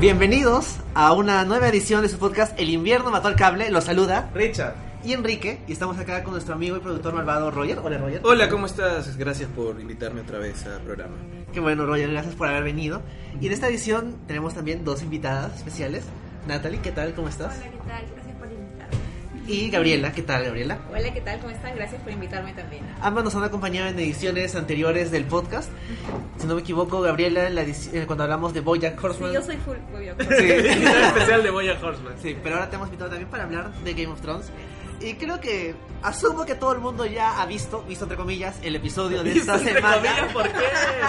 Bienvenidos a una nueva edición de su podcast El invierno mató al cable. Los saluda Richard. y Enrique. Y estamos acá con nuestro amigo y productor malvado Roger. Hola Roger. Hola, ¿cómo estás? Gracias por invitarme otra vez al programa. Qué bueno Roger, gracias por haber venido. Y en esta edición tenemos también dos invitadas especiales. Natalie, ¿qué tal? ¿Cómo estás? Hola, ¿qué tal? Y Gabriela, ¿qué tal Gabriela? Hola, ¿qué tal? ¿Cómo están? Gracias por invitarme también. Ambas nos han acompañado en ediciones anteriores del podcast. Si no me equivoco, Gabriela, en la edici- eh, cuando hablamos de Bojack Sí, Horseman. yo soy full. obvio. Sí. especial de Boya Horseman. Sí, pero ahora te hemos invitado también para hablar de Game of Thrones. Y creo que asumo que todo el mundo ya ha visto, visto entre comillas, el episodio de esta semana. ¿Por qué,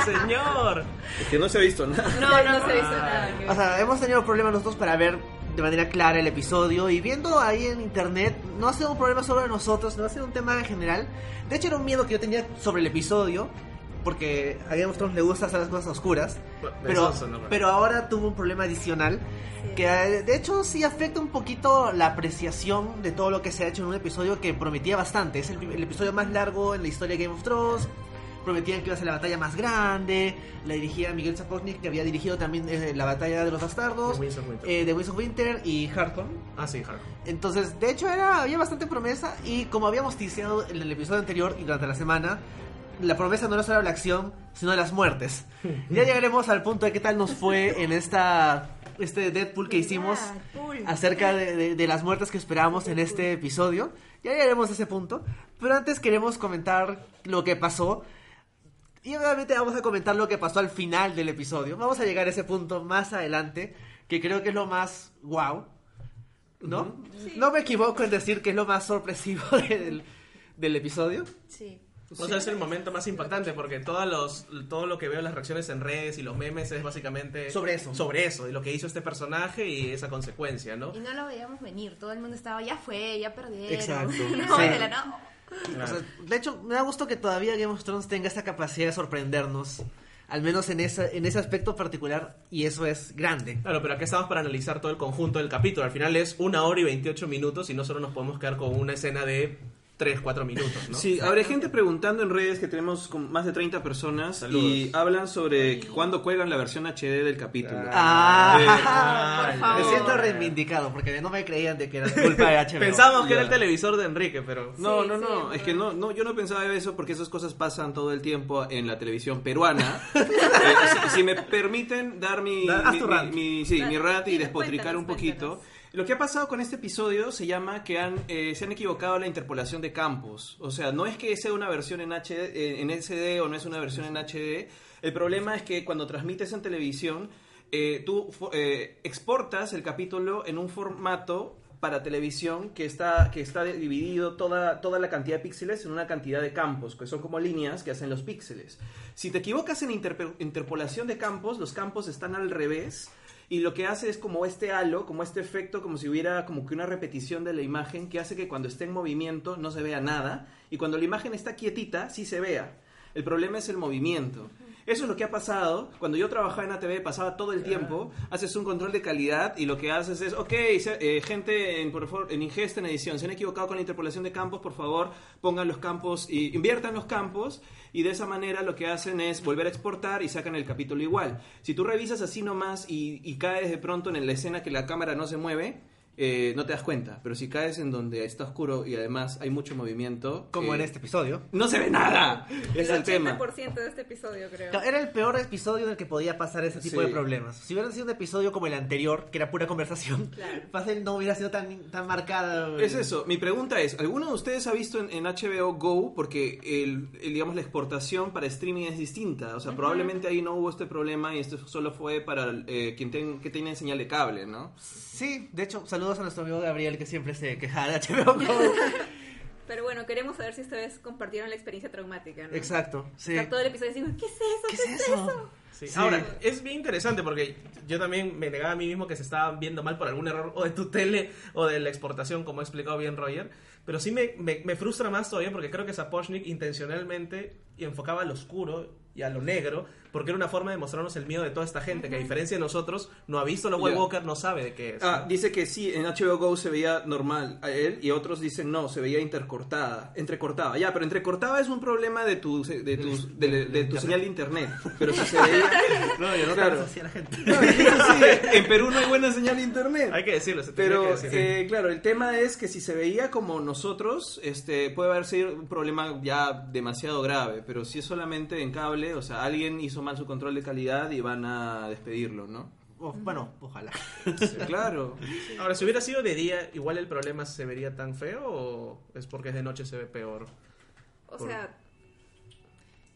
señor? Es que no se ha visto nada. No, no, se ha visto nada. O sea, hemos tenido problemas nosotros para ver de manera clara el episodio y viendo ahí en internet, no ha sido un problema sobre nosotros, no ha sido un tema en general. De hecho, era un miedo que yo tenía sobre el episodio, porque a Game of Thrones le gusta hacer las cosas oscuras. Pero, pero ahora tuvo un problema adicional Sí. que eh, de hecho sí afecta un poquito la apreciación de todo lo que se ha hecho en un episodio que prometía bastante. Es el, el episodio más largo en la historia de Game of Thrones. Prometían que iba a ser la batalla más grande. La dirigía Miguel Sapochnik, que había dirigido también eh, la batalla de los bastardos. De Winds of Winter. eh, de Winds of Winter y Hardcore. Ah, sí, Hark. Entonces, de hecho, era, había bastante promesa. Y como habíamos tiseado en el episodio anterior y durante la semana, la promesa no era solo la acción, sino las muertes. ya llegaremos al punto de qué tal nos fue en esta este Deadpool que hicimos acerca de, de- de las muertes que esperábamos en este episodio. Ya llegaremos a ese punto. Pero antes queremos comentar lo que pasó. Y obviamente vamos a comentar lo que pasó al final del episodio. Vamos a llegar a ese punto más adelante, que creo que es lo más wow. ¿No? No me equivoco en decir que es lo más sorpresivo del, del episodio. Sí. O sea, es el momento más impactante porque todos los, todo lo que veo en las reacciones en redes y los memes es básicamente Sobre eso. Sobre eso, y lo que hizo este personaje y esa consecuencia, ¿no? Y no lo veíamos venir. Todo el mundo estaba, ya fue, ya perdieron. Exacto. no, Sí. de la no. O sea, de hecho, me da gusto que todavía Game of Thrones tenga esa capacidad de sorprendernos. Al menos en, esa, en ese aspecto particular. Y eso es grande. Claro, pero aquí estamos para analizar todo el conjunto del capítulo. Al final es una hora y 28 minutos y no solo nos podemos quedar con una escena de 3, 4 minutos, ¿no? Sí, habrá gente preguntando en redes que tenemos con más de 30 personas Saludos. y hablan sobre cuándo cuelgan la versión HD del capítulo. Ah, por me siento reivindicado porque no me creían de que era culpa de HBO. Pensábamos que era el televisor de Enrique, pero... No, Sí, no, no, es que no, no, yo no pensaba eso porque esas cosas pasan todo el tiempo en la televisión peruana. Eh, si, si me permiten dar mi, mi, mi- mi- sí, mi rant y despotricar un poquito. cuéntanos. Lo que ha pasado con este episodio se llama que han, eh, se han equivocado la interpolación de campos. O sea, no es que sea una versión en, HD, eh, en SD o no es una versión en HD. El problema es que cuando transmites en televisión, eh, tú eh, exportas el capítulo en un formato para televisión que está, que está dividido toda, toda la cantidad de píxeles en una cantidad de campos, que son como líneas que hacen los píxeles. Si te equivocas en interpolación de campos, los campos están al revés y lo que hace es como este halo, como este efecto, como si hubiera como que una repetición de la imagen que hace que cuando esté en movimiento no se vea nada y cuando la imagen está quietita sí se vea. El problema es el movimiento. Eso es lo que ha pasado. Cuando yo trabajaba en ATV pasaba todo el tiempo, haces un control de calidad y lo que haces es, ok, se- eh, gente en, por favor, en ingesta, en edición, se han equivocado con la interpolación de campos, por favor, pongan los campos y inviertan los campos y de esa manera lo que hacen es volver a exportar y sacan el capítulo igual. Si tú revisas así nomás y, y caes de pronto en la escena que la cámara no se mueve, eh, no te das cuenta. Pero si caes en donde está oscuro y además hay mucho movimiento... Como eh, en este episodio. No se ve nada. Es el tema. 80% de este episodio, creo. Era el peor episodio en el que podía pasar ese tipo Sí. de problemas. Si hubiera sido un episodio como el anterior, que era pura conversación, Claro. fácil no hubiera sido tan, tan marcada. Es eso. Mi pregunta es, ¿alguno de ustedes ha visto en, en HBO Go? Porque el, el, digamos la exportación para streaming es distinta. O sea, probablemente ahí no hubo este problema y esto solo fue para eh, quien ten- que tiene señal de cable, ¿no? Sí, de hecho, saludos a nuestro amigo Gabriel que siempre se queja de HBO Go. Pero bueno, queremos saber si ustedes compartieron la experiencia traumática, ¿no? Exacto, sí. Estar todo el episodio diciendo, ¿qué es eso? ¿Qué es eso? Sí. Sí. Ahora, es bien interesante porque yo también me negaba a mí mismo que se estaba viendo mal por algún error o de tu tele o de la exportación, como ha explicado bien Roger. Pero sí me, me, me frustra más todavía porque creo que Sapochnik intencionalmente enfocaba al oscuro y a lo negro, porque era una forma de mostrarnos el miedo de toda esta gente, que a diferencia de nosotros, no ha visto los White Ya. Walker, no sabe de qué es. Ah, ¿no? dice que sí, en HBO Go se veía normal a él y otros dicen no, se veía intercortada, entrecortada. Ya, pero entrecortada es un problema de tu, de tu, de, de tu señal de internet. Pero si se veía... No, yo no Claro. claro. así a la gente. No, sí, en Perú no hay buena señal de internet. Hay que decirlo, se tenía que Pero, decir. eh, claro, el tema es que si se veía como nosotros, este, puede haber sido un problema ya demasiado grave. Pero si es solamente en cable, o sea, alguien hizo mal su control de calidad y van a despedirlo, ¿no? O- bueno, ojalá. Claro. Ahora, si hubiera sido de día, igual el problema se vería tan feo o es porque es de noche se ve peor. O Por- sea,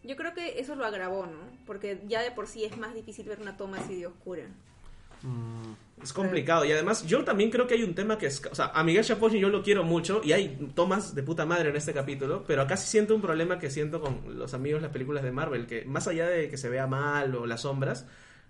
yo creo que eso lo agravó, ¿no? Porque ya de por sí es más difícil ver una toma así de oscura. Es complicado. Y además yo también creo que hay un tema que es, o sea, a Miguel Chapoy yo lo quiero mucho y hay tomas de puta madre en este capítulo, pero acá sí siento un problema que siento con los amigos las películas de Marvel, que más allá de que se vea mal o las sombras,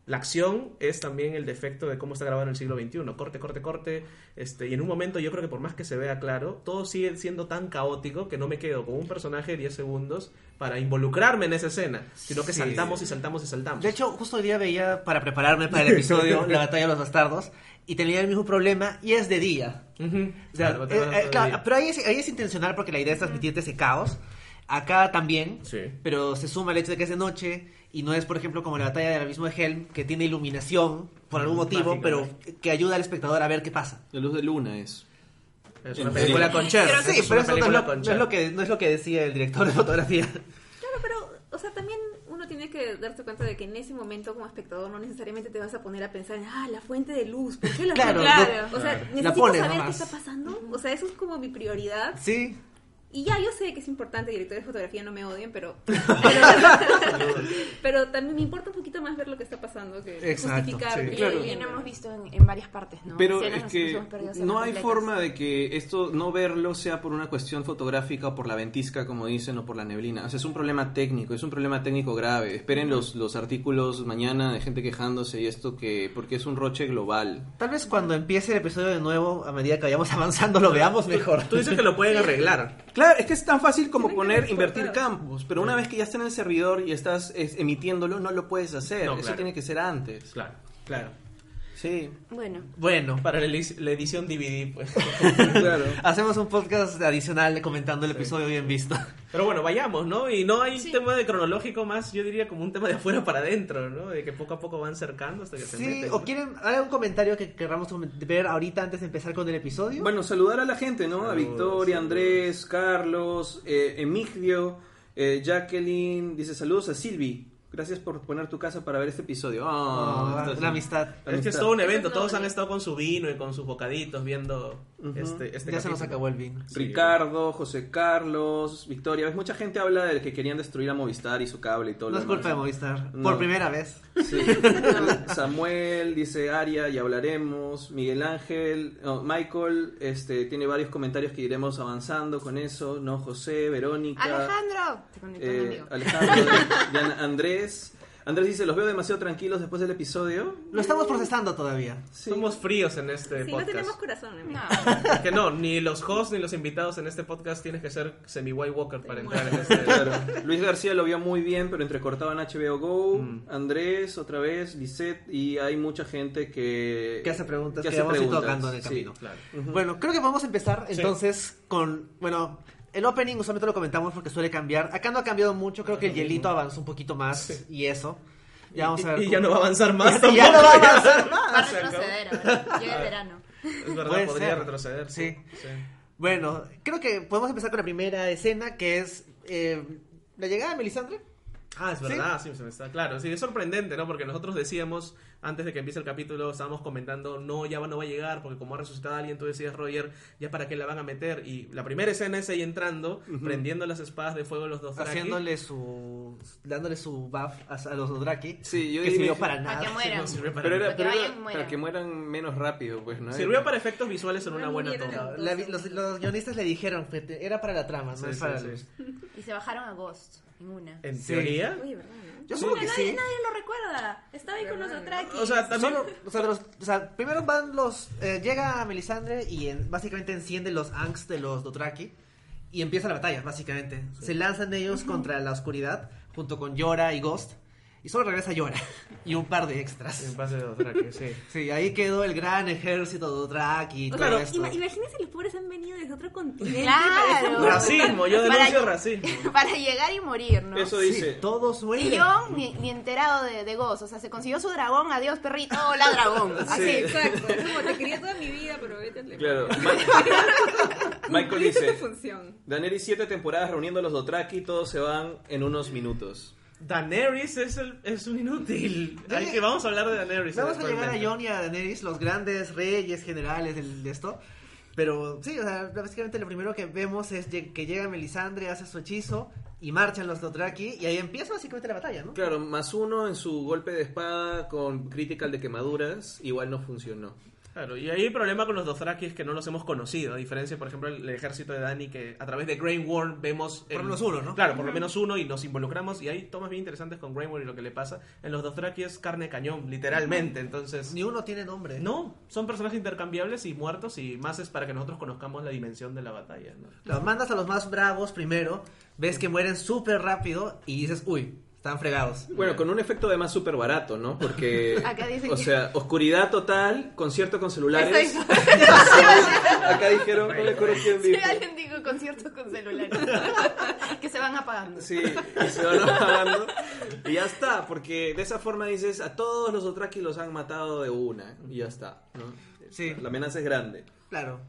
la acción es también el defecto de cómo está grabado en el siglo XXI, corte, corte, corte, este, y en un momento yo creo que por más que se vea claro, todo sigue siendo tan caótico que no me quedo con un personaje de 10 segundos para involucrarme en esa escena, sino que Sí. saltamos y saltamos y saltamos. De hecho, justo hoy día veía para prepararme para el episodio La batalla de los bastardos y tenía el mismo problema y es de día. Ujú. O sea, Claro, eh, eh, claro, pero ahí es, ahí es intencional porque la idea es transmitirte ese caos. Acá también, Sí. pero se suma el hecho de que es de noche y no es, por ejemplo, como la batalla del abismo de Helm, que tiene iluminación por algún motivo, Mágica, pero mágica. que ayuda al espectador a ver qué pasa. La luz de luna es. Es una película con Cher. Pero sí, es pero eso no es, lo, no, es lo que, no es lo que decía el director de fotografía. Claro, pero, o sea, también uno tiene que darse cuenta de que en ese momento como espectador no necesariamente te vas a poner a pensar en, ah, la fuente de luz, ¿por qué la Claro, fuente? no- o sea, necesito pones saber nomás. qué está pasando. O sea, eso es como mi prioridad. Sí, Y ya, yo sé que es importante, directores de fotografía no me odien, pero pero, pero también me importa un poquito más ver lo que está pasando que Exacto, justificar. sí. que Claro. hemos visto en, en varias partes, ¿no? Pero es que no hay completas. forma de que esto no verlo sea por una cuestión fotográfica o por la ventisca, como dicen, o por la neblina. O sea, es un problema técnico, es un problema técnico grave. Esperen los, los artículos mañana de gente quejándose y esto que porque es un roche global. tal vez cuando empiece el episodio de nuevo, a medida que vayamos avanzando, lo veamos mejor. Tú dices que lo pueden arreglar. Claro, es que es tan fácil como Tienen poner, invertir campos, pero una vez que ya está en el servidor y estás es, emitiéndolo, no lo puedes hacer. No, Eso claro. tiene que ser antes. Claro, claro. Sí, Bueno, Bueno, Para la, edi- la edición DVD, pues. claro. hacemos un podcast adicional comentando el episodio bien visto. Pero bueno, vayamos, ¿no? Y no hay Sí. tema de cronológico más, yo diría como un tema de afuera para adentro, ¿no? De que poco a poco van cercando hasta que se Sí, meten. o ¿no? quieren, ¿hay algún comentario que queramos ver ahorita antes de empezar con el episodio? Bueno, saludar a la gente, ¿no? a Victoria. Andrés, Carlos, eh, Emigdio, eh, Jacqueline, dice saludos a Silvi. Gracias por poner tu casa para ver este episodio. Oh, entonces- la amistad. Es que es todo un evento, todos han estado con su vino y con sus bocaditos viendo este, este ya se nos acabó el vino. Sí. Ricardo, José Carlos, Victoria. ¿Ves? Mucha gente habla de que querían destruir a Movistar y su cable y todo No lo es culpa de. Movistar. No. Por primera vez. Sí. Samuel dice Aria, ya hablaremos. Miguel Ángel, no, Michael, este, tiene varios comentarios que iremos avanzando con eso. No, José, Verónica. Alejandro. Eh. Alejandro, Diana- Andrés. Andrés dice, los veo demasiado tranquilos después del episodio. Lo estamos procesando todavía. Sí. Somos fríos en este Sí, no podcast. tenemos corazón, amigo. No. Es que no, ni los hosts ni los invitados en este podcast tienes que ser semi-white walker para entrar en este... Claro. Luis García lo vio muy bien, pero entrecortado en HBO Go. Mm. Andrés, otra vez, Lisette, y hay mucha gente que... Que hace preguntas que, hace vamos preguntas, tocando en el sí. camino. Claro. Bueno, creo que vamos a empezar Sí. entonces con, bueno, el opening usualmente lo comentamos porque suele cambiar. Acá no ha cambiado mucho, creo que el hielito avanzó un poquito más y eso. Ya vamos a ver. Y, cómo- ya no va a avanzar más Y ya no va a avanzar Va a más. se acabó. retroceder ahora. Llega el verano. Es verdad, Puede podría ser. retroceder. Sí. sí. Bueno, creo que podemos empezar con la primera escena que es eh, la llegada de Melisandre. Ah, es ¿Sí? verdad, sí, se me está claro. Sí, es sorprendente, ¿no? Porque nosotros decíamos, antes de que empiece el capítulo, estábamos comentando, no, ya no va a llegar, porque como ha resucitado a alguien, tú decías, Roger, ya para qué la van a meter. Y la primera escena es ella entrando, prendiendo las espadas de fuego a los dos. Haciéndole su. dándole su buff a, a los Dothraki. Sí, yo que dije- sirvió para Para nada. que mueran. No para Pero era. Para que vayan, mueran. para que mueran menos rápido, pues, ¿no? Sirvió para efectos visuales en una buena toma. La los, los guionistas le dijeron que te- era para la trama, no Sí, es sí, para. Y se bajaron a Ghost en una. En Sí. teoría. Oye, ¿verdad? No? Yo Sí, supongo que nadie, sí. nadie lo recuerda. Estaba ahí con los Dothraki. O sea, también... O, sea, los- o sea, primero van los. eh, llega Melisandre y en- básicamente enciende los angst de los Dothraki. Y empieza la batalla, básicamente. Se lanzan ellos contra la oscuridad. junto con Yora y Ghost. Y solo regresa Yora y un par de En extras. base de Dothraki, sí. Sí, ahí quedó el gran ejército de Dothraki y O todo esto. ima- imagínense los pobres han venido desde otro continente. Claro. para Racismo, yo Para- denuncio racismo. Para llegar y morir, ¿no? Eso Sí, dice. todos mueren. Y yo ni, ni enterado de, de Ghost, o sea, se consiguió su dragón, adiós perrito, hola dragón. Así, exacto. Es como te quería toda mi vida, pero vete al Claro. Michael dice. Daenerys siete temporadas reuniendo a los Dothraki, todos se van en unos minutos. Daenerys es, el, es un inútil. Hay que, vamos a hablar de Daenerys. Vamos a llegar a. Jon y a Daenerys, los grandes reyes generales del- de esto. Pero sí, o sea, básicamente lo primero que vemos es que llega Melisandre, hace su hechizo y marchan los Dothraki y ahí empieza básicamente la batalla, ¿no? Claro, más uno en su golpe de espada con critical de quemaduras, igual no funcionó. Claro, y ahí el problema con los Dothraki es que no los hemos conocido, a diferencia, por ejemplo, el ejército de Dani, que a través de Grey Worm vemos... Por lo menos uno, ¿no? Claro, por lo menos uno, y nos involucramos, y hay tomas bien interesantes con Grey Worm y lo que le pasa. En los Dothraki es carne cañón, literalmente, entonces... Ni uno tiene nombre. No, son personajes intercambiables y muertos, y más es para que nosotros conozcamos la dimensión de la batalla, ¿no? Los mandas a los más bravos primero, ves que mueren súper rápido y dices, uy, están fregados. Bueno, con un efecto además súper barato, ¿no? Porque, Acá dicen o que- sea, oscuridad total, concierto con celulares. Acá dijeron, no me acuerdo quién Sí, dijo. alguien dijo conciertos con celulares. que se van apagando. Sí, y se van apagando. Y ya está, porque de esa forma dices, a todos los Dothraki los han matado de una. Y ya está, ¿no? Sí. La amenaza es grande. Claro.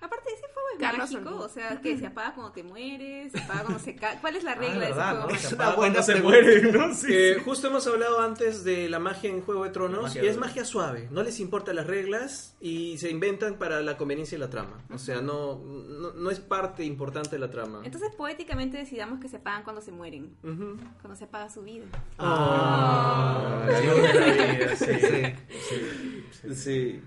Aparte, es Carlos mágico. O sea, que se apaga cuando te mueres, se apaga cuando se cae. ¿Cuál es la Ah, regla de ese ¿verdad, fuego? no? Se apaga buena cuando se muere, ¿no? Sí, justo hemos hablado antes de la magia en Juego de Tronos y es de- magia suave, no les importan las reglas y se inventan para la conveniencia y la trama. O sea, no, no, no es parte importante de la trama. Entonces, poéticamente decidamos que se apagan cuando se mueren. Cuando se apaga su vida. Ah, de la vida, sí. Sí.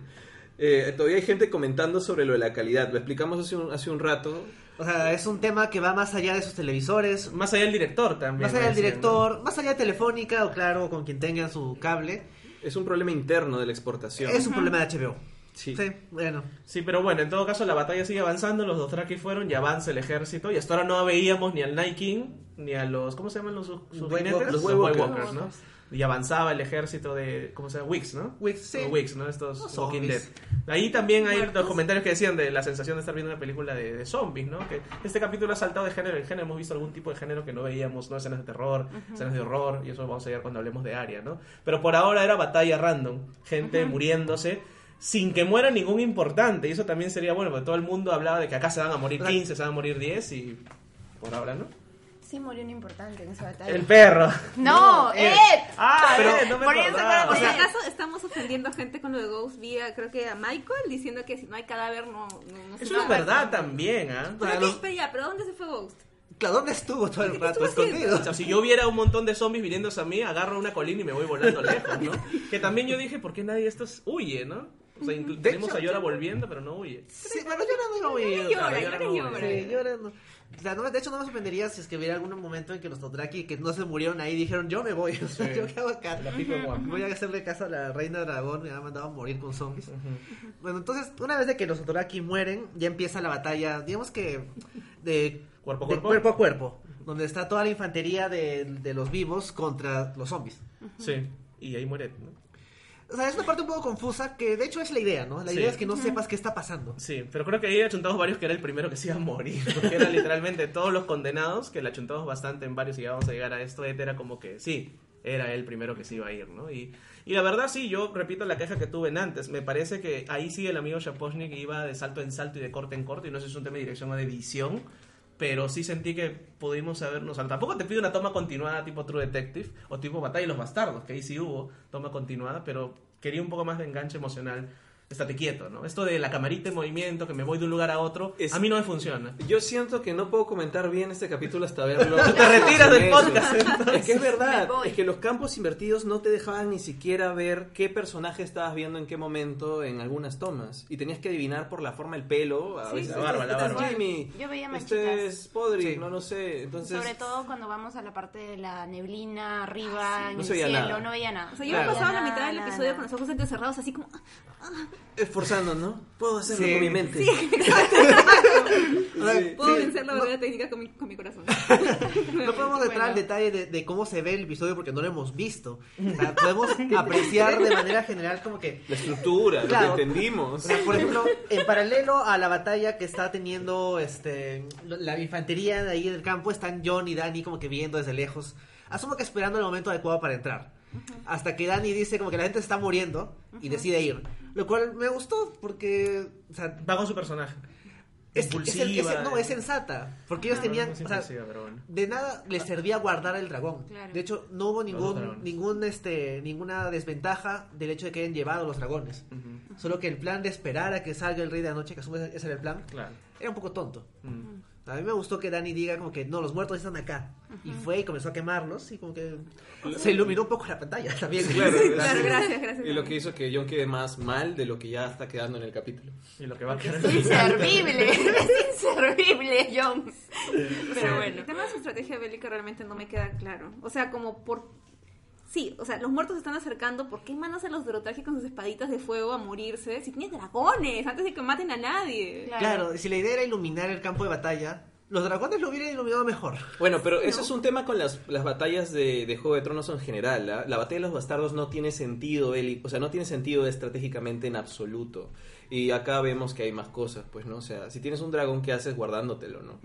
Eh, todavía hay gente comentando sobre lo de la calidad. Lo explicamos hace un, hace un rato. O sea, es un tema que va más allá de sus televisores, Más allá del director también. más allá del director, más allá de Telefónica o claro, con quien tenga su cable. Es un problema interno de la exportación. Es un problema de HBO. Sí. Sí, bueno. Sí, pero bueno, en todo caso la batalla sigue avanzando, los Dothraki fueron y avanza el ejército y hasta ahora no veíamos ni al Night King ni a los ¿cómo se llaman los sus sus White jinetes? Walkers. Los White. Walkers, ¿no? Y avanzaba el ejército de ¿cómo se llama? Wicks, ¿no? Wicks, sí. Los Wicks, ¿no? Estos Los Walking Dead. Ahí también hay Muertos. los comentarios que decían de la sensación de estar viendo una película de, de zombies, ¿no? Que este capítulo ha saltado de género en género, hemos visto algún tipo de género que no veíamos, ¿no? Escenas de terror, escenas de horror, y eso vamos a ver cuando hablemos de Aria, ¿no? Pero por ahora era batalla random, gente muriéndose sin que muera ningún importante, y eso también sería bueno, porque todo el mundo hablaba de que acá se van a morir 15, se van a morir 10, y por ahora no. Sí murió un importante en esa batalla. El perro. No, Ed. Ah, Pero- eh, no me por eso acordaba. O sea. ¿acaso estamos ofendiendo a gente con lo de Ghost vía, creo que a Michael, diciendo que si no hay cadáver no, no, no se Eso es verdad también, ¿ah? Pero, Para ¿qué? los- Pero ¿pero dónde se fue Ghost? Claro, ¿dónde estuvo todo el ¿Qué rato escondido? O sea, si yo viera un montón de zombies viniéndose a mí, agarro una colina y me voy volando lejos, ¿no? Que también yo dije, ¿por qué nadie de estos huye, no? O sea, De tenemos hecho, a Yora volviendo, pero no huye. Sí, bueno, yo no me voy a ir. Llora, llora, llora. Sí, yo era- no- o sea, no- de hecho, no me sorprendería si es que hubiera algún momento en que los Dothraki que no se murieron ahí dijeron, yo me voy, o sea, Sí. yo qué hago acá. La pico. Voy a hacerle caso a la reina dragón, me ha mandado a morir con zombies. Bueno, entonces, una vez de que los Dothraki mueren, ya empieza la batalla, digamos que de Cuerpo a de cuerpo. cuerpo a cuerpo, donde está toda la infantería de, de los vivos contra los zombies. Sí, y ahí muere, ¿no? O sea, es una parte un poco confusa, que de hecho es la idea, ¿no? La Sí. idea es que no sepas qué está pasando. Sí, pero creo que ahí achuntamos varios que era el primero que se iba a morir, porque eran literalmente todos los condenados, que le achuntamos bastante en varios y ya vamos a llegar a esto, Ed era como que sí, era él primero que se iba a ir, ¿no? Y, y la verdad sí, yo repito la queja que tuve en antes, me parece que ahí sí el amigo Shaposhnik iba de salto en salto y de corte en corte, y no sé si es un tema de dirección o de edición, pero sí sentí que pudimos habernos... o sea, tampoco te pido una toma continuada tipo True Detective o tipo Batalla de los Bastardos, que ahí sí hubo toma continuada, pero quería un poco más de enganche emocional. Estate quieto, ¿no? Esto de la camarita en movimiento, que me voy de un lugar a otro, Es- a mí no me funciona. Yo siento que no puedo comentar bien este capítulo hasta verlo. Te retiras del podcast, entonces. Es que es verdad. Es que los campos invertidos no te dejaban ni siquiera ver qué personaje estabas viendo en qué momento en algunas tomas. Y tenías que adivinar por la forma del pelo. A Sí, veces, la barba, la este barba. Jimmy, Yo veía Este manchitas. es Podrick, Sí. no lo sé. Entonces, Sobre todo cuando vamos a la parte de la neblina arriba en No el cielo, nada. no veía nada. O sea, yo Claro. me pasaba la mitad del nada, episodio nada. con los ojos entrecerrados, así como... esforzando, ¿no? Puedo hacerlo Sí. con mi mente. Sea, Puedo sí, vencer la no- barrera técnica con mi, con mi corazón. No podemos entrar al detalle de, de cómo se ve el episodio porque no lo hemos visto. O sea, podemos apreciar de manera general como que... La estructura, Claro. lo que entendimos. O sea, por ejemplo, en paralelo a la batalla que está teniendo este la infantería de ahí en el campo, están John y Danny como que viendo desde lejos. Asumo que esperando el momento adecuado para entrar. Hasta que Danny dice como que la gente se está muriendo y decide ir. Lo cual me gustó porque... O sea, Va con su personaje. es, es- Impulsiva. es- no, es sensata. Porque ellos No, tenían... no es o sea, impulsiva, pero bueno. de nada les servía guardar el dragón. Claro. De hecho, no hubo ningún, ningún este, ninguna desventaja del hecho de que hayan llevado los dragones. Solo que el plan de esperar a que salga el rey de la noche, que asumo ese era el plan, Claro. era un poco tonto. A mí me gustó que Dani diga como que no, los muertos están acá. Y fue y comenzó a quemarlos y como que se iluminó un poco la pantalla también. Claro, Claro, gracias, gracias. Y lo que hizo que John quede más mal de lo que ya está quedando en el capítulo. Y lo que va a Es quedar inservible, es inservible, John. Pero bueno. el tema de su estrategia bélica realmente no me queda claro. O sea, como por... Sí, o sea, los muertos se están acercando. ¿Por qué mandas a los Dorothaki con sus espaditas de fuego a morirse? Si tienes dragones, antes de que maten a nadie. Claro, si la idea era iluminar el campo de batalla, los dragones lo hubieran iluminado mejor. Bueno, pero eso es un tema con las, las batallas de, de Juego de Tronos en general. ¿ah? La batalla de los bastardos no tiene sentido, bélico, o sea, no tiene sentido estratégicamente en absoluto. Y acá vemos que hay más cosas, pues, ¿no? O sea, si tienes un dragón, ¿qué haces guardándotelo, no?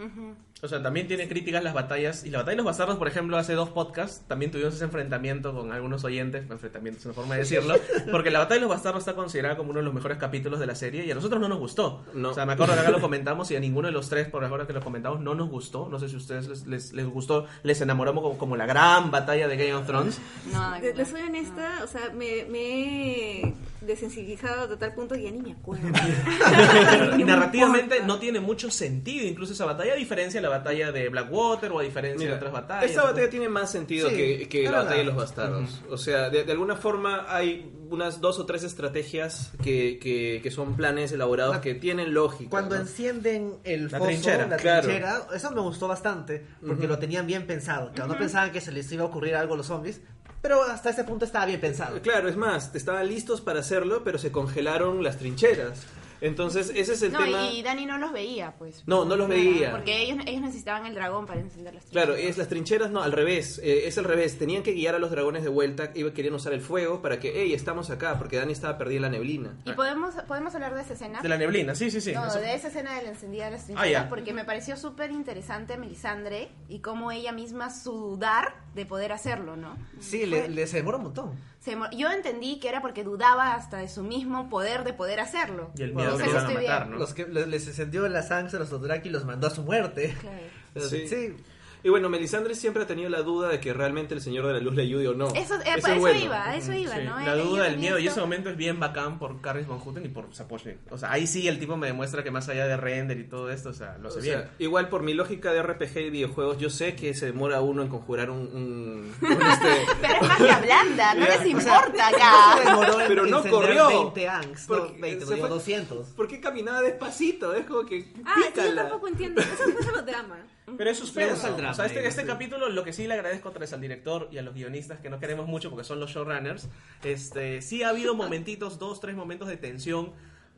O sea, también tiene críticas las batallas. Y la batalla de los bastardos, por ejemplo, hace dos podcasts también tuvimos ese enfrentamiento con algunos oyentes. Enfrentamiento es una forma de decirlo. Porque la batalla de los bastardos está considerada como uno de los mejores capítulos de la serie. Y a nosotros no nos gustó. No. O sea, me acuerdo que acá lo comentamos y a ninguno de los tres, por ahora que lo comentamos, no nos gustó. No sé si a ustedes les, les, les gustó. Les enamoramos como, como la gran batalla de Game of Thrones. No, Le, le soy honesta, o sea, me, me he desensibilizado hasta tal punto que ya ni me acuerdo. y narrativamente no tiene mucho sentido incluso esa batalla, a diferencia de la batalla de Blackwater o a diferencia Mira, de otras batallas. esta batalla tiene más sentido Sí, que, la batalla de los bastardos. O sea, de, de alguna forma hay unas dos o tres estrategias que, que, que son planes elaborados La- que tienen lógica. Cuando ¿no? encienden el La foso, trinchera, la claro. trinchera, eso me gustó bastante, porque lo tenían bien pensado. Claro, no pensaban que se les iba a ocurrir algo a los zombies, pero hasta ese punto estaba bien pensado. Claro, es más, estaban listos para hacerlo, pero se congelaron las trincheras. Entonces, ese es el No, tema. y Dani no los veía, pues. No, no los veía. Porque ellos, ellos necesitaban el dragón para encender las Claro, trincheras. es las trincheras, no, al revés, eh, es al revés. Tenían que guiar a los dragones de vuelta, iba querían usar el fuego para que, hey, estamos acá, porque Dani estaba perdida en la neblina. ¿Y podemos, podemos hablar de esa escena? De la neblina, sí, sí, sí. no, Eso- de esa escena de la encendida de las Ah, trincheras, ya. porque me pareció súper interesante a Melisandre y cómo ella misma sudar de poder hacerlo, ¿no? Sí, le, le- se demora un montón. Se yo entendí que era porque dudaba hasta de su mismo poder de poder hacerlo. Y el Bueno, miedo o que a estoy matar, bien. ¿no? Los que le- les encendió la sangre a los Dothraki y los mandó a su muerte. Claro. Pero Sí. sí. Y bueno, Melisandre siempre ha tenido la duda de que realmente el Señor de la Luz le ayude o no. Eso, eh, eso bueno. iba, eso iba, Sí, ¿no? La duda, el miedo, y ese momento es bien bacán por Carris Van Houten y por Sapochnik. O sea, ahí sí el tipo me demuestra que más allá de render y todo esto, o sea, lo O sea, bien. igual por mi lógica de RPG y videojuegos, yo sé que se demora uno en conjurar un... un- un este- Pero es magia blanda, no les o importa No se acá. en Pero no corrió. 20 angs, no, Porque 20, no se digo fue- 200. ¿Por qué caminaba despacito? Es como que... Ah, sí, yo tampoco entiendo. Eso es lo drama. Pero es Pero suspenso. es el drama o sea, este, este sí. capítulo, lo que sí le agradezco otra vez al director y a los guionistas, que no queremos mucho porque son los showrunners, este, sí ha habido momentitos, dos, tres momentos de tensión,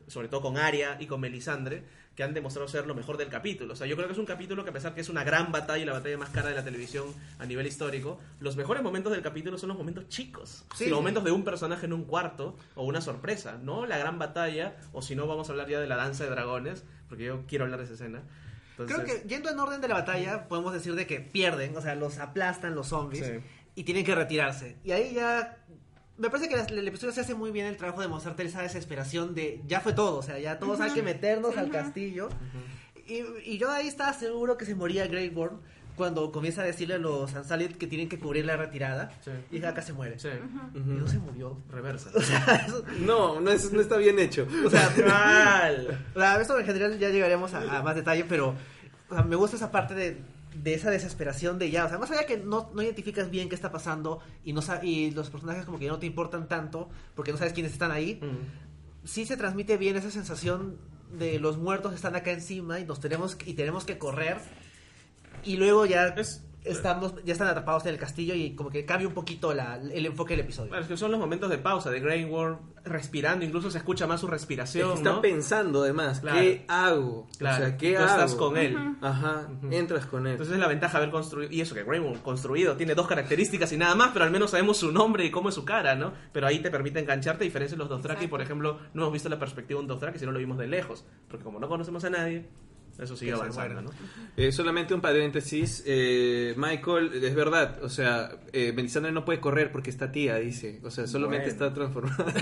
sobre todo con Arya y con Melisandre, que han demostrado ser lo mejor del capítulo. O sea, yo creo que es un capítulo que a pesar que es una gran batalla, la batalla más cara de la televisión a nivel histórico, los mejores momentos del capítulo son los momentos chicos. Sí. los momentos de un personaje en un cuarto o una sorpresa, no la gran batalla, o si no vamos a hablar ya de la danza de dragones, porque yo quiero hablar de esa escena. Entonces, Creo que yendo en orden de la batalla, podemos decir de que pierden, o sea, los aplastan los zombies Sí. y tienen que retirarse. Y ahí ya. Me parece que las- el episodio se hace muy bien el trabajo de mostrarte esa desesperación de ya fue todo, o sea, ya todos hay que meternos al castillo. y, y yo ahí estaba seguro que se moría Greyborn cuando comienza a decirle a los Ansalit que tienen que cubrir la retirada. Sí. Y dije, acá se muere. Sí. Y no se murió. Reversa. O sea, eso- No, no, es- no está bien hecho. o sea, Mal. Sea, esto en general ya llegaremos a, a más detalle, pero o sea, me gusta esa parte de, de esa desesperación de ya. O sea, más allá que no, no identificas bien qué está pasando y, no sa- y los personajes como que ya no te importan tanto porque no sabes quiénes están ahí, sí se transmite bien esa sensación de los muertos están acá encima y nos tenemos y tenemos que correr y luego ya Es- estamos, ya están atrapados en el castillo y como que cambia un poquito la- el enfoque del episodio. Bueno, es que son los momentos de pausa de Grey Worm respirando, incluso se escucha más su Es respiración, que está ¿no? pensando además, Claro. ¿qué hago? Claro, o sea, ¿qué no hago? estás con él. Ajá, entras con él. Entonces es la ventaja de haber construido, y eso que Grey Worm construido tiene dos características y nada más, pero al menos sabemos su nombre y cómo es su cara, ¿no? Pero ahí te permite engancharte, a diferencia de los Dothraki, por ejemplo, no hemos visto la perspectiva de un Dothraki, sino lo vimos de lejos, porque como no conocemos a nadie, eso sigue avanzando, ¿no? Eh, solamente un paréntesis. eh, Michael, es verdad, o sea, eh, Melisandre no puede correr porque está tía, dice. O sea, solamente Bueno. está transformada.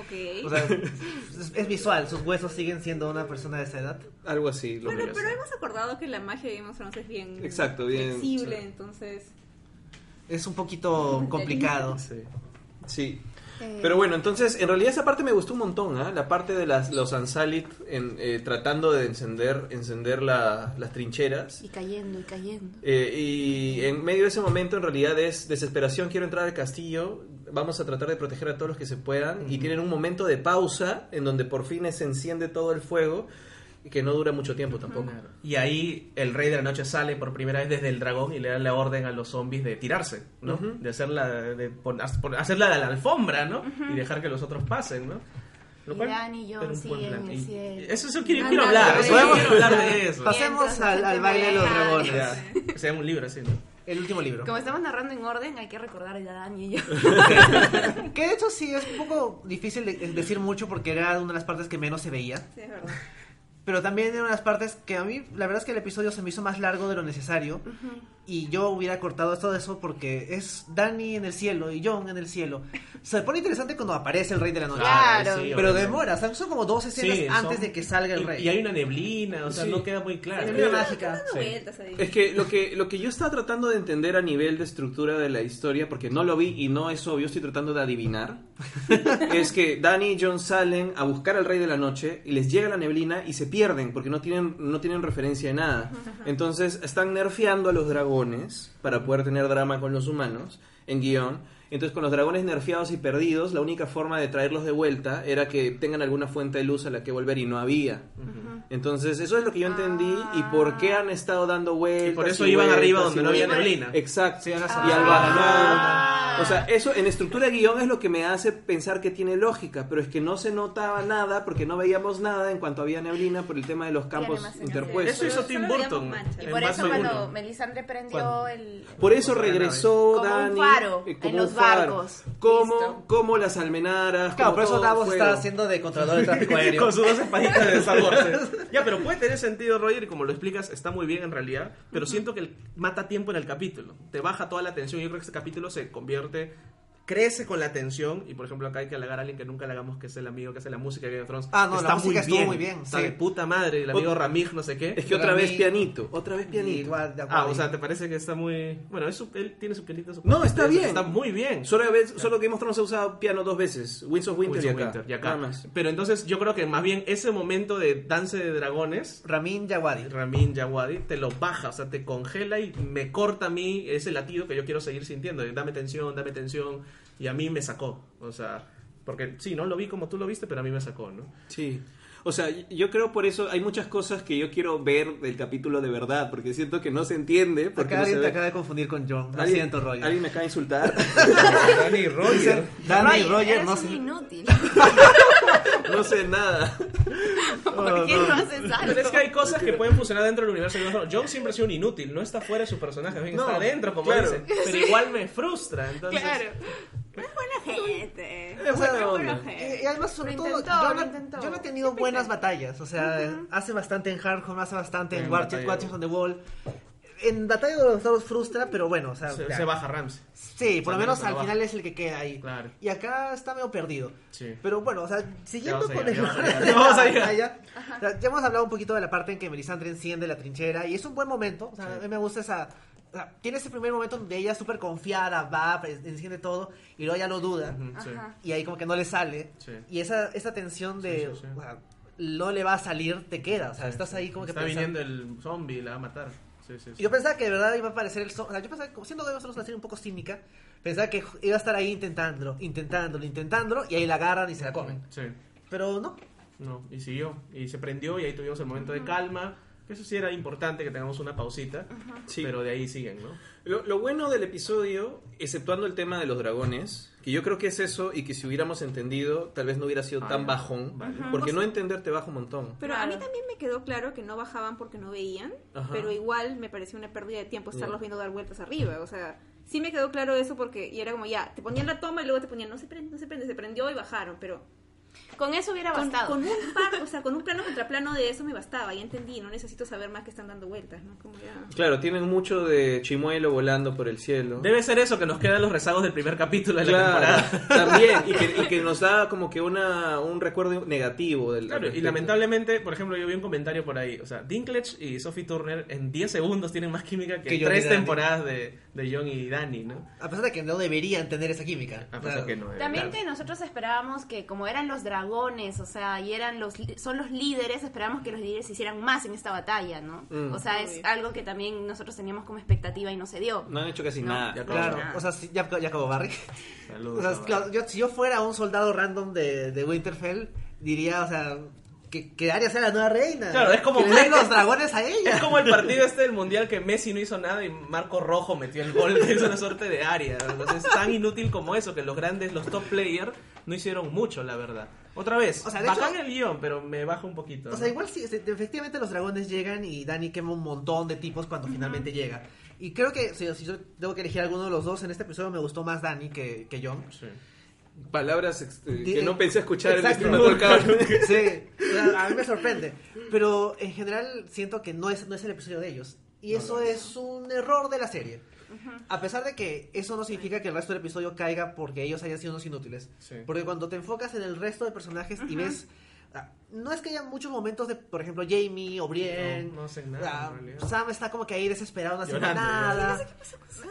Ok. O sea, es, es visual, sus huesos siguen siendo una persona de esa edad. Algo así. Lo Bueno, pero hemos acordado que la magia de Game of Thrones es bien Exacto, bien, flexible, sí. entonces... Es un poquito complicado. Sí. Sí. Eh, Pero bueno, entonces, en realidad esa parte me gustó un montón, ¿ah? La parte de las, los Ansalit en, eh, tratando de encender, encender la- las trincheras. Y cayendo, y cayendo. Eh, y en medio de ese momento, en realidad es desesperación, quiero entrar al castillo, vamos a tratar de proteger a todos los que se puedan. Y tienen un momento de pausa en donde por fin se enciende todo el fuego, que no dura mucho tiempo tampoco. Y ahí el rey de la noche sale por primera vez desde el dragón y le da la orden a los zombies de tirarse, ¿no? Ujú. De hacerla de hacerla de la alfombra, ¿no? Y dejar que los otros pasen, ¿no? Y Dani y siguen Y-. Eso, eso quiero, quiero hablar, eso, quiero hablar de eso. Pasemos al, al baile de los dragones. Ya, sea un libro así, ¿no? El último libro. Como estamos narrando en orden, hay que recordar a Dani y yo. Que de hecho sí es un poco difícil de- decir mucho porque era una de las partes que menos se veía. Sí, es verdad. Pero también era una de las partes que a mí, la verdad es que el episodio se me hizo más largo de lo necesario. Y yo hubiera cortado todo eso porque es Dani en el cielo y John en el cielo. Se pone interesante cuando aparece el rey de la noche. Claro. sí, Pero obviamente. demora, o sea, son como dos escenas Sí, antes son- de que salga el y- rey. Y, hay una neblina, o sea, Sí. no queda muy claro. Neblina mágica. Es que lo que lo que yo estaba tratando de entender a nivel de estructura de la historia, porque no lo vi y no es obvio, estoy tratando de adivinar, es que Danny y John salen a buscar al Rey de la Noche y les llega la neblina y se pierden porque no tienen no tienen referencia de nada. Entonces están nerfeando a los dragones para poder tener drama con los humanos en guion. Entonces con los dragones nerfeados y perdidos, la única forma de traerlos de vuelta era que tengan alguna fuente de luz a la que volver y no había. Entonces, eso es lo que yo entendí y por qué han estado dando vueltas. Y por eso y iban vueltas arriba donde no había neblina. Exacto. Sí, y al Ah. balcón. O sea, eso en estructura de guion es lo que me hace pensar que tiene lógica, pero es que no se notaba nada porque no veíamos nada en cuanto había neblina por el tema de los campos interpuestos. Eso hizo Tim Burton. Y por eso cuando. Melisandre prendió ¿Cuándo? el... Por eso regresó Como un Dani faro eh, en los. Barcos. Como, Listo. como las almenaras. Claro, como por eso todo Davos fuego. está haciendo de controlador de tráfico aéreo. Con sus dos espaditas de Wars. ya, pero puede tener sentido, Roger, y como lo explicas, está muy bien en realidad. Pero siento que mata tiempo en el capítulo. Te baja toda la tensión. Yo creo que este capítulo se convierte. Crece con la tensión. Y por ejemplo, acá hay que halagar a alguien que nunca le hagamos que es el amigo que hace la música de Game of Thrones. Ah, no, la está música estuvo muy bien, Está sí. de puta madre. El amigo Ramig, no sé qué. Es que otra vez pianito, otra vez pianito. igual, de Ah, o sea, ¿te parece que está muy. Bueno, es su- él tiene su pianito. su No, está bien. Está muy bien. Solo, vez, solo Game of Thrones ha usado piano dos veces. Winds of Winter, y, acá. Winter, y acá. Nada más. Pero entonces yo creo que más bien ese momento de Dance de Dragones Ramin Djawadi. Ramin Djawadi te lo baja, o sea, te congela y me corta a mí ese latido que yo quiero seguir sintiendo. Dame tensión, dame tensión. Y a mí me sacó. O sea, porque sí, no lo vi como tú lo viste, pero a mí me sacó, ¿no? Sí. O sea, yo creo por eso hay muchas cosas que yo quiero ver del capítulo de verdad, porque siento que no se entiende. Porque Acá no se alguien te ve. acaba de confundir con John. Lo ¿Alguien- siento, Roger. Alguien me acaba de insultar. Dani Roger. Dani y Roger no sé. inútil. no sé nada. ¿Por qué no haces algo? Pero es que hay cosas que pueden funcionar dentro del universo de Game of Thrones. John siempre ha sido un inútil, no está fuera de su personaje, bien, No, está adentro, como claro. dicen. Pero igual me frustra, entonces. Claro. Es buena gente. Es buena onda. gente. Y, y además, sobre todo, intentó, yo, no, yo no he tenido buenas batallas. O sea, hace bastante en Hardcore, hace bastante en En Watch Watchers on the Wall. En Batalla de los Estados frustra, pero bueno, o sea, Se, baja Ramsey. Sí, por lo menos al baja. final es el que queda ahí. Claro. Y acá está medio perdido. Sí. Pero bueno, o sea, siguiendo con el ya hemos hablado un poquito de la parte en que Melisandre enciende la trinchera y es un buen momento. O sea, a mí me gusta esa. o sea, tiene ese primer momento donde ella súper confiada, va, pues, enciende todo y luego ya lo duda. Sí. Y ahí como que no le sale. Sí. Y esa, esa tensión de. Sí, sí, sí. o sea, no le va a salir, te queda. O sea, estás ahí como que Está pensando- viniendo el zombie y la va a matar. Sí, sí, sí. y yo pensaba que de verdad iba a aparecer el sol. O sea, yo pensaba que, siendo of Thrones una serie un poco cínica, pensaba que iba a estar ahí intentándolo, intentándolo, intentándolo, y ahí la agarran y se la comen. Sí. Pero no. No, y siguió. Y se prendió y ahí tuvimos el momento de calma. Eso sí era importante que tengamos una pausita, Sí. pero de ahí siguen, ¿no? Lo, lo bueno del episodio, exceptuando el tema de los dragones, que yo creo que es eso y que si hubiéramos entendido, tal vez no hubiera sido Ah, tan ya. bajón, Vale. porque no entender te baja un montón. Pero a mí Claro. también me quedó claro que no bajaban porque no veían, Ajá. pero igual me pareció una pérdida de tiempo estarlos Ya. viendo dar vueltas arriba. O sea, sí me quedó claro eso porque y era como ya, te ponían la toma y luego te ponían no se prende, no se prende, se prendió y bajaron, pero Con eso hubiera con, bastado. con un par, o sea, con un plano contra plano de eso me bastaba, ya entendí, no necesito saber más que están dando vueltas, ¿no? Como ya... Claro, tienen mucho de chimuelo volando por el cielo. Debe ser eso que nos quedan los rezagos del primer capítulo de la Claro, temporada. también, y que, y que nos da como que una, un recuerdo negativo del Claro, y lamentablemente, por ejemplo, yo vi un comentario por ahí. O sea, Dinklage y Sophie Turner en 10 segundos tienen más química que, Que tres temporadas de, de John y Danny, ¿no? A pesar de que no deberían tener esa química. A pesar sea, que no. También claro. que nosotros esperábamos que como eran los dragones, o sea, y eran los son los líderes, esperábamos que los líderes hicieran más en esta batalla, ¿no? Mm. O sea, es algo que también nosotros teníamos como expectativa y no se dio. No han hecho casi No, nada. ya Claro, Nada. o sea, si- ya, ya acabó Barry. Saludos, O sea, Barry. claro, yo, si yo fuera un soldado random de, de Winterfell, diría, o sea, que, que Arya sea la nueva reina. Claro, es como que le los dragones a ella. Es como el partido este del mundial que Messi no hizo nada y Marco Rojo metió el gol. Es una suerte de área. Entonces, es tan inútil como eso, que los grandes, los top players, no hicieron mucho, la verdad. Otra vez, O sea, de bacán hecho- el guion, pero me baja un poquito. O ¿no? sea, igual sí, este, efectivamente los dragones llegan y Dani quema un montón de tipos cuando finalmente llega. Y creo que si, si yo tengo que elegir alguno de los dos, en este episodio me gustó más Dani que, que John. Sí. Palabras eh, Di- que no pensé escuchar en Exacto. este Mató al Caballo. Sí, o sea, a mí me sorprende. Pero en general siento que no es, no es el episodio de ellos. Y eso es un error de la serie. A pesar de que eso no significa que el resto del episodio caiga porque ellos hayan sido unos inútiles. Sí. Porque cuando te enfocas en el resto de personajes y ves... No es que haya muchos momentos de, por ejemplo, Jamie o Brienne. No, no hacen nada. Sam está como que ahí desesperado, no haciendo Llorando, nada.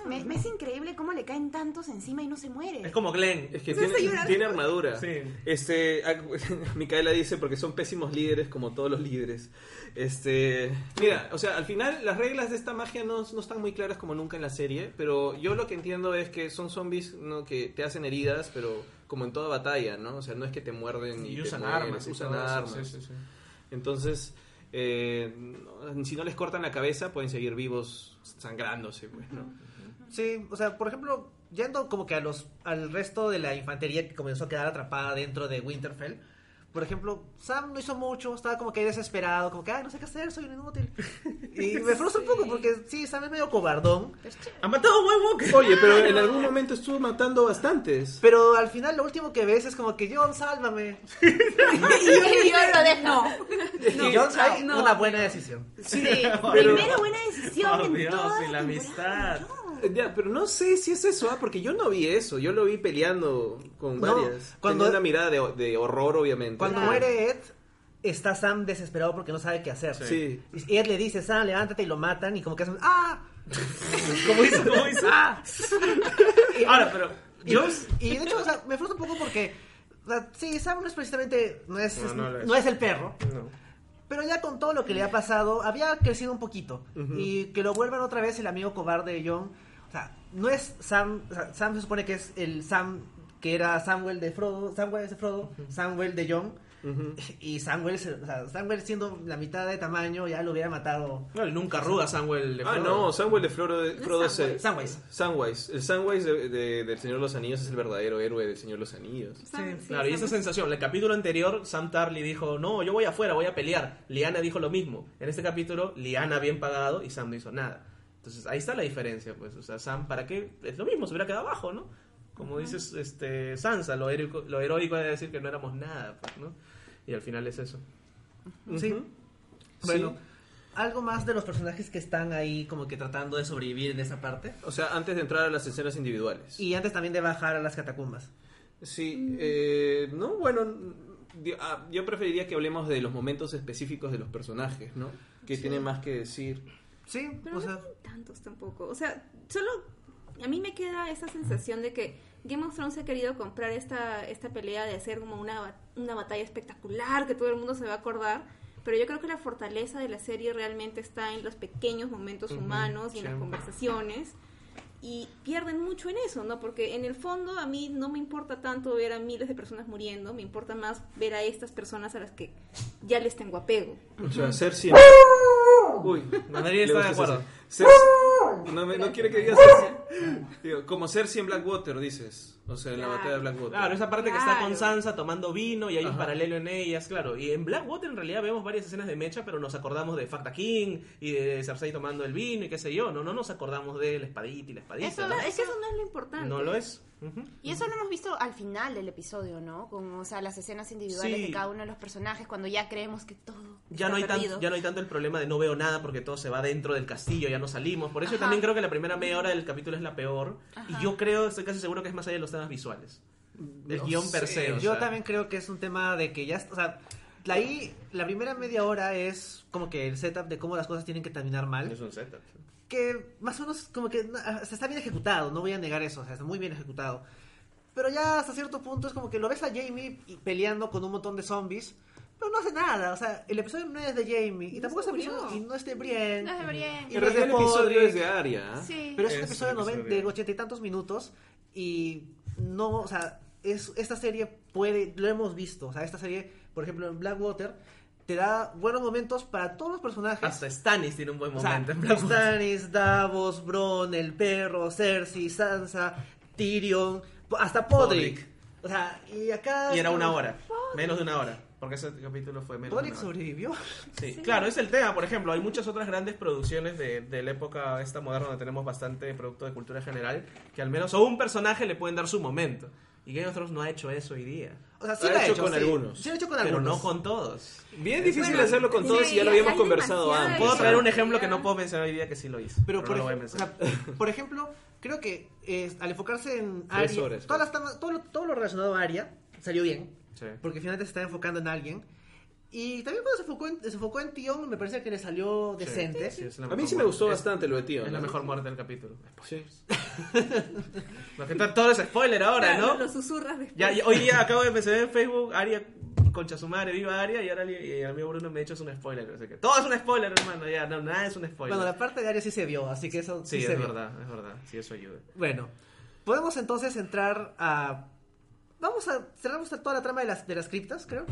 Me, me es increíble cómo le caen tantos encima y no se muere. Es como Glenn. Es que No tiene, armadura. Sí. Este, a- Micaela dice porque son pésimos líderes como todos los líderes. Este, mira, o sea, al final las reglas de esta magia no, no están muy claras como nunca en la serie, pero yo lo que entiendo es que son zombies ¿no? que te hacen heridas, pero como en toda batalla, ¿no? O sea, no es que te muerden y, Y te usan armas. y usan eso, armas. sí, sí, sí. Entonces, eh, si no les cortan la cabeza, pueden seguir vivos sangrándose, pues, ¿no? Sí, o sea, por ejemplo, yendo como que a los al resto de la infantería que comenzó a quedar atrapada dentro de Winterfell. Por ejemplo, Sam no hizo mucho, estaba como que ahí desesperado, como que, ay, no sé qué hacer, soy un inútil. Y me frustra un poco porque sí, Sam es medio cobardón. ¡Ha matado a White Walker! Oye, pero en algún momento estuvo matando bastantes. Pero al final lo último que ves es como que, John, sálvame. y yo lo dejo. y John sabe no. una buena decisión. Sí, Pero- primera buena decisión Por en Dios, toda y la amistad. Ya, pero no sé si es eso, ¿ah? porque yo no vi eso. Yo lo vi peleando con No, varias. cuando- Tenía una mirada de, de horror, obviamente. Cuando Claro. muere Ed, está Sam desesperado porque no sabe qué hacer. Sí. Y Ed le dice, Sam, levántate y lo matan y como que hacen, ¡ah! ¿Cómo hizo? ¿Cómo hizo? ¡ah! Y- Ahora, pero. Y, Yo. y de hecho, o sea, me frustra un poco porque, o sea, sí, Sam no es precisamente, no es, No, no lo es. no es el perro, No. pero ya con todo lo que le ha pasado, había crecido un poquito. Y que lo vuelvan otra vez el amigo cobarde de John, o sea, no es Sam, o sea, Sam se supone que es el Sam que era Samuel de Frodo, Samuel es de Frodo, Samuel de John. Y Samuel, o sea, Samuel siendo la mitad de tamaño ya lo hubiera matado. No, él nunca arruga Samuel. de Ah, Frodo. no, Samwell de Frodo, de, Frodo es el- Samwise. Samwise. El Samwise de, de- del Señor de los Anillos es el verdadero héroe del Señor de los Anillos. Sam- sí, Claro, y esa sensación, el capítulo anterior, Sam Tarly dijo, no, yo voy afuera, voy a pelear. Liana dijo lo mismo. En este capítulo, Liana bien pagado y Sam no hizo nada. Entonces, ahí está la diferencia, pues. O sea, Sam, ¿para qué? Es lo mismo, se hubiera quedado abajo, ¿no? Como dices, este, Sansa, lo heroico, lo heroico de decir que no éramos nada, pues, ¿no? Y al final es eso. Sí. Ujú. Bueno, Sí. algo más de los personajes que están ahí como que tratando de sobrevivir en esa parte. O sea, antes de entrar a las escenas individuales. Y antes también de bajar a las catacumbas. Sí, eh, no, bueno, ah, yo preferiría que hablemos de los momentos específicos de los personajes, ¿no? Que tienen más que decir. Sí, Pero o no sea, tantos tampoco. O sea, solo a mí me queda esa sensación de que Game of Thrones ha querido comprar esta, esta pelea de hacer como una, una batalla espectacular que todo el mundo se va a acordar. Pero yo creo que la fortaleza de la serie realmente está en los pequeños momentos humanos y en las conversaciones. Y pierden mucho en eso, ¿no? Porque en el fondo a mí no me importa tanto ver a miles de personas muriendo, me importa más ver a estas personas a las que ya les tengo apego. O sea, Cersei, Uy, Madrid le está de acuerdo. Cersei. No, me- no quiere que diga Cersei. Digo, como Cersei en Blackwater, dices. O sea, en la Claro. batalla de Blackwater. Claro, esa parte que está con. Sansa tomando vino y hay un Ajá. paralelo en ellas, claro. Y en Blackwater en realidad vemos varias escenas de Mecha, pero nos acordamos de Facta King y de Cersei tomando el vino y qué sé yo. No, no nos acordamos de la espadita y la espadita. Eso ¿no? Es que eso no es lo importante. No lo es. Y eso lo hemos visto al final del episodio, ¿no? Con, o sea, las escenas individuales Sí. de cada uno de los personajes, cuando ya creemos que todo Ya está no, hay tan- ya no hay tanto el problema de no veo nada porque todo se va dentro del castillo, ya no salimos. Por eso yo también creo que la primera media hora del capítulo es la peor. Ajá. Y yo creo, estoy casi seguro que es más allá de los temas visuales. El No guion per se. o Yo sea. también creo que es un tema de que ya, o sea, ahí, la primera media hora es como que el setup de cómo las cosas tienen que terminar mal. Es un setup. Que más o menos como que ah, está bien ejecutado, no voy a negar eso, o sea, está muy bien ejecutado. Pero ya hasta cierto punto es como que lo ves a Jamie y- peleando con un montón de zombies, pero no hace nada, o sea, el episodio no es de Jamie y tampoco es el episodio y no es de Brienne. No es de Brienne. Y no es realidad el de episodio es de Arya. Sí. Pero es un Es episodio de noven- episodio. de ochenta y tantos minutos y no, o sea, es, esta serie puede, lo hemos visto, o sea, esta serie, por ejemplo, en Blackwater, te da buenos momentos para todos los personajes. Hasta Stannis tiene un buen O sea, momento. en Blackwater. Stannis, Davos, Bron, el perro, Cersei, Sansa, Tyrion, hasta Podrick. Podrick. O sea, y acá... Y era una hora. Menos de una hora. Porque ese capítulo fue menos Podrick de una hora. sobrevivió. Sí, claro, es el tema. Por ejemplo, hay muchas otras grandes producciones de, de la época esta moderna donde tenemos bastante producto de cultura general que al menos a un personaje le pueden dar su momento. Y Game of Thrones no ha hecho eso hoy día. O sea, sí Lo lo ha hecho hecho con sí. algunos. Sí lo ha hecho con Pero algunos. no con todos. Bien difícil Bueno, hacerlo con todos y ya lo habíamos conversado antes. Puedo traer un ejemplo que no puedo mencionar hoy día que sí lo hizo. Pero por, no ej- o mencionar. sea, por ejemplo, creo que eh, al enfocarse en horas, todas las todo, lo, todo lo relacionado a Arya salió bien. Sí. Porque finalmente se está enfocando en alguien. Y también cuando se enfocó en, se enfocó en Tion, me parece que le salió decente. Sí, la A mí sí me gustó muerte. Bastante lo de tío. Es ¿no? la mejor muerte del capítulo. Sí. Lo que todo es spoiler ahora, Claro, ¿no? Lo susurras después. Ya, ya- hoy día acabo de empezar en Facebook, Aria, concha su madre, viva Aria, y ahora el amigo Bruno me ha hecho es un spoiler. Así que, todo es un spoiler, hermano, ya, no, nada es un spoiler. Bueno, la parte de Arya sí se vio, así que eso sí, sí, se es vio. verdad, es verdad, sí, eso ayuda. Bueno, podemos entonces entrar a... Vamos a cerramos toda la trama de las, de las criptas, creo,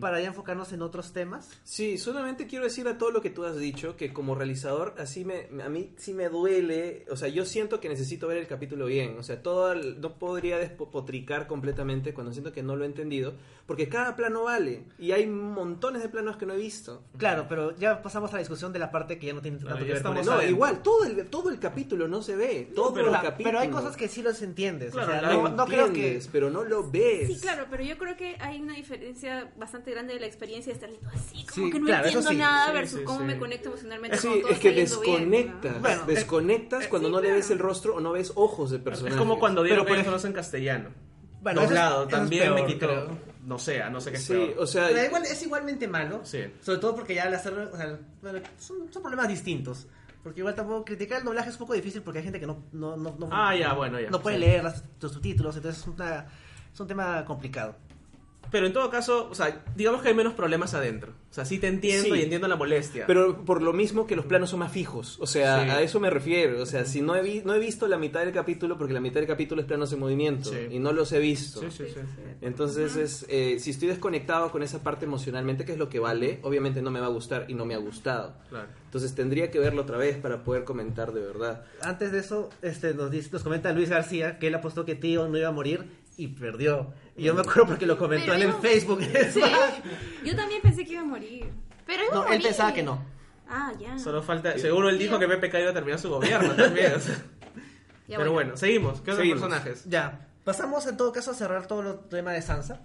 para ya enfocarnos en otros temas. Sí, solamente quiero decir a todo lo que tú has dicho que como realizador así me a mí sí me duele, o sea, yo siento que necesito ver el capítulo bien, o sea, todo el- no podría despotricar completamente cuando siento que no lo he entendido, porque cada plano vale y hay montones de planos que no he visto. Claro, pero ya pasamos a la discusión de la parte que ya no tiene tanto ya que ver con estamos eso. No, igual todo el todo el capítulo no se ve, todo pero- el capítulo. pero hay cosas que sí los entiendes. Claro, o sea, no, no creo que... entiendes, pero no lo ves. Sí, claro, pero yo creo que hay una diferencia bastante grande de la experiencia de estar así, como Sí, que no claro, entiendo sí. nada Sí, versus sí, cómo sí. me conecto emocionalmente Sí, con todo es que bien, desconectas, ¿no? Bueno, desconectas cuando no le ves claro. el rostro o no ves ojos de personajes. Es como cuando dieron Pero, por en castellano. Bueno, Doblado, también peor, me quitó. creo. No sé, no sé qué es Sí, peor. o sea, Pero igual, es igualmente malo. Sí. Sobre todo porque ya al hacerlo, o sea, bueno, son, son problemas distintos. Porque igual tampoco criticar el doblaje es un poco difícil porque hay gente que no, no, no, no- Ah, ya, bueno, ya. no puede Sí. leer las- los subtítulos, entonces es, una- es un tema complicado. Pero en todo caso, o sea, digamos que hay menos problemas adentro. O sea, sí te entiendo Sí. y entiendo la molestia. Pero por lo mismo que los planos son más fijos. O sea, Sí. a eso me refiero. O sea, si no he, vi- no he visto la mitad del capítulo, porque la mitad del capítulo es planos en movimiento. Sí. Y no los he visto. Sí, sí, sí. Entonces, es, eh, si estoy desconectado con esa parte emocionalmente, que es lo que vale, obviamente no me va a gustar y no me ha gustado. Claro. Entonces tendría que verlo otra vez para poder comentar de verdad. Antes de eso, este, nos, dice- nos comenta Luis García que él apostó que Tío no iba a morir y perdió. Y yo me acuerdo porque lo comentó Pero en el Facebook. Sí, yo también pensé que iba a morir. Pero iba a No, él morir. pensaba que no. Ah, ya. Solo falta. Seguro él dijo que PPK iba a terminar su gobierno también. o sea. Ya, Pero bueno, seguimos. ¿Qué otros personajes? Ya. Pasamos en todo caso a cerrar todo el tema de Sansa.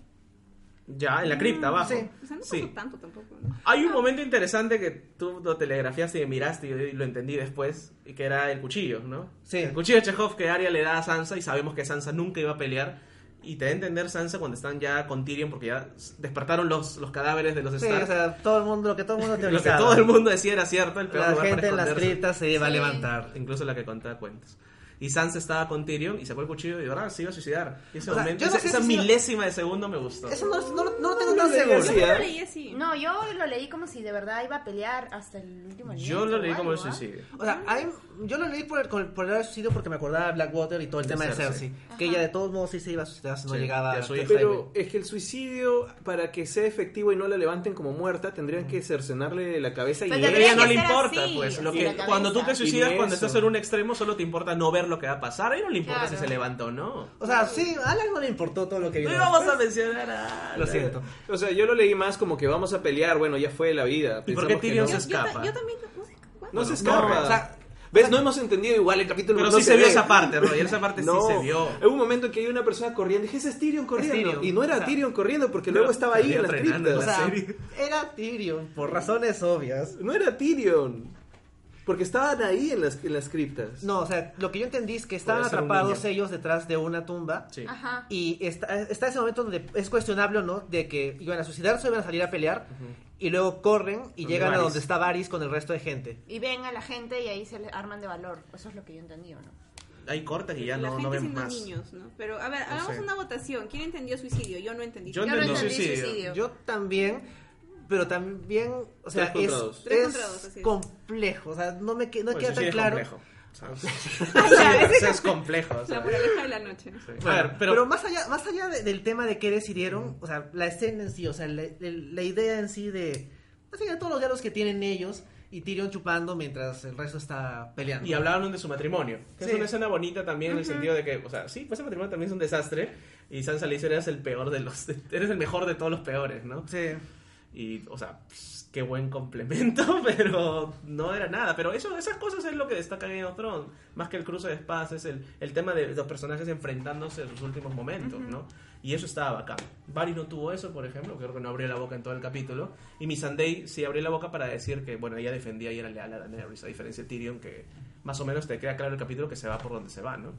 Ya, en la cripta, abajo. Sí. O sea, no pasó Sí. tanto tampoco. ¿no? Hay un momento interesante que tú lo telegrafiaste y miraste y lo entendí después, y que era el cuchillo, ¿no? Sí. El cuchillo de Chekhov que Arya le da a Sansa y sabemos que Sansa nunca iba a pelear. Y te da a entender Sansa cuando están ya con Tyrion porque ya despertaron los, los cadáveres de los Sí, Stark. o sea, todo el mundo, lo que todo el mundo lo que todo el mundo decía era cierto, el peor La lugar gente para en las criptas se iba a Sí. levantar. Incluso la que contaba cuentos. y Sansa estaba con Tyrion y sacó el cuchillo y de verdad se iba a suicidar. Y ese O sea, momento, no esa, esa si- milésima de segundo me gustó. Eso no, no, no lo tengo No tan seguro. Yo lo leí así. No, yo lo leí como si de verdad iba a pelear hasta el último Yo lo leí como el algo, ¿ah? suicidio. O sea, hay- yo lo leí por el, por el suicidio porque me acordaba de Blackwater y todo el De tema de Cersei. Cersei. Que ella de todos modos sí se iba a suicidar si no Sí, llegaba su a hija. Pero es que el suicidio, para que sea efectivo y no la levanten como muerta, tendrían que cercenarle la cabeza y Pero a ella no le importa, así, pues. Lo que, cuando tú te suicidas, cuando estás en un extremo, solo te importa no ver lo que va a pasar. A ella no le importa Claro. si se levanta o no. O sea, sí, a Alan no le importó todo lo que vio. No íbamos a mencionar a... Lo siento. O sea, yo lo leí más como que vamos a pelear, bueno, ya fue la vida. ¿Y por qué Tyrion no. se Yo, yo escapa? yo también no se No, escapa. o sea, ¿Ves? No hemos entendido igual el capítulo. Pero no sí se vio ve. esa parte, Roger. Esa parte No, sí se vio. Hubo un momento en que hay una persona corriendo y dije, ese es Tyrion corriendo. Tyrion. Y no era O sea, Tyrion corriendo porque luego estaba ahí en las O criptas. sea, serie. era Tyrion, por razones obvias. No era Tyrion. Porque estaban ahí en las, en las criptas. No, o sea, lo que yo entendí es que estaban atrapados ellos detrás de una tumba. Sí. Ajá. Y está, está ese momento donde es cuestionable o no de que iban a suicidarse o iban a salir a pelear. Y luego corren y Donde llegan a donde está Varys con el resto de gente. Y ven a la gente y ahí se les arman de valor. Eso es lo que yo entendí, ¿o no? Hay cortes y ya la no, gente no vemos siendo más. niños, ¿no? Pero, a ver, hagamos sé. una votación. ¿Quién entendió suicidio? Yo no entendí. Yo Yo no entendí suicidio. Yo también, pero también, o sea, Tres es, es complejo. O sea, no me que- no Pues queda sí tan es claro. complejo. O sea, ya, sí, es complejo. o sea. La moraleja de la noche. Sí. Bueno, A ver, pero, pero, más allá, más allá de- del tema de qué decidieron, o sea, la escena en sí, o sea, la, idea en sí de, más allá de todos los diálogos que tienen ellos y Tyrion chupando mientras el resto está peleando. Y hablaban de su matrimonio. Que Sí. Es una escena bonita también en el sentido de que, o sea, sí, pues el matrimonio también es un desastre. Y Sansa le dice, eres el peor de los... Eres el mejor de todos los peores, ¿no? Sí. Y, o sea, pues, qué buen complemento, pero no era nada. Pero eso, esas cosas es lo que destaca Game of Thrones. Más que el cruce de espadas, es el, el tema de los personajes enfrentándose en sus últimos momentos, ¿no? Y eso estaba bacán. Barry no tuvo eso, por ejemplo, creo que no abrió la boca en todo el capítulo. Y Missandei sí abrió la boca para decir que, bueno, ella defendía y era leal a Daenerys, a diferencia de Tyrion, que más o menos te queda claro el capítulo que se va por donde se va, ¿no?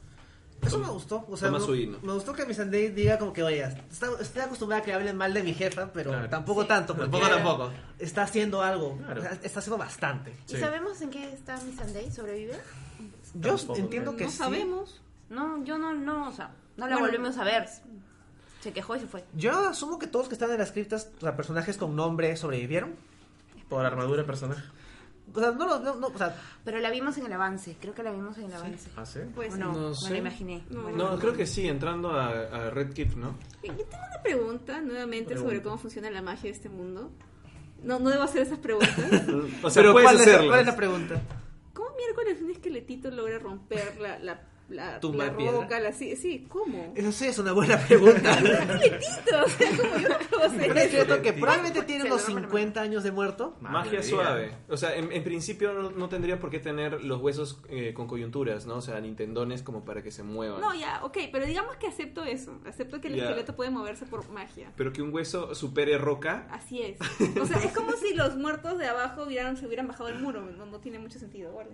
Eso me gustó. O sea, me, me gustó que Missandei diga como que, oye, está- estoy acostumbrada a que hablen mal de mi jefa, pero Claro. tampoco tanto. porque Tampoco, tampoco. Está haciendo algo. Claro. O sea, está haciendo bastante. ¿Y Sí. sabemos en qué está Missandei? ¿Sobrevive? Yo Tampoco, entiendo que No sí. sabemos. No, yo no, no, o sea, no la Bueno. volvemos a ver. Se quejó y se fue. Yo asumo que todos que están en las criptas, o sea, personajes con nombre sobrevivieron. Por armadura de personaje. O sea, no, lo- no, no, o sea, Pero la vimos en el avance, creo que la vimos en el avance. ¿Ah, sí? Pues ¿O no? No la imaginé. No, Bueno, creo que sí, entrando a, a Red Keep, ¿no? Yo tengo una pregunta nuevamente sobre cómo funciona la magia de este mundo. No, no debo hacer esas preguntas. O sea, pero puedes ¿cuál, es, cuál es la pregunta? ¿Cómo miércoles un esqueletito logra romper la, la, la, Tumba la piedra. roca? La, sí, sí, ¿cómo? Eso sí es una buena pregunta. esqueletito, o sea, como yo no puedo hacer Pero es cierto que probablemente tiene unos rompen. 50 años de muerto. Magia Madre suave. mía. O sea, en, en principio no, no tendría por qué tener los huesos eh, con coyunturas, ¿no? O sea, ni tendones como para que se muevan. No, ya, ok, pero digamos que acepto eso. Acepto que el Ya. esqueleto puede moverse por magia. Pero que un hueso supere roca. Así es. O sea, es como si los muertos de abajo hubieran, se hubieran bajado el muro. No, no tiene mucho sentido, guarda.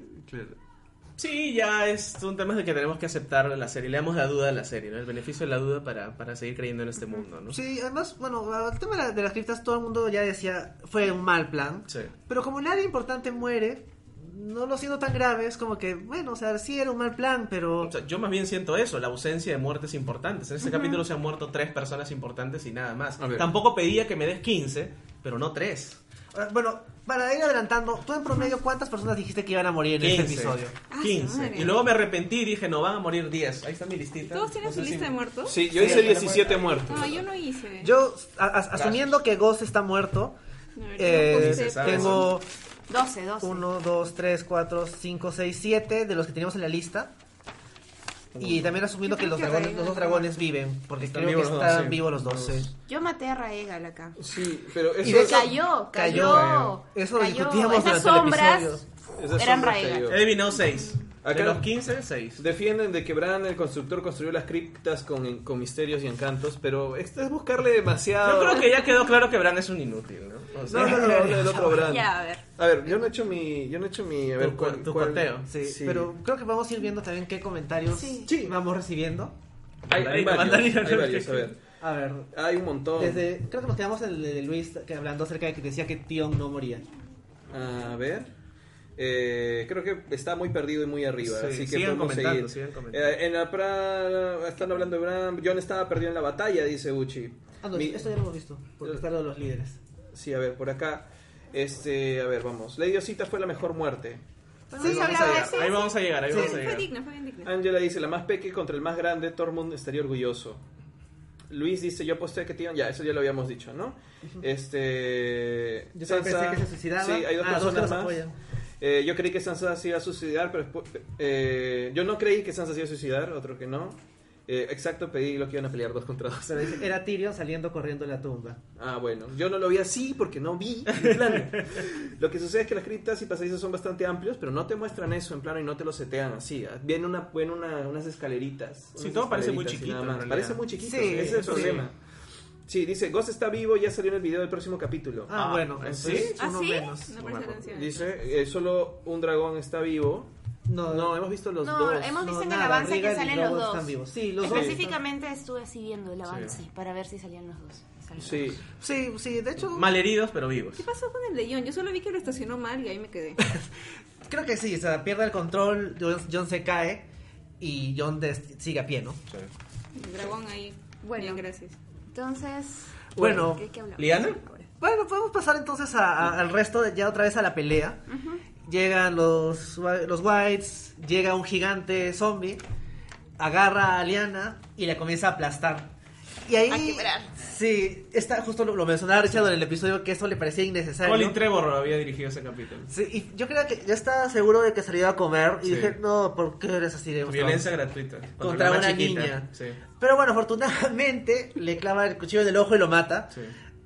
Sí, ya es un tema de que tenemos que aceptar la serie. Le damos la duda a la serie, ¿no? El beneficio de la duda para, para seguir creyendo en este mundo, ¿no? Sí, además, bueno, el tema de, la- de las criptas, todo el mundo ya decía, fue un mal plan. Sí. Pero como nadie importante muere, no lo siento tan grave, es como que, bueno, o sea, sí era un mal plan, pero... O sea, yo más bien siento eso, la ausencia de muertes importantes. En este capítulo se han muerto tres personas importantes y nada más. Tampoco pedía que me des 15, pero no tres. Ah, Bueno, para ir adelantando, tú en promedio, ¿cuántas personas dijiste que iban a morir en este 15. episodio? Ah, 15. su madre. Y luego me arrepentí y dije, no, van a morir 10. Ahí está mi listita. ¿Todos tienen No su si- lista de muertos? Sí, yo Sí, hice sí, 17 muertos. Ah, yo no hice. Yo, a- a- asumiendo que Ghost está muerto, ver, eh, tengo 12, 12. 1, 2, 3, 4, 5, 6, 7 de los que teníamos en la lista. Y también asumiendo que los que dragones, los dos dragones viven, porque Están creo que vivos los dos, están sí. vivos los dos. sí. Yo maté a Raegal acá. Sí, pero eso Y de hecho- Cayó, cayó. Cayó. Eso lo discutíamos Esas durante el sombras episodio. esas eran sombras Raegal. He adivinado 6. Acá- De los 15, 6. Defienden de que Bran, el constructor, construyó las criptas con, con misterios y encantos, pero esto es buscarle demasiado. Yo creo que ya quedó claro que Bran es un inútil, ¿no? O sea, No, no, no, del otro Bran. Ya, a ver. A ver, yo no he hecho mi. Yo no he hecho mi. A ver, Tu- cuál- tu cuál- conteo. Sí, Sí. pero creo que vamos a ir viendo también qué comentarios Sí. vamos recibiendo. Hay, hay varios, hay varios, a ver. A ver, Hay un montón. desde, creo que nos quedamos en el de Luis que hablando acerca de que decía que Tion no moría. A ver. Eh, creo que está muy perdido y muy arriba, Sí, así que sigan podemos comentando, seguir. sigan comentando. Eh, en la pra- están hablando de Bran, John estaba perdido en la batalla, dice Uchi. Ah, no, Mi- esto ya lo hemos visto, porque está lo de los líderes. Sí, a ver, por acá. Este, a ver, vamos. Lady Osita fue la mejor muerte. Sí, hablaba. Ahí vamos a llegar, ahí Sí, vamos a Fue llegar. digna, fue bien digna. Angela dice, la más peque contra el más grande, Tormund estaría orgulloso. Luis dice, yo aposté que te iban... Ya, eso ya lo habíamos dicho, ¿no? Este... Yo también pensé que se suicidaba. Sí, hay dos Ah, personas más. apoyan. Eh, yo creí que Sansa se iba a suicidar, pero después... eh, yo no creí que Sansa se iba a suicidar, otro que no. Eh, exacto, pedí lo que iban a pelear dos contra dos. Pero dice, era Tyrion saliendo corriendo de la tumba. Ah, bueno, yo no lo vi así porque no vi el plano. lo que sucede es que las criptas y pasadizos son bastante amplios, pero no te muestran eso en plano y no te lo setean así. ah. Viene una, viene una, unas escaleritas. Sí, unas todo parece muy chiquito. Parece muy chiquito, Sí, ese es el sí. problema. Sí, dice, Ghost está vivo, ya salió en el video del próximo capítulo. Ah, Ah, bueno, ¿sí? entonces ¿Ah, uno sí? menos. No No presté atención. Dice, eh, solo un dragón está vivo. No, No, hemos visto los No, dos. hemos visto en el nada, avance que Rhaegar y salen los dos. están vivos. Sí, los dos. Específicamente estuve así viendo el avance para ver si salían los dos. Los Sí. dos. Sí, sí, de hecho, Malheridos, pero vivos. ¿Qué pasó con el león? Yo solo vi que lo estacionó mal y ahí me quedé. creo que sí, o sea, pierde el control, John, John se cae y John sigue a pie, ¿no? El dragón ahí. Bueno. Bien, gracias. Entonces, Bueno, ¿qué, ¿Liana? Bueno, podemos pasar entonces a- a- al resto, de- ya otra vez a la pelea. Llegan los, los Whites, llega un gigante zombie, agarra a Liana y le comienza a aplastar. Y ahí... A quebrar. Sí, está, justo lo, lo mencionaba Richard en el episodio que eso le parecía innecesario. Colin Trevor había dirigido ese capítulo. Sí, y yo creo que ya estaba seguro de que iba a comer y Sí. dije, no, ¿por qué eres así de Violencia gratuita. Contra más una chiquita. niña. Sí, Pero bueno, afortunadamente le clava el cuchillo en el ojo y lo mata. sí.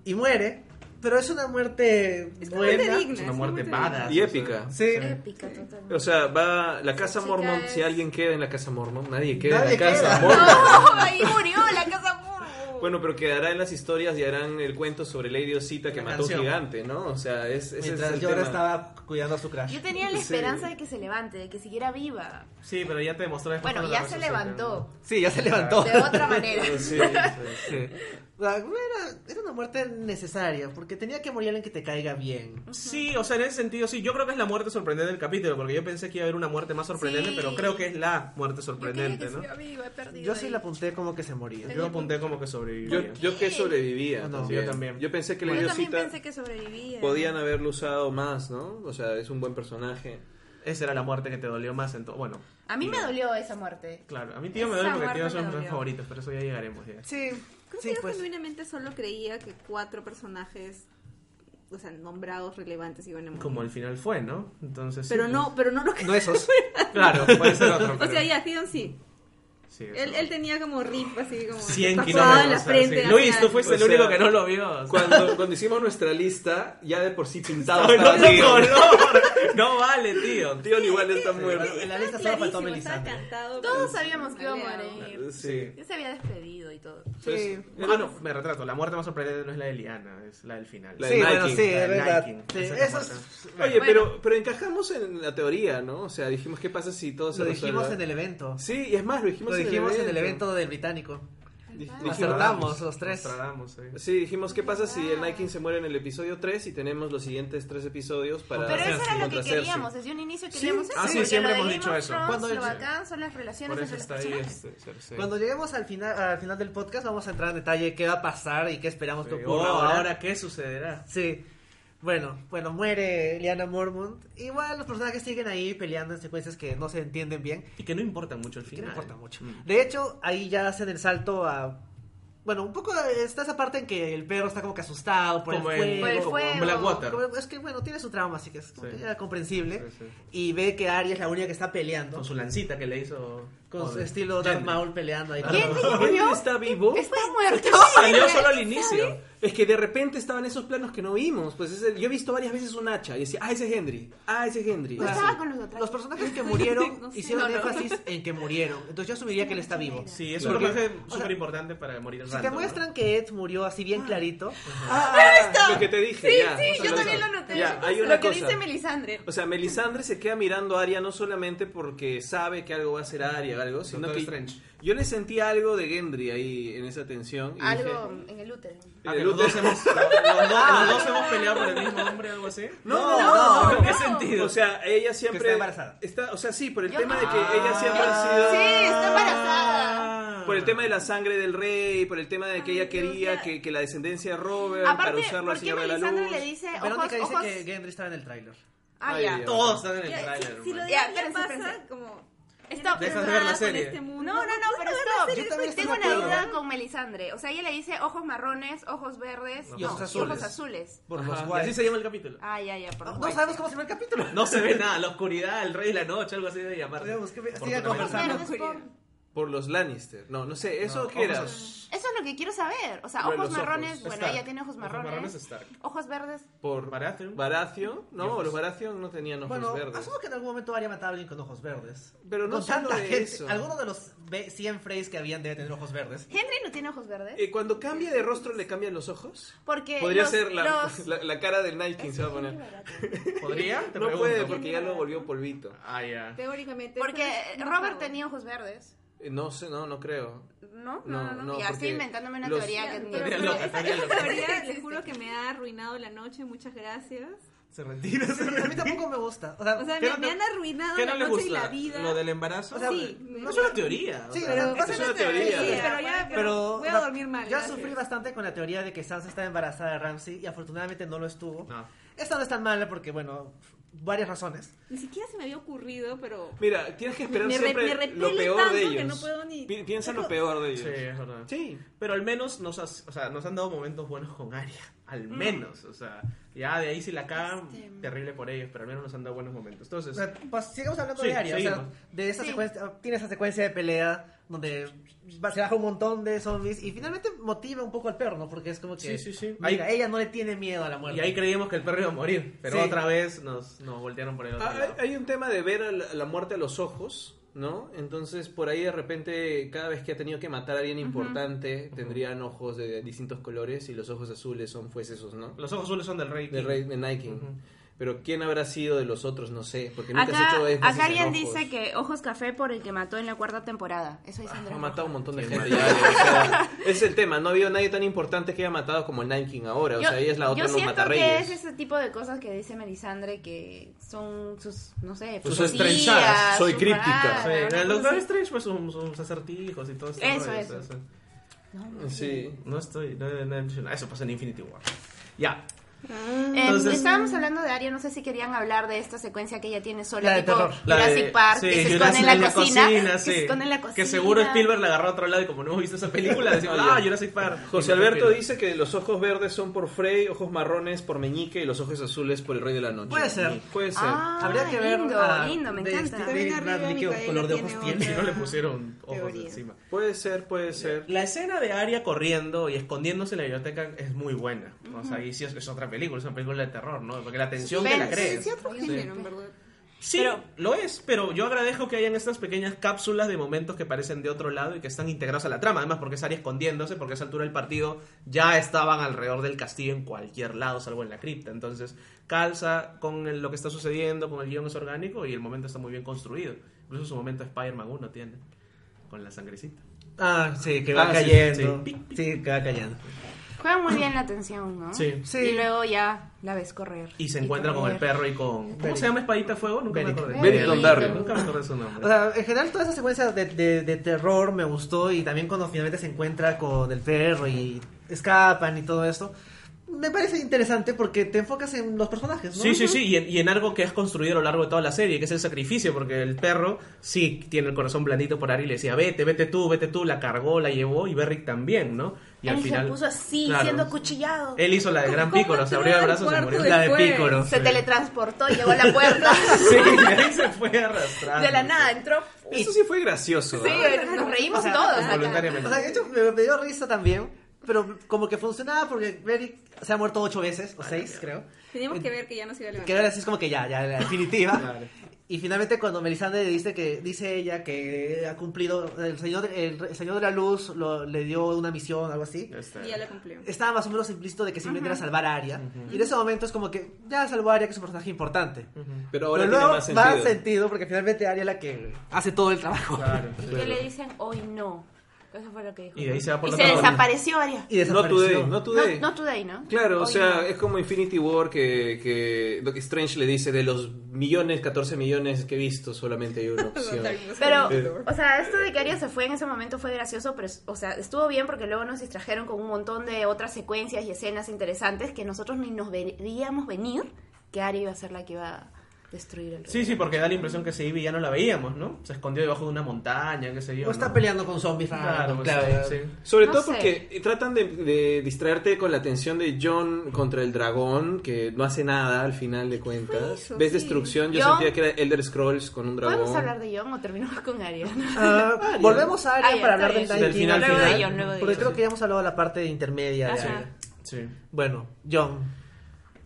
Y muere. Pero es una muerte Es una muerte buena. digna. Es una muerte badass. Y o épica. Sí. Épica, totalmente. O sea, va la casa Mormon, es- si alguien queda en la casa Mormon, nadie queda Nadie en la casa queda. Mormon. ¡No! Ahí murió la casa Mormon. Bueno, pero quedará en las historias y harán el cuento sobre Lady Osita que La mató a un canción. gigante, ¿no? O sea, es, ese Mientras es el Jorah tema. estaba cuidando a su crush. Yo tenía la Sí. esperanza de que se levante, de que siguiera viva. Sí, pero ya te demostró después Bueno, cuando ya la se levantó. Sí, ya se levantó. De otra manera. Sí, sí. Sí. Era, era una muerte necesaria, porque tenía que morir alguien que te caiga bien. Sí, o sea, en ese sentido, sí. Yo creo que es la muerte sorprendente del capítulo, porque yo pensé que iba a haber una muerte más sorprendente, Sí. pero creo que es la muerte Yo sorprendente, que ¿no? viva, he perdido Yo sí ahí. la apunté como que se moría. Yo apunté como que Yo, sobrevivía. yo que sobrevivía. No, también. yo también. Yo pensé que Yo Lady también Osita pensé que sobrevivía. podían haberlo usado más, ¿no? O sea, es un buen personaje. Esa era la muerte que te dolió más en todo. Bueno, A mí me dolió esa muerte. claro. A mí tío me Esa duele porque muerte tío son me mis dolió. favoritos, pero eso ya llegaremos ya. Sí, Creo sí, que yo pues. genuinamente solo creía que cuatro personajes, o sea, nombrados relevantes iban a morir. Como al final fue, ¿no? Entonces. sí, Pero pues. no, pero no lo que... No esos. Claro, puede ser otro. O pero- sea, ya, Theon sí. Sí. Él, él tenía como rip así como 100 tatuado kilómetros. en la o sea, frente. sí. Luis, tú fuiste O el único sea, que no lo vio. Cuando, cuando hicimos nuestra lista, ya de por sí pintado No, estaba no. No vale, tío. Tyrion igual está muerto. En la lista solo faltó Melisandre. Todos sabíamos que iba a morir. Sí. Ya se había despedido y todo. Sí. Ah, no, me retrato. La muerte más sorprendente no es la de Liana, es la del final. La de Sí, Nike. bueno, sí, La es de verdad. Sí, Esa es-. Oye, Bueno. pero, pero encajamos en la teoría, ¿no? O sea, dijimos, ¿qué pasa si todo se Lo dijimos resuelve? en el evento. Sí, y es más, lo dijimos, Lo dijimos en el evento del británico. Ah. dijimos- Acertamos los tres. Sí. Dijimos, ¿qué pasa si el Nike se muere en el episodio 3 y tenemos los siguientes tres episodios para Pero eso era lo que Cersei? queríamos, desde un inicio queríamos eso. Ah, sí, siempre hemos dicho of eso. Cuando lo el- bacán son las relaciones entre los personajes. este, Cersei. Cuando lleguemos al final, al final del podcast vamos a entrar en detalle qué va a pasar y qué esperamos que Sí, ocurra oh, ahora. ahora qué sucederá. Sí. Bueno, bueno, muere Liana Mormont. Igual los personajes siguen ahí peleando en secuencias que no se entienden bien. Y que no importa mucho el que final. no importa mucho. Mm. De hecho, ahí ya hacen el salto a... Bueno, un poco está esa parte en que el perro está como que asustado por Como el fuego. Por el como fuego. Blackwater. Como- Es que bueno, tiene su trauma, así que es como Sí. que ya comprensible. Sí, sí. Y ve que Arya es la única que está peleando. Con su lancita que le hizo. Con su estilo Darth. Maul peleando ahí. ¿Quién ¿Gendry está vivo? Está muerto. Salió solo al inicio. Es que de repente estaban esos planos que no vimos. Pues es el- yo he visto varias veces un hacha y decía, ah, ese es Henry. Ah, ese es Henry. No Ah, estaba sí. con los otros. Los personajes que murieron No sé. hicieron No, no. énfasis en que murieron. Entonces yo asumiría que él está vivo. Sí, es un personaje súper importante para morir Si random, te ¿no? muestran que Ed murió así bien clarito, Ah, lo que te dije, Sí, ya. sí, yo también lo noté. Ya, hay una lo que cosa. dice Melisandre. O sea, Melisandre se queda mirando a Arya no solamente porque sabe que algo va a hacer Arya, algo, sino Doctor que Strange. yo le sentí algo de Gendry ahí en esa tensión. y Algo dije, en el útero. Ah, el que los dos hemos, los, dos, los dos hemos peleado por el mismo hombre, algo así. No, no, ¿En qué no. sentido? O sea, ella siempre está embarazada. está- o sea, sí, por el Yo- tema de que Ah. ella siempre ha sido Sí, está embarazada. por el tema de la sangre del rey, por el tema de que Ay, ella quería que, que la descendencia de Robert para Aparte, usarlo al ¿por qué Señor de la Luz. le dice ojos, Verónica dice ojos? que Gendry estaba en el tráiler. Ah, ya. Todos están en el Ya, si- tráiler. si, lo de Ya, pasa, como... Stop. Dejas de ver la con serie. este mundo. No, no, no, pero stop. Yo Tengo una duda con Melisandre. O sea, ella le dice ojos marrones, ojos verdes Y no, ojos azules. ojos azules. Por los Y así se llama el capítulo. Ah, ya, ya, por No, no sabemos cómo se llama el capítulo. No se ve nada, la oscuridad, el rey de la noche, algo así de llamar. Sigan conversando. Por- los Lannister. No, no sé, ¿eso No, qué era? ojos Eso es lo que quiero saber. O sea, ojos ojos. marrones, bueno, Stark. ella tiene ojos Ojos marrones. marrones Stark. Ojos verdes. Por Baratheon. Baratheon. No, ojos- los Baratheon no tenían ojos Bueno, verdes. asumo que en algún momento Arya mataba a alguien con ojos verdes. Pero no con solo tanta de gente. eso. Alguno de los ve- 100 Freys que habían debe tener ojos verdes. Henry no tiene ojos verdes. Eh, cuando cambia de rostro, ¿le cambian los ojos? Porque Podría los- ser la, los- la, la cara del Night King se va a poner. ¿Podría? Te No pregunto. puede porque ya lo volvió polvito. Ah, ya. Teóricamente. Porque Robert tenía ojos verdes. No sé, no, no creo. ¿No? No, No, no, no. no, ya porque estoy inventándome una los- teoría que pero- pero loca, esa- teoría esa loca. teoría, les juro que me ha arruinado la noche, muchas gracias. Se retira. se A mí retira. tampoco me gusta. O sea, O sea, ¿Qué me, no te- me han arruinado ¿Qué la noche y la vida. Lo del embarazo. O sea, sí, no es una teoría. o Sí, sea, pero es una teoría. Sí, pero ya pero voy a dormir mal. Yo gracias. sufrí bastante con la teoría de que Sansa estaba embarazada de Ramsey y afortunadamente no lo estuvo. No. Esta no es tan mala porque, bueno, varias razones. Ni siquiera se me había ocurrido, pero... Mira, tienes que esperar Me re- siempre me lo peor tanto de que ellos. no puedo ni- Pi- Piensa Pero- lo peor de ellos. Sí, es verdad. Sí. Pero al menos nos, has- o sea, nos han dado momentos buenos con Aria. Al menos. O sea, ya de ahí si la cagan, Este- terrible por ellos. Pero al menos nos han dado buenos momentos. Entonces, pues, sigamos hablando Sí, de Arya. O sea, de esa Sí. secuencia, tiene esa secuencia de pelea donde va- se baja un montón de zombies y finalmente motiva un poco al perro, ¿no? Porque es como que. Sí, sí, sí. Mira, Ahí- ella no le tiene miedo a la muerte. y ahí creíamos que el perro iba a morir. Pero Sí. otra vez nos, nos voltearon por el otro Ah, lado. hay, hay un tema de ver a la, a la muerte a los ojos, ¿no? Entonces, por ahí de repente, cada vez que ha tenido que matar a alguien importante, tendrían ojos de distintos colores y los ojos azules son, pues, esos, ¿no? Los ojos azules son del rey. Del rey de Nike. Pero ¿quién habrá sido de los otros? No sé, porque nunca Acá, se ha hecho énfasis acá en alguien dice que ojos café por el que mató en la cuarta temporada. Eso dice Ha Andrés. matado un montón de gente mal. ya. o sea, es el tema. No ha habido nadie tan importante que haya matado como el Night King ahora. O Yo- sea, ella es la otra yo en los siento que es ese tipo de cosas que dice Melisandre que son sus, no sé, Sus estrenchadas. Soy críptica. Sí, cosa Doctor. Strange, pues sus, sus acertijos y todo esto. Eso, eso. No, no. Sí. No estoy. No, no. Eso pasa en Infinity War. Ya. Eh, Entonces- estábamos hablando de Aria, no sé si querían hablar de esta secuencia que ella tiene sola, La de tipo terror. La Jurassic de- Park, sí, que se esconde Jurassic en la, cocina, que sí. se esconde en la cocina. Que seguro Spielberg la agarró a otro lado y como no hemos visto esa película, decimos, Ah, Jurassic Park. José Alberto dice que los ojos verdes son por Frey, ojos marrones por Meñique y los ojos azules por el Rey de la Noche. Puede ser. Puede ser. Ah, Habría que ver. lindo, a- lindo, me de encanta. David Bradley, qué color de ojos tiene. Si no le pusieron ojos encima. Puede ser, puede ser. La escena de Aria corriendo y escondiéndose en la biblioteca es muy buena. O sea, y sí es, es otra película, es una película de terror, ¿no? Porque la tensión te la crees. Sí, otro Sí. género, en verdad. Sí, Pero- lo es, pero yo agradezco que hayan estas pequeñas cápsulas de momentos que parecen de otro lado y que están integrados a la trama. Además, porque es Arya escondiéndose, porque a esa altura del partido ya estaban alrededor del castillo en cualquier lado, salvo en la cripta. Entonces, calza con el- lo que está sucediendo, con el guion es orgánico y el momento está muy bien construido. Incluso su momento Spider-Man 1 tiene, con la sangrecita. Ah, sí, que va Ah, sí, cayendo. sí. Sí, que va cayendo. Juega muy bien la tensión, ¿no? Sí. Sí. Y luego ya la ves correr. Y se encuentra con el correr. perro y con... ¿Cómo se llama Espadita Fuego? Nunca Beric. me acordé. Beric Dondarrion. Nunca me acordé su nombre. O sea, en general toda esa secuencia de, de- de terror me gustó y también cuando finalmente se encuentra con el perro y escapan y todo esto. Me parece interesante porque te enfocas en los personajes, ¿no? Sí, sí, sí, y en, y en algo que has construido a lo largo de toda la serie, que es el sacrificio, porque el perro sí tiene el corazón blandito por Ari y le decía, vete, vete tú, vete tú, la cargó, la llevó, y Beric también, ¿no? Y al Él final... se puso así, Claro. siendo acuchillado. Él hizo la de Gran ¿Cómo Pícoro, se abrió el al brazo, se murió. de- La de. Pícoro. Se teletransportó, llegó a la puerta. Sí, de ahí se fue arrastrando. De la nada, entró. Eso sí fue gracioso. Sí, ¿no? nos reímos O sea, todos. Voluntariamente. O sea, de hecho me, me dio risa también, pero como que funcionaba porque Beric se ha muerto ocho veces, o seis creo. Teníamos que ver que ya no se iba a Que levantar. ahora sí es como que ya, ya, la definitiva. Claro. Y finalmente cuando Melisandre dice que dice ella que ha cumplido el señor el, el señor de la luz lo- le dio una misión algo así. Ya está. Y ya la cumplió. Estaba más o menos implícito de que simplemente era salvar a Arya. Y en ese momento es como que ya salvó a Arya, que es un personaje importante. Pero ahora Pero tiene luego más sentido. más sentido porque finalmente Arya es la que hace todo el trabajo. Claro. Y que le dicen, hoy no. Eso fue lo que dijo. Y de ahí se va por Y la se otra desapareció Aria. Y No today, no today. No, no today, ¿no? Claro, o sea, no. es como Infinity War que, que Doctor Strange le dice de los millones, 14 millones que he visto, solamente hay una opción. Pero, Eh. o sea, esto de que Aria se fue en ese momento fue gracioso, pero, o sea, estuvo bien porque luego nos distrajeron con un montón de otras secuencias y escenas interesantes que nosotros ni nos veríamos venir que Aria iba a ser la que iba a destruir el Sí, reino. sí, porque da la impresión que Ivy ya no la veíamos, ¿no? Se escondió debajo de una montaña, qué sé yo. O está ¿no? peleando con zombies Claro, pues, claro. sí. Sobre No todo sé. porque tratan de, de distraerte con la atención de John contra el dragón, que no hace nada al final de cuentas. eso, Ves sí. destrucción, yo John- sentía que era Elder Scrolls con un dragón. ¿Podemos hablar de John o terminamos con Aria? Ah, volvemos a Arya Ah, ya, para está hablar del bien. Night Del King final, Luego de final, Jon, luego de Porque Jon. creo que ya hemos hablado de la parte intermedia. de Ajá. Arya. Sí. Bueno, John.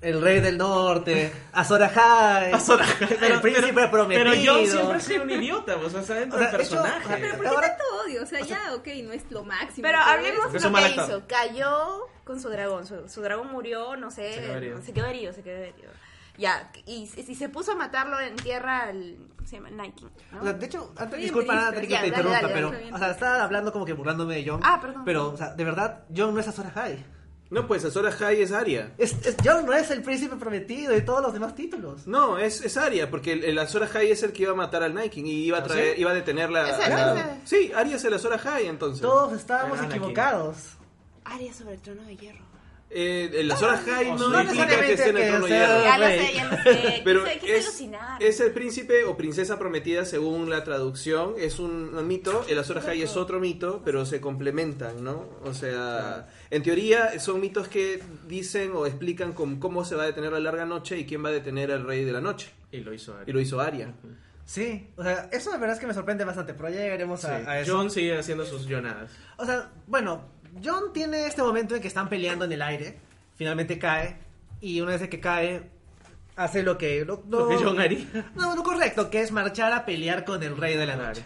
El rey del norte, Azor Ahai, Azor el príncipe prometido. Pero yo siempre sido un idiota, o sea, dentro O sea, del de hecho, personaje. ah, Pero ¿por qué Ahora- tanto odio? O sea, ya, ok, no es lo máximo. Pero hablemos de lo que hizo. Cayó con su dragón. Su, su dragón murió, no sé. Se quedó herido. Se quedó herido, se quedó herido. Ya, y, y se puso a matarlo en tierra al. ¿Cómo se llama? Nike. ¿no? O sea, de hecho, antes, disculpa, pero- antes que te interrumpa, dale, pero, o sea, estaba hablando como que burlándome de John. Ah, perdón. Pero, o sea, de verdad, John no es Azor Ahai. No, pues Azor Ahai es Arya. Es, es- John no es el príncipe prometido y todos los demás títulos. No, es, es Arya, porque el, el Azor Ahai es el que iba a matar al Night King y iba a, ¿Ah, traer, sí? iba a detener la... Ese, la- ese. Sí, Arya es el Azor Ahai, entonces. Todos estábamos equivocados. Aria sobre el trono de hierro. Eh, el Azor Ahai o no, no implica que esté en el trono hierro. sea- Ya lo sé, ya lo sé. Pero quise, quise es, alucinar. es el príncipe o princesa prometida según la traducción. Es un, mito. El Azor Ahai es otro mito, pero se complementan, ¿no? O sea, en teoría son mitos que dicen o explican con cómo se va a detener la larga noche y quién va a detener al rey de la noche. Y lo hizo Ari. Y lo hizo Arya. Sí, o sea, eso la verdad es que me sorprende bastante, pero ya llegaremos a, Sí. a eso. John sigue haciendo sus llonadas. O sea, bueno, John tiene este momento en que están peleando en el aire, finalmente cae, y una vez que cae, hace lo que... Lo, Lo que John haría. No, lo correcto, que es marchar a pelear con el rey de la noche.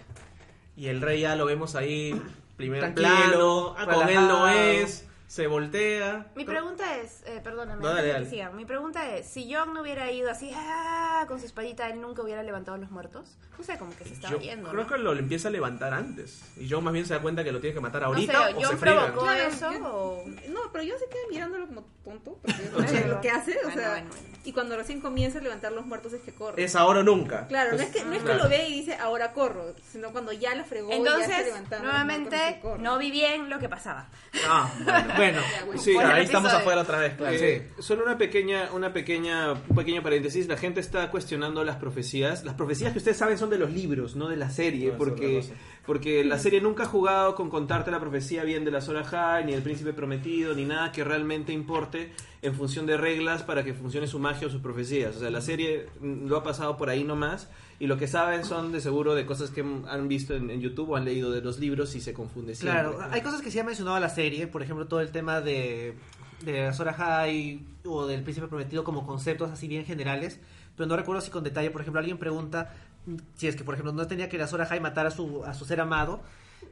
Y el rey ya lo vemos ahí, primer Tranquilo, plano, ah, con él no relajado. es, se voltea. Mi pregunta es, eh, perdóname, No, dale, dale. siga. mi pregunta es, si John no hubiera ido así ah, con su espadita, él nunca hubiera levantado a los muertos. No sé, como que se estaba Yo yendo. creo ¿no? que lo empieza a levantar antes. Y John más bien se da cuenta que lo tiene que matar No sé, ahorita o se John friegan. provocó Claro, eso yo- o... No, pero yo se quedé mirándolo como tonto. Porque es lo que hace, o Bueno, sea. bueno, bueno. Y cuando recién comienza a levantar los muertos es que corre. Es ahora o nunca. Claro, no Pues, es que, no es que claro. lo ve y dice ahora corro, sino cuando ya la fregó, ya está Entonces, levantando. nuevamente, no vi bien lo que pasaba. Ah, bueno. Bueno. Sí, el ahí estamos afuera otra vez, claro. Eh, Solo una pequeña, una pequeña, un pequeño paréntesis. La gente está cuestionando las profecías. Las profecías que ustedes saben son de los libros, no de la serie, No, porque, porque la serie nunca ha jugado con contarte la profecía bien de la Zora High, ni del príncipe prometido, ni nada que realmente importe en función de reglas para que funcione su magia o sus profecías. O sea, la serie mm, lo ha pasado por ahí nomás. Y lo que saben son de seguro de cosas que han visto en, en YouTube o han leído de los libros y se confunde siempre. claro, hay cosas que sí ha mencionado la serie, por ejemplo, todo el tema de, de Azor Ahai o del príncipe prometido como conceptos así bien generales, pero no recuerdo si con detalle, por ejemplo, alguien pregunta si es que, por ejemplo, no tenía que Azor Ahai matar a su, a su ser amado,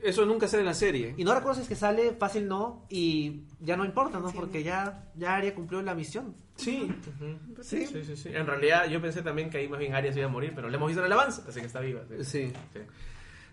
Eso nunca sale en la serie. y no recuerdo si es que sale fácil no, y ya no importa, ¿no? Porque ya, ya Arya cumplió la misión. Sí. Ujú. Sí. Sí, sí, sí. En realidad yo pensé también que ahí más bien Arias iba a morir, pero le hemos visto en el avance, así que está viva. Sí. Sí.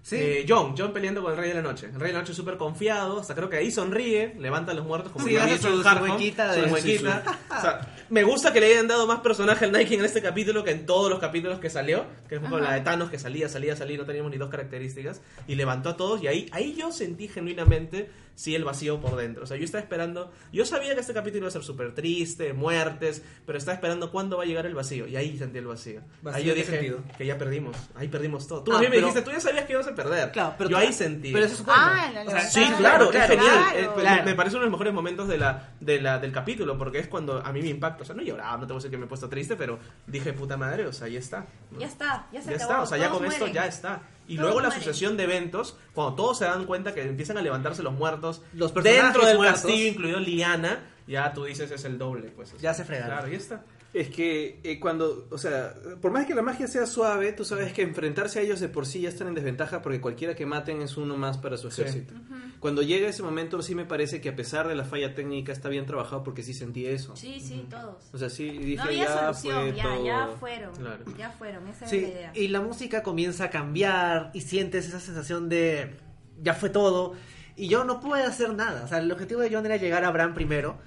Sí. Eh, John, John peleando con el Rey de la Noche. El Rey de la Noche súper confiado, hasta creo que ahí sonríe, levanta a los muertos como Sí, que hace su- su huequita. O sea, me gusta que le hayan dado más personaje al Nike en este capítulo que en todos los capítulos que salió, que fue con la de Thanos que salía, salía, salía, no teníamos ni dos características, y levantó a todos, y ahí, ahí yo sentí genuinamente sí el vacío por dentro. O sea, yo estaba esperando, yo sabía que este capítulo iba a ser súper triste, muertes, pero estaba esperando cuándo va a llegar el vacío, y ahí sentí el vacío. ¿Vacío ahí yo dije sentido? que ya perdimos, ahí perdimos todo. Tú Ah, a mí me pero- dijiste, tú ya sabías que ibas a perder. Claro, pero yo ahí sentí. Pero eso es bueno. Ah, la O sea. Sí, claro, claro, es genial. claro. Eh, pues, Claro. Me parece uno de los mejores momentos de la, de la, del capítulo, porque es cuando a mí me impacta. O sea, no lloraba, no te voy a decir que me he puesto triste, pero dije, puta madre, o sea, ya está. Ya está, ya se Ya acabó. está, o sea, ya con esto mueren. ya está. Y luego la sucesión de eventos, cuando todos se dan cuenta que empiezan a levantarse los muertos Los personajes dentro del muertos. castillo, incluido Liana, ya tú dices es el doble, pues. Ya se fregaron. Claro, ya está. Es que eh, cuando, o sea, por más que la magia sea suave, tú sabes que enfrentarse a ellos de por sí ya están en desventaja porque cualquiera que maten es uno más para su Sí. ejército. Cuando llega ese momento sí me parece que a pesar de la falla técnica está bien trabajado porque sí sentí eso. Sí, sí, todos. O sea, sí dije No había ya solución, fue ya, todo. ya fueron. Claro. Ya fueron, esa Sí, es la idea. y la música comienza a cambiar y sientes esa sensación de ya fue todo y yo no puedo hacer nada. O sea, el objetivo de John era llegar a Bran primero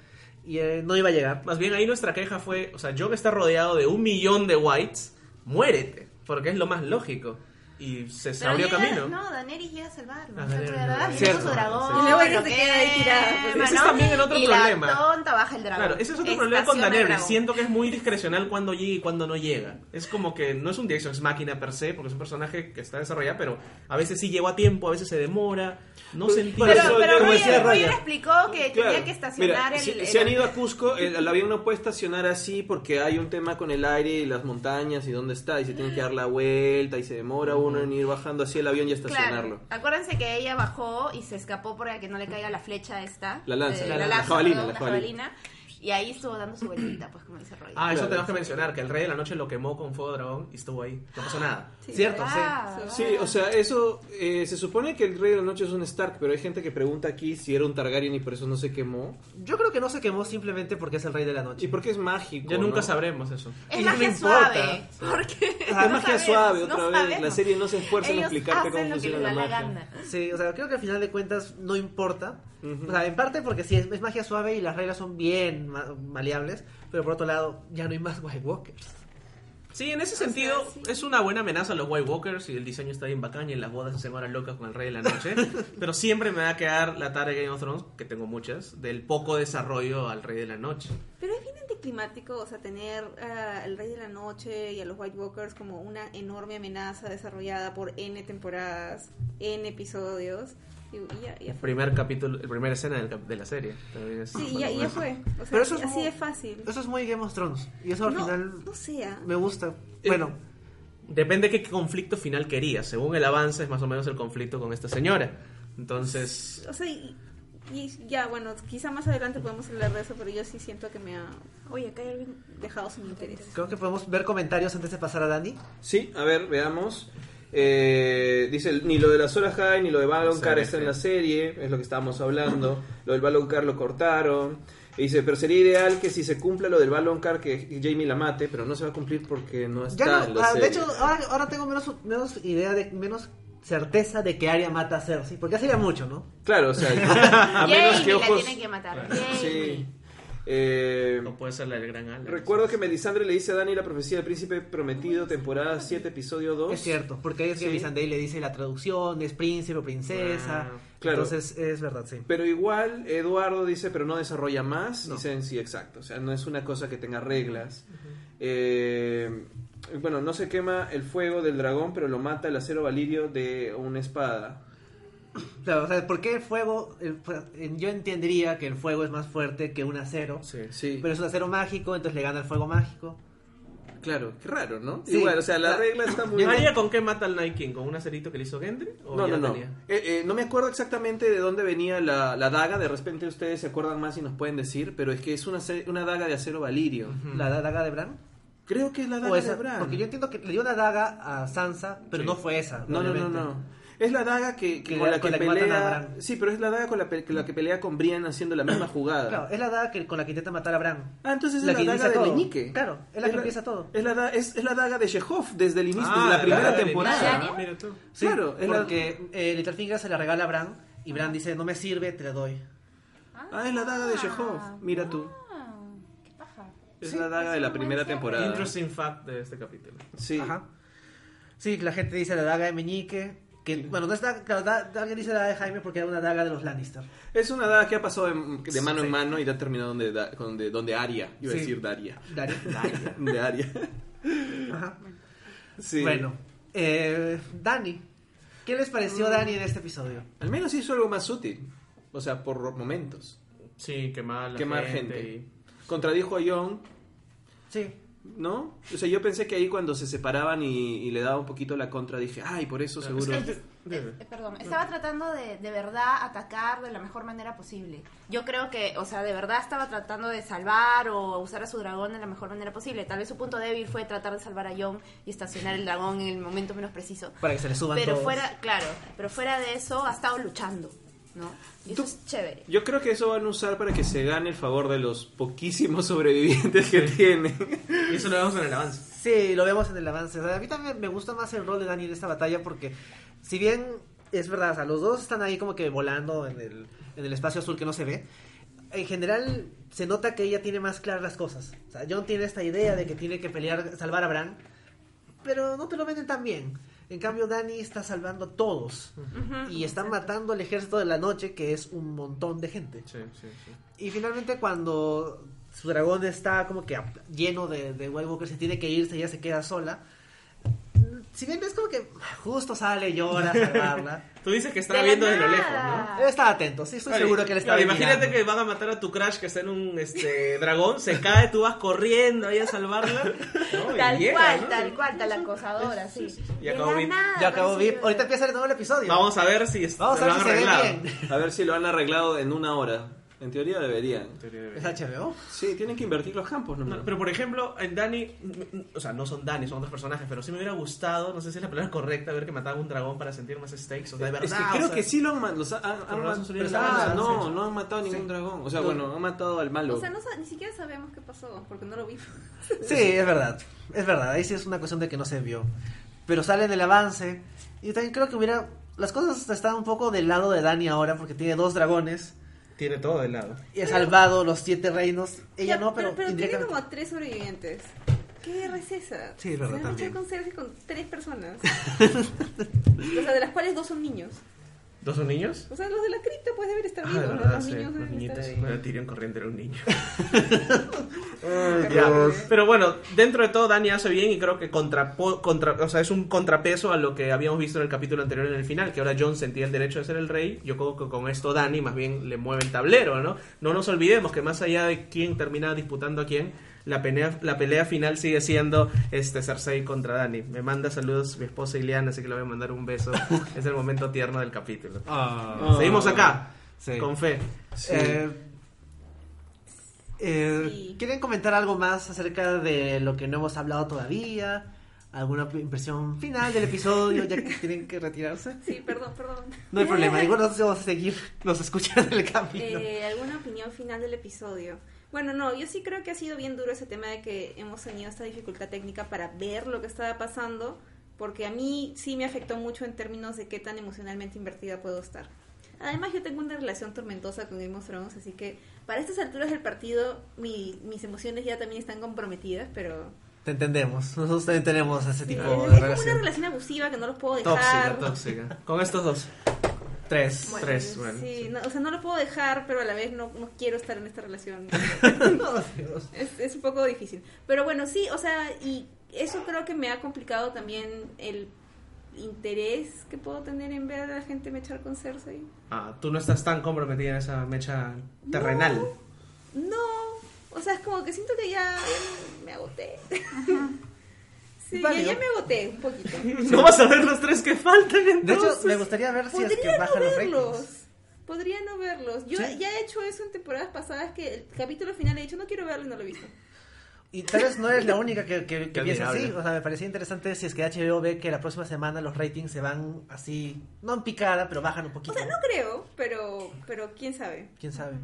y eh, no iba a llegar. Más bien ahí nuestra queja fue, o sea, John está rodeado de un millón de whites, muérete, porque es lo más lógico. Y se, se Pero abrió llega- camino. No, Daenerys llega a salvarlo. Ah, Daenerys, de verdad, no. su dragón. sí. Y luego ella se queda ahí tirada, pues. Ese es también el otro y problema. la tonta baja el dragón. Claro, ese es otro problema con Estaciona Daenerys. Siento que es muy discrecional cuando llega y cuando no llega. Es como que no es un Deus Ex Máquina per se, porque es un personaje que está desarrollado, pero a veces sí llegó a tiempo, a veces se demora. No se entiende. Pero, pero decía Roger Roger. explicó que Claro. tenía que estacionar Mira, el, si, el- si han ido a Cusco, el, el avión no puede estacionar así porque hay un tema con el aire y las montañas y dónde está, y se tiene que dar la vuelta y se demora uno en ir bajando así el avión y estacionarlo. Claro. Acuérdense que ella bajó y se escapó para que no le caiga la flecha esta. La lanza, eh, la- la, la jabalina, la la jabalina. Y ahí estuvo dando su vueltita, pues como dice Roger. Ah, eso Claro. tenemos que mencionar, que el Rey de la Noche lo quemó con fuego dragón y estuvo ahí. No pasó nada. Cierto, Ah, Sí, o sea, eso eh, se supone que el Rey de la Noche es un Stark, pero hay gente que pregunta aquí si era un Targaryen y por eso no se quemó. sí. Yo creo que no se quemó simplemente porque es el rey de la ¿Y noche. por qué es mágico? Ya nunca no? sabremos eso. Es Y no magia me importa. suave. Porque Es magia sabemos, suave, no otra vez. sabemos. La serie no se esfuerza en Ellos explicarte hacen cómo funciona la da magia. gana. Sí, o sea, creo que al final de cuentas no importa. Ujú. O sea, en parte porque sí, es, es magia suave y las reglas son bien ma- maleables, pero por otro lado, ya no hay más White Walkers. Sí, en ese sea, sentido sí. es una buena amenaza a los White Walkers y el diseño está bien bacán y en las bodas se hacen horas locas con el Rey de la Noche. pero siempre me va a quedar la tarea de Game of Thrones, que tengo muchas, del poco desarrollo al Rey de la Noche. Pero es bien anticlimático, o sea, tener ah, al Rey de la Noche y a los White Walkers como una enorme amenaza desarrollada por N temporadas, N episodios. Y, y ya, ya El primer capítulo, el primer escena del de la serie. También es Sí, ya, ya fue. O sea, Pero eso es así muy- de fácil. Eso es muy Game of Thrones. Y eso al no, final no sea. me gusta. Eh, Bueno, Depende de qué conflicto final querías. Según el avance es más o menos el conflicto con esta señora. Entonces, O sea, y, y ya, bueno, quizá más adelante podemos hablar de eso, pero yo sí siento que me ha Oye, acá hay alguien. dejado sin interés. creo que podemos ver comentarios antes de pasar a Dani. Sí, a ver, veamos. Eh, dice, ni lo de las horas high ni lo de Baloncar está en la serie, es lo que estábamos hablando. Lo del Baloncar lo cortaron. Y dice, pero sería ideal que si se cumpla lo del Baloncar que Jamie la mate, pero no se va a cumplir porque no está Ya en no, la ah, de serie. hecho, ahora, ahora tengo menos, menos idea de menos certeza de que Arya mata a Cersei, porque ya mucho, ¿no? Claro, o sea, a menos Jamie que la tienen que matar. Claro. Sí. Eh, no puede ser la del gran Alex. recuerdo que Melisandre le dice a Dani la profecía del príncipe prometido, temporada 7, episodio 2. Es cierto, porque ahí es que Sí. Missandei le dice la traducción, es príncipe o princesa. Ah, claro. Entonces es verdad, sí. Pero igual Eduardo dice, pero no desarrolla más. No. Dicen, sí, exacto. O sea, no es una cosa que tenga reglas. Eh, bueno, no se quema el fuego del dragón, pero lo mata el acero valirio de una espada. Claro, o sea, ¿por qué el fuego? el yo entendería que el fuego es más fuerte que un acero, Sí. Sí, pero es un acero mágico, entonces le gana el fuego mágico. claro, qué raro, ¿no? Sí. Igual, o sea, la La- regla está muy ¿María con qué mata al Night King? ¿Con un acerito que le hizo Gendry? ¿O No, no, no. Eh, eh, no me acuerdo exactamente de dónde venía la, la daga. De repente ustedes se acuerdan más y nos pueden decir. Pero es que es una, una daga de acero valirio. ¿La da- daga de Bran? Creo que es la daga esa- de Bran. Porque yo entiendo que le dio una daga a Sansa, pero Sí. no fue esa. No, no, no. Es la daga que, que Que con la- que con la que matan a pelea. Bran. Sí, pero es la daga con la, la que pelea con Brian haciendo la misma jugada. Claro, es la daga que, con la que intenta matar a Bran. Ah, entonces es La la, que daga de todo. Leñique. Claro, es la que empieza todo. Es la, es, es la daga de Chekhov desde el inicio, Ah, desde la primera temporada. inicio. Mira tú. Sí, Claro, es la- porque eh, Littlefinger se la regala a Bran y Bran dice, no me sirve, te la doy. Ah, es la daga de Chekhov. Mira tú. Ah, qué paja. Es la daga de la primera temporada. Interesting fact de este capítulo. Sí. Ajá. Sí, la gente dice la daga de Meñique, que bueno, no es daga, claro, da- alguien dice la daga de Jaime porque era una daga de los Lannister. Es una daga que ha pasado de, de mano Sí. en mano y ha terminado donde, donde, donde Aria. Iba Sí. a decir Daria. Daria. Daria. De Aria. Ajá. Sí. Bueno, eh, Dani, ¿qué les pareció Dani en este episodio? Al menos hizo algo más útil. O sea, por momentos. Sí, quemar a la Quemar gente. gente. Contradijo a Jon. Sí. ¿No? O sea, yo pensé que ahí cuando se separaban y, y le daba un poquito la contra, dije, ay, por eso seguro. Es que- Eh, eh, perdón, estaba tratando de, de verdad atacar de la mejor manera posible. Yo creo que, o sea, de verdad estaba tratando de salvar o usar a su dragón de la mejor manera posible. Tal vez su punto débil fue tratar de salvar a Jon y estacionar el dragón en el momento menos preciso. Para que se le suban Pero todos. fuera, claro, pero fuera de eso ha estado luchando, ¿no? Y eso es chévere. Yo creo que eso van a usar para que se gane el favor de los poquísimos sobrevivientes que tiene. Y eso lo vemos en el avance. Sí, lo vemos en el avance. O sea, a mí también me gusta más el rol de Dani en esta batalla porque, si bien es verdad, o sea, los dos están ahí como que volando en el, en el espacio azul que no se ve, en general se nota que ella tiene más claras las cosas. O sea, John tiene esta idea de que tiene que pelear, salvar a Bran, pero no te lo venden tan bien. En cambio, Dani está salvando a todos y están matando al ejército de la noche, que es un montón de gente. Sí, sí, sí. Y finalmente cuando su dragón está como que lleno de, de White Walkers y tiene que irse, ella se queda sola. Si bien es como que justo sale, llora a salvarla. Tú dices que estaba De viendo desde lo lejos. ¿no? Él estaba atento, sí, estoy Vale, seguro que él estaba claro, Imagínate mirando. que van a matar a tu crush que está en un este dragón, se cae, tú vas corriendo ahí a salvarla. ¿no? Y Tal llega, cual, ¿no? tal cual, tal acosadora, sí. Y De acabó VIP. Ya acabó VIP. Ahorita empieza de nuevo el episodio. Vamos a ver si Vamos a lo ver han si se ve arreglado. A ver si lo han arreglado en una hora. En teoría deberían. ¿Es HBO? Sí, tienen que invertir los campos, ¿no? No, pero por ejemplo, en Dani, o sea, no son Dani, son otros personajes, pero sí me hubiera gustado, no sé si es la palabra correcta, ver que mataban un dragón para sentir más stakes. O sea, de verdad. es que o creo sea, que sí lo han, ma- los ha- han, Pero han no han en ah, no, han matado ningún Sí. dragón. O sea, No. bueno, han matado al malo. O sea, no, ni siquiera sabemos qué pasó, porque no lo vimos. Sí, es verdad. Es verdad. Ahí sí es una cuestión de que no se vio. Pero sale en el avance. Y también creo que hubiera. Las cosas están un poco del lado de Dani ahora porque tiene dos dragones. Tiene todo de lado. Y ha salvado los siete reinos. Ella Ya, no, pero, pero, tiene indirectamente- como a tres sobrevivientes. ¿Qué guerra es esa? Sí, es verdad, Se también. con Cersei con tres personas. o sea, de las cuales dos son niños. ¿Dos son niños? O sea, los de la cripta pues deben estar Ah, vivos, de ¿no? verdad, Los sí, niños los deben niñitos. estar ahí. Bueno, Tyrion corriente era un niño. Ay, Dios. Pero bueno, dentro de todo Dani hace bien y creo que contrapo- contra, o sea, es un contrapeso a lo que habíamos visto en el capítulo anterior en el final, que ahora John sentía el derecho de ser el rey. Yo creo que con esto Dani más bien le mueve el tablero, ¿no? No nos olvidemos que más allá de quién termina disputando a quién, la pelea, la pelea final sigue siendo este Cersei contra Dani. Me manda saludos mi esposa Ileana, así que le voy a mandar un beso. es el momento tierno del capítulo. Ah. Seguimos acá, Sí. con fe. Sí. Eh, eh, Sí. ¿Quieren comentar algo más acerca de lo que no hemos hablado todavía? ¿Alguna impresión final del episodio? ¿Ya que tienen que retirarse? Sí, perdón, perdón. No hay problema, igual nosotros vamos a seguir, nos escuchan en el camino. Eh, ¿Alguna opinión final del episodio? Bueno, no, yo sí creo que ha sido bien duro ese tema de que hemos tenido esta dificultad técnica para ver lo que estaba pasando, porque a mí sí me afectó mucho en términos de qué tan emocionalmente invertida puedo estar. Además, yo tengo una relación tormentosa con Game of Thrones, así que para estas alturas del partido mi- mis emociones ya también están comprometidas, pero... Te entendemos, nosotros también tenemos ese tipo de es como una relación. relación abusiva que no los puedo Tóxica, dejar. tóxica. Con estos dos. Tres. Bueno, Tres, bueno, sí, sí. no, o sea, no lo puedo dejar, pero a la vez no, no quiero estar en esta relación. Dios. es, es un poco difícil. Pero bueno, sí, o sea, y eso creo que me ha complicado también el interés que puedo tener en ver a la gente mechar con Cersei. Ah, tú no estás tan comprometida en esa mecha terrenal. No, o sea, es como que siento que ya me agoté. Sí, ya, me agoté un poquito. No vas a ver los tres que faltan De entonces. hecho, me gustaría ver si es que Podría bajan no los verlos. ratings. Podría no verlos. Yo Sí. ya he hecho eso en temporadas pasadas que el capítulo final he dicho no quiero verlo y no lo he visto. Y tal vez no eres la única que, que, que piensa así. O sea, me parecía interesante si es que HBO ve que la próxima semana los ratings se van así, no en picada, pero bajan un O poquito. sea, no creo, pero, pero quién sabe. ¿Quién sabe?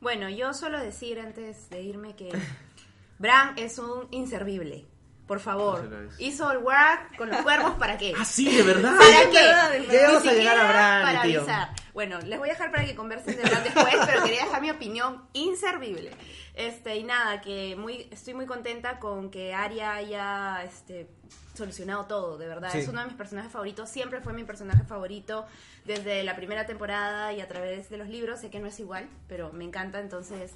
Bueno, yo solo decir antes de irme que Bran es un inservible. Por favor, hizo el work con los cuervos para qué? Ah, sí, de verdad. ¿Para qué? Ya vamos a llegar a Bran, para tío. avisar. Bueno, les voy a dejar para que conversen de Bran después, pero quería dejar mi opinión inservible. Este, y nada, que muy, estoy muy contenta con que Arya haya este, solucionado todo, de verdad. Sí. Es uno de mis personajes favoritos, siempre fue mi personaje favorito desde la primera temporada y a través de los libros. Sé que no es igual, pero me encanta, entonces.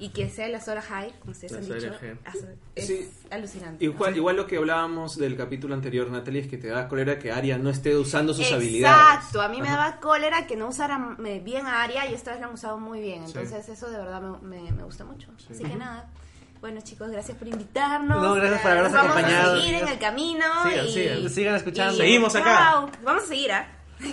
Y que sea la Sora High, como ustedes La han dicho, es Sí. alucinante. Igual, igual lo que hablábamos del capítulo anterior, Natalie, es que te da cólera que Arya no esté usando sus Exacto, habilidades. a mí me Ajá. daba cólera que no usaran eh, bien a Aria y esta vez la han usado muy bien. Sí. Entonces eso de verdad me, me- me gusta mucho. Así que nada, Bueno chicos, gracias por invitarnos. No, gracias por habernos Nos vamos acompañado. a seguir en el camino. Sigan, y, sigan, sigan escuchando. y- Seguimos acá. Chao. Vamos a seguir, ¿ah?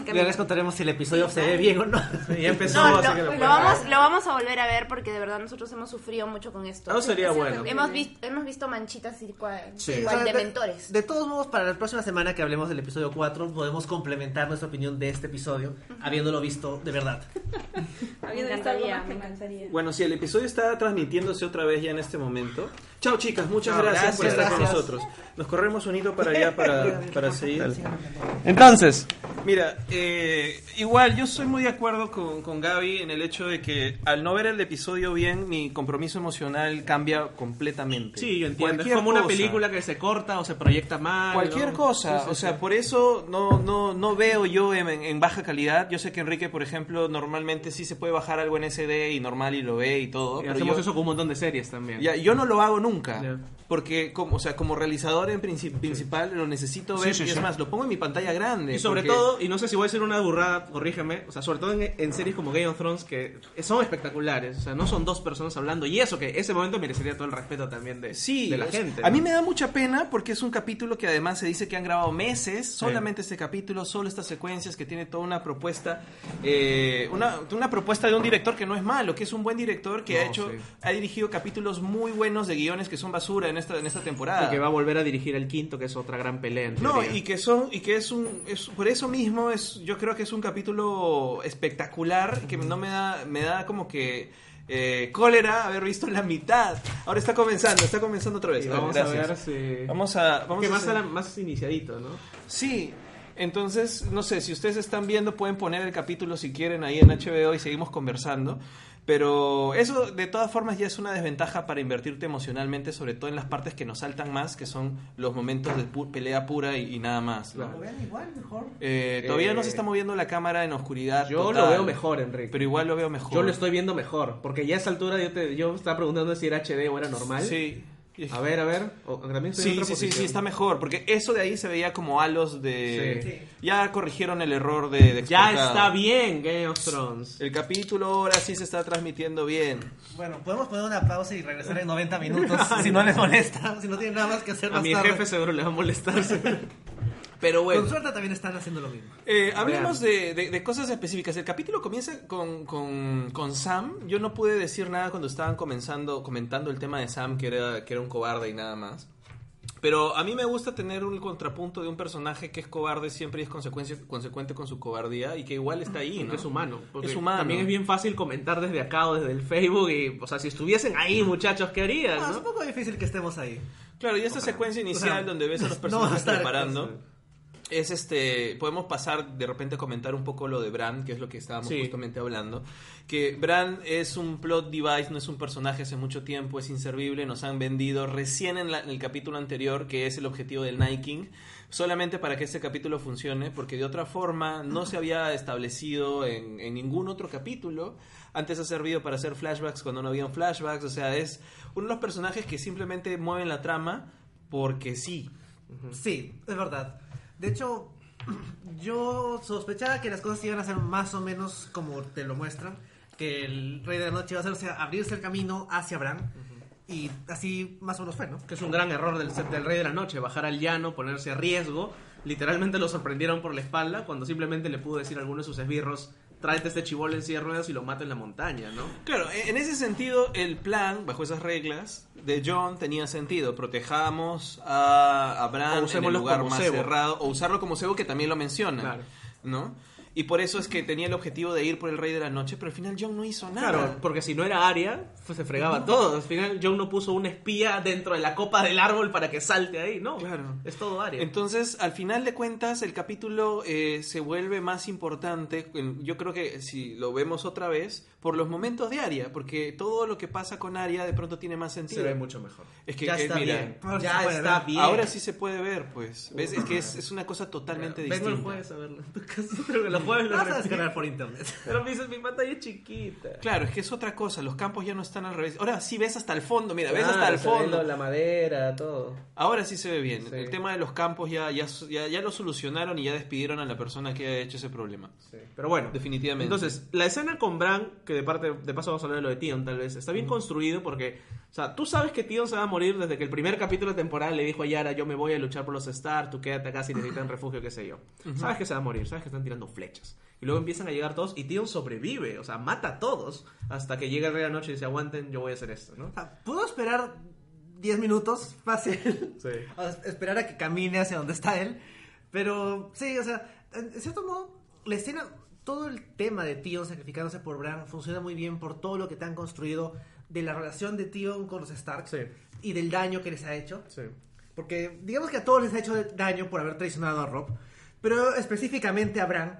Ya les contaremos si el episodio se ve bien o no. Ya empezó, No, así lo, que lo vamos, ver. lo vamos a volver a ver porque de verdad nosotros hemos sufrido mucho con esto. Eso sería bueno. Hemos visto, hemos visto manchitas igual, Sí. igual O sea, de de- mentores. De todos modos, para la próxima semana que hablemos del episodio 4, podemos complementar nuestra opinión de este episodio, habiéndolo visto de verdad. Habiendo visto algo más que más. Bueno, sí, el episodio está transmitiéndose otra vez ya en este momento. Chao chicas, muchas Chao, gracias, por gracias, estar con gracias. nosotros. Nos corremos un hito para allá para, para seguir. Entonces, Mira, eh, igual yo soy muy de acuerdo con, con Gaby en el hecho de que al no ver el episodio bien, mi compromiso emocional cambia completamente. sí, yo entiendo. Cualquier es como una cosa. película que se corta o se proyecta mal. Cualquier ¿no? cosa, Sí, sí, o sea, sí. por eso no, no, no veo yo en, en baja calidad. Yo sé que Enrique, por ejemplo, normalmente sí se puede bajar algo en SD y normal y lo ve y todo. Y pero hacemos yo, eso con un montón de series también. ya, yo no lo hago nunca. Ya. Porque, como, o sea, como realizador en princi- principal, lo necesito Sí, ver. sí, y es sí. más, lo pongo en mi pantalla grande. Y sobre porque- todo, y no sé si voy a decir una burrada, corrígeme, o sea, sobre todo en, en series como Game of Thrones que son espectaculares, o sea, no son dos personas hablando, y eso que ese momento merecería todo el respeto también de, Sí, de la gente. A ¿no? mí me da mucha pena porque es un capítulo que además se dice que han grabado meses, solamente este capítulo, solo estas secuencias, que tiene toda una propuesta, eh, una, una propuesta de un director que no es malo, que es un buen director que ha No, hecho, sí. ha dirigido capítulos muy buenos de guiones que son basura en esta, en esta temporada. Y que va a volver a dirigir el quinto, que es otra gran pelea. en No, y que son, y que es un, es, por eso mismo es, yo creo que es un capítulo espectacular que no me da, me da como que eh, cólera haber visto la mitad. Ahora está comenzando, está comenzando otra vez. Vamos gracias. a ver si... Vamos a, vamos que a más, hacer- era más iniciadito, ¿no? Sí. Entonces, no sé, si ustedes están viendo, pueden poner el capítulo si quieren ahí en HBO y seguimos conversando. Pero eso, de todas formas, ya es una desventaja para invertirte emocionalmente, sobre todo en las partes que nos saltan más, que son los momentos de pu- pelea pura y, y nada más. ¿no? Lo vean igual, mejor. Eh, todavía no se Eh, está moviendo la cámara en oscuridad. Yo total, lo veo mejor, Enrique. Pero igual lo veo mejor. Yo lo estoy viendo mejor, porque ya a esa altura yo, te, yo estaba preguntando si era HD o era normal. Sí. A ver, a ver. o- también estoy en Sí, otra sí, sí, sí, posición. está mejor. Porque eso de ahí se veía como halos de. Sí. Ya corrigieron el error de. de Ya está bien Game of Thrones. El capítulo ahora sí se está transmitiendo bien. Bueno, podemos poner una pausa y regresar en 90 minutos si no les molesta, si no tienen nada más que hacer A más mi tarde. jefe seguro le va a molestar. Pero bueno. Con suerte también están haciendo lo mismo. Eh, hablemos de, de- de cosas específicas. El capítulo comienza con, con- con Sam. Yo no pude decir nada cuando estaban comenzando, comentando el tema de Sam, que era, que era un cobarde y nada más. Pero a mí me gusta tener un contrapunto de un personaje que es cobarde siempre y es consecuencia- consecuente con su cobardía y que igual está ahí, ¿no? Es humano. Es humano. También es bien fácil comentar desde acá o desde el Facebook. Y, o sea, si estuviesen ahí, muchachos, ¿qué harían? Ah, es no? un poco difícil que estemos ahí. Claro, y esta secuencia inicial O sea, donde ves a los no personajes estar- preparando. Es este, podemos pasar de repente a comentar un poco lo de Bran, que es lo que estábamos Sí. justamente hablando. Que Bran es un plot device, no es un personaje hace mucho tiempo, es inservible, nos han vendido recién en, la- en el capítulo anterior, que es el objetivo del Night King, solamente para que este capítulo funcione, porque de otra forma no se había establecido en, en ningún otro capítulo. Antes ha servido para hacer flashbacks cuando no habían flashbacks, o sea, es uno de los personajes que simplemente mueven la trama porque sí. Sí, es verdad. De hecho, yo sospechaba que las cosas iban a ser más o menos como te lo muestran. Que el Rey de la Noche iba a hacerse abrirse el camino hacia Bran. Y así más o menos fue, ¿no? Que es un gran error del, del Rey de la Noche, bajar al llano, ponerse a riesgo. Literalmente lo sorprendieron por la espalda cuando simplemente le pudo decir a alguno de sus esbirros, tráete este chibol en silla de ruedas y lo mata en la montaña, ¿no? Claro, en ese sentido, el plan, bajo esas reglas, de John tenía sentido. Protejamos a, a Bran O en el lugar más cebo. cerrado, o usarlo como cebo, que también lo menciona. Claro. ¿No? Y por eso es que tenía el objetivo de ir por el Rey de la Noche, pero al final John no hizo nada. Claro, porque si no era Aria, pues se fregaba todo. Al final John no puso un espía dentro de la copa del árbol para que salte ahí, no. Claro. Es todo Aria. Entonces, al final de cuentas, el capítulo eh, se vuelve más importante, yo creo que si lo vemos otra vez, por los momentos de Aria, porque todo lo que pasa con Aria de pronto tiene más sentido. se ve mucho mejor. Es que, Ya eh, está mira, bien. Ahora sí Ya se puede está ver. bien. ahora sí se puede ver, pues. ¿Ves? Es que es, es una cosa totalmente Vengo distinta. el jueves a verlo en tu casa, pero que lo jueves lo Vas a repites. descargar por internet. Pero me dices, mi pantalla es chiquita. Claro, es que es otra cosa. Los campos ya no están al revés. Ahora sí ves hasta el fondo, mira, ves Claro, hasta el fondo. La madera, todo. Ahora sí se ve bien. Sí. El tema de los campos ya, ya, ya, ya lo solucionaron y ya despidieron a la persona que ha hecho ese problema. Sí, Pero bueno, Definitivamente. Entonces, la escena con Bran, que de parte de paso vamos a hablar de lo de Tion tal vez, está bien construido porque, o sea, tú sabes que Tion se va a morir desde que el primer capítulo de temporada le dijo a Yara, yo me voy a luchar por los Star, tú quédate acá si necesitan refugio, qué sé yo. Sabes que se va a morir, sabes que están tirando Y luego empiezan a llegar todos y Tion sobrevive, o sea, mata a todos hasta que llega el rey de la noche y dice, aguanten, yo voy a hacer esto, ¿no? O sea, Pudo esperar 10 minutos, fácil. Sí. Esperar a que camine hacia donde está él. Pero sí, o sea, en en cierto modo, la escena, todo el tema de Tion sacrificándose por Bran funciona muy bien por todo lo que te han construido de la relación de Tion con los Stark Sí. y del daño que les ha hecho. Sí. Porque digamos que a todos les ha hecho daño por haber traicionado a Rob, pero específicamente a Bran.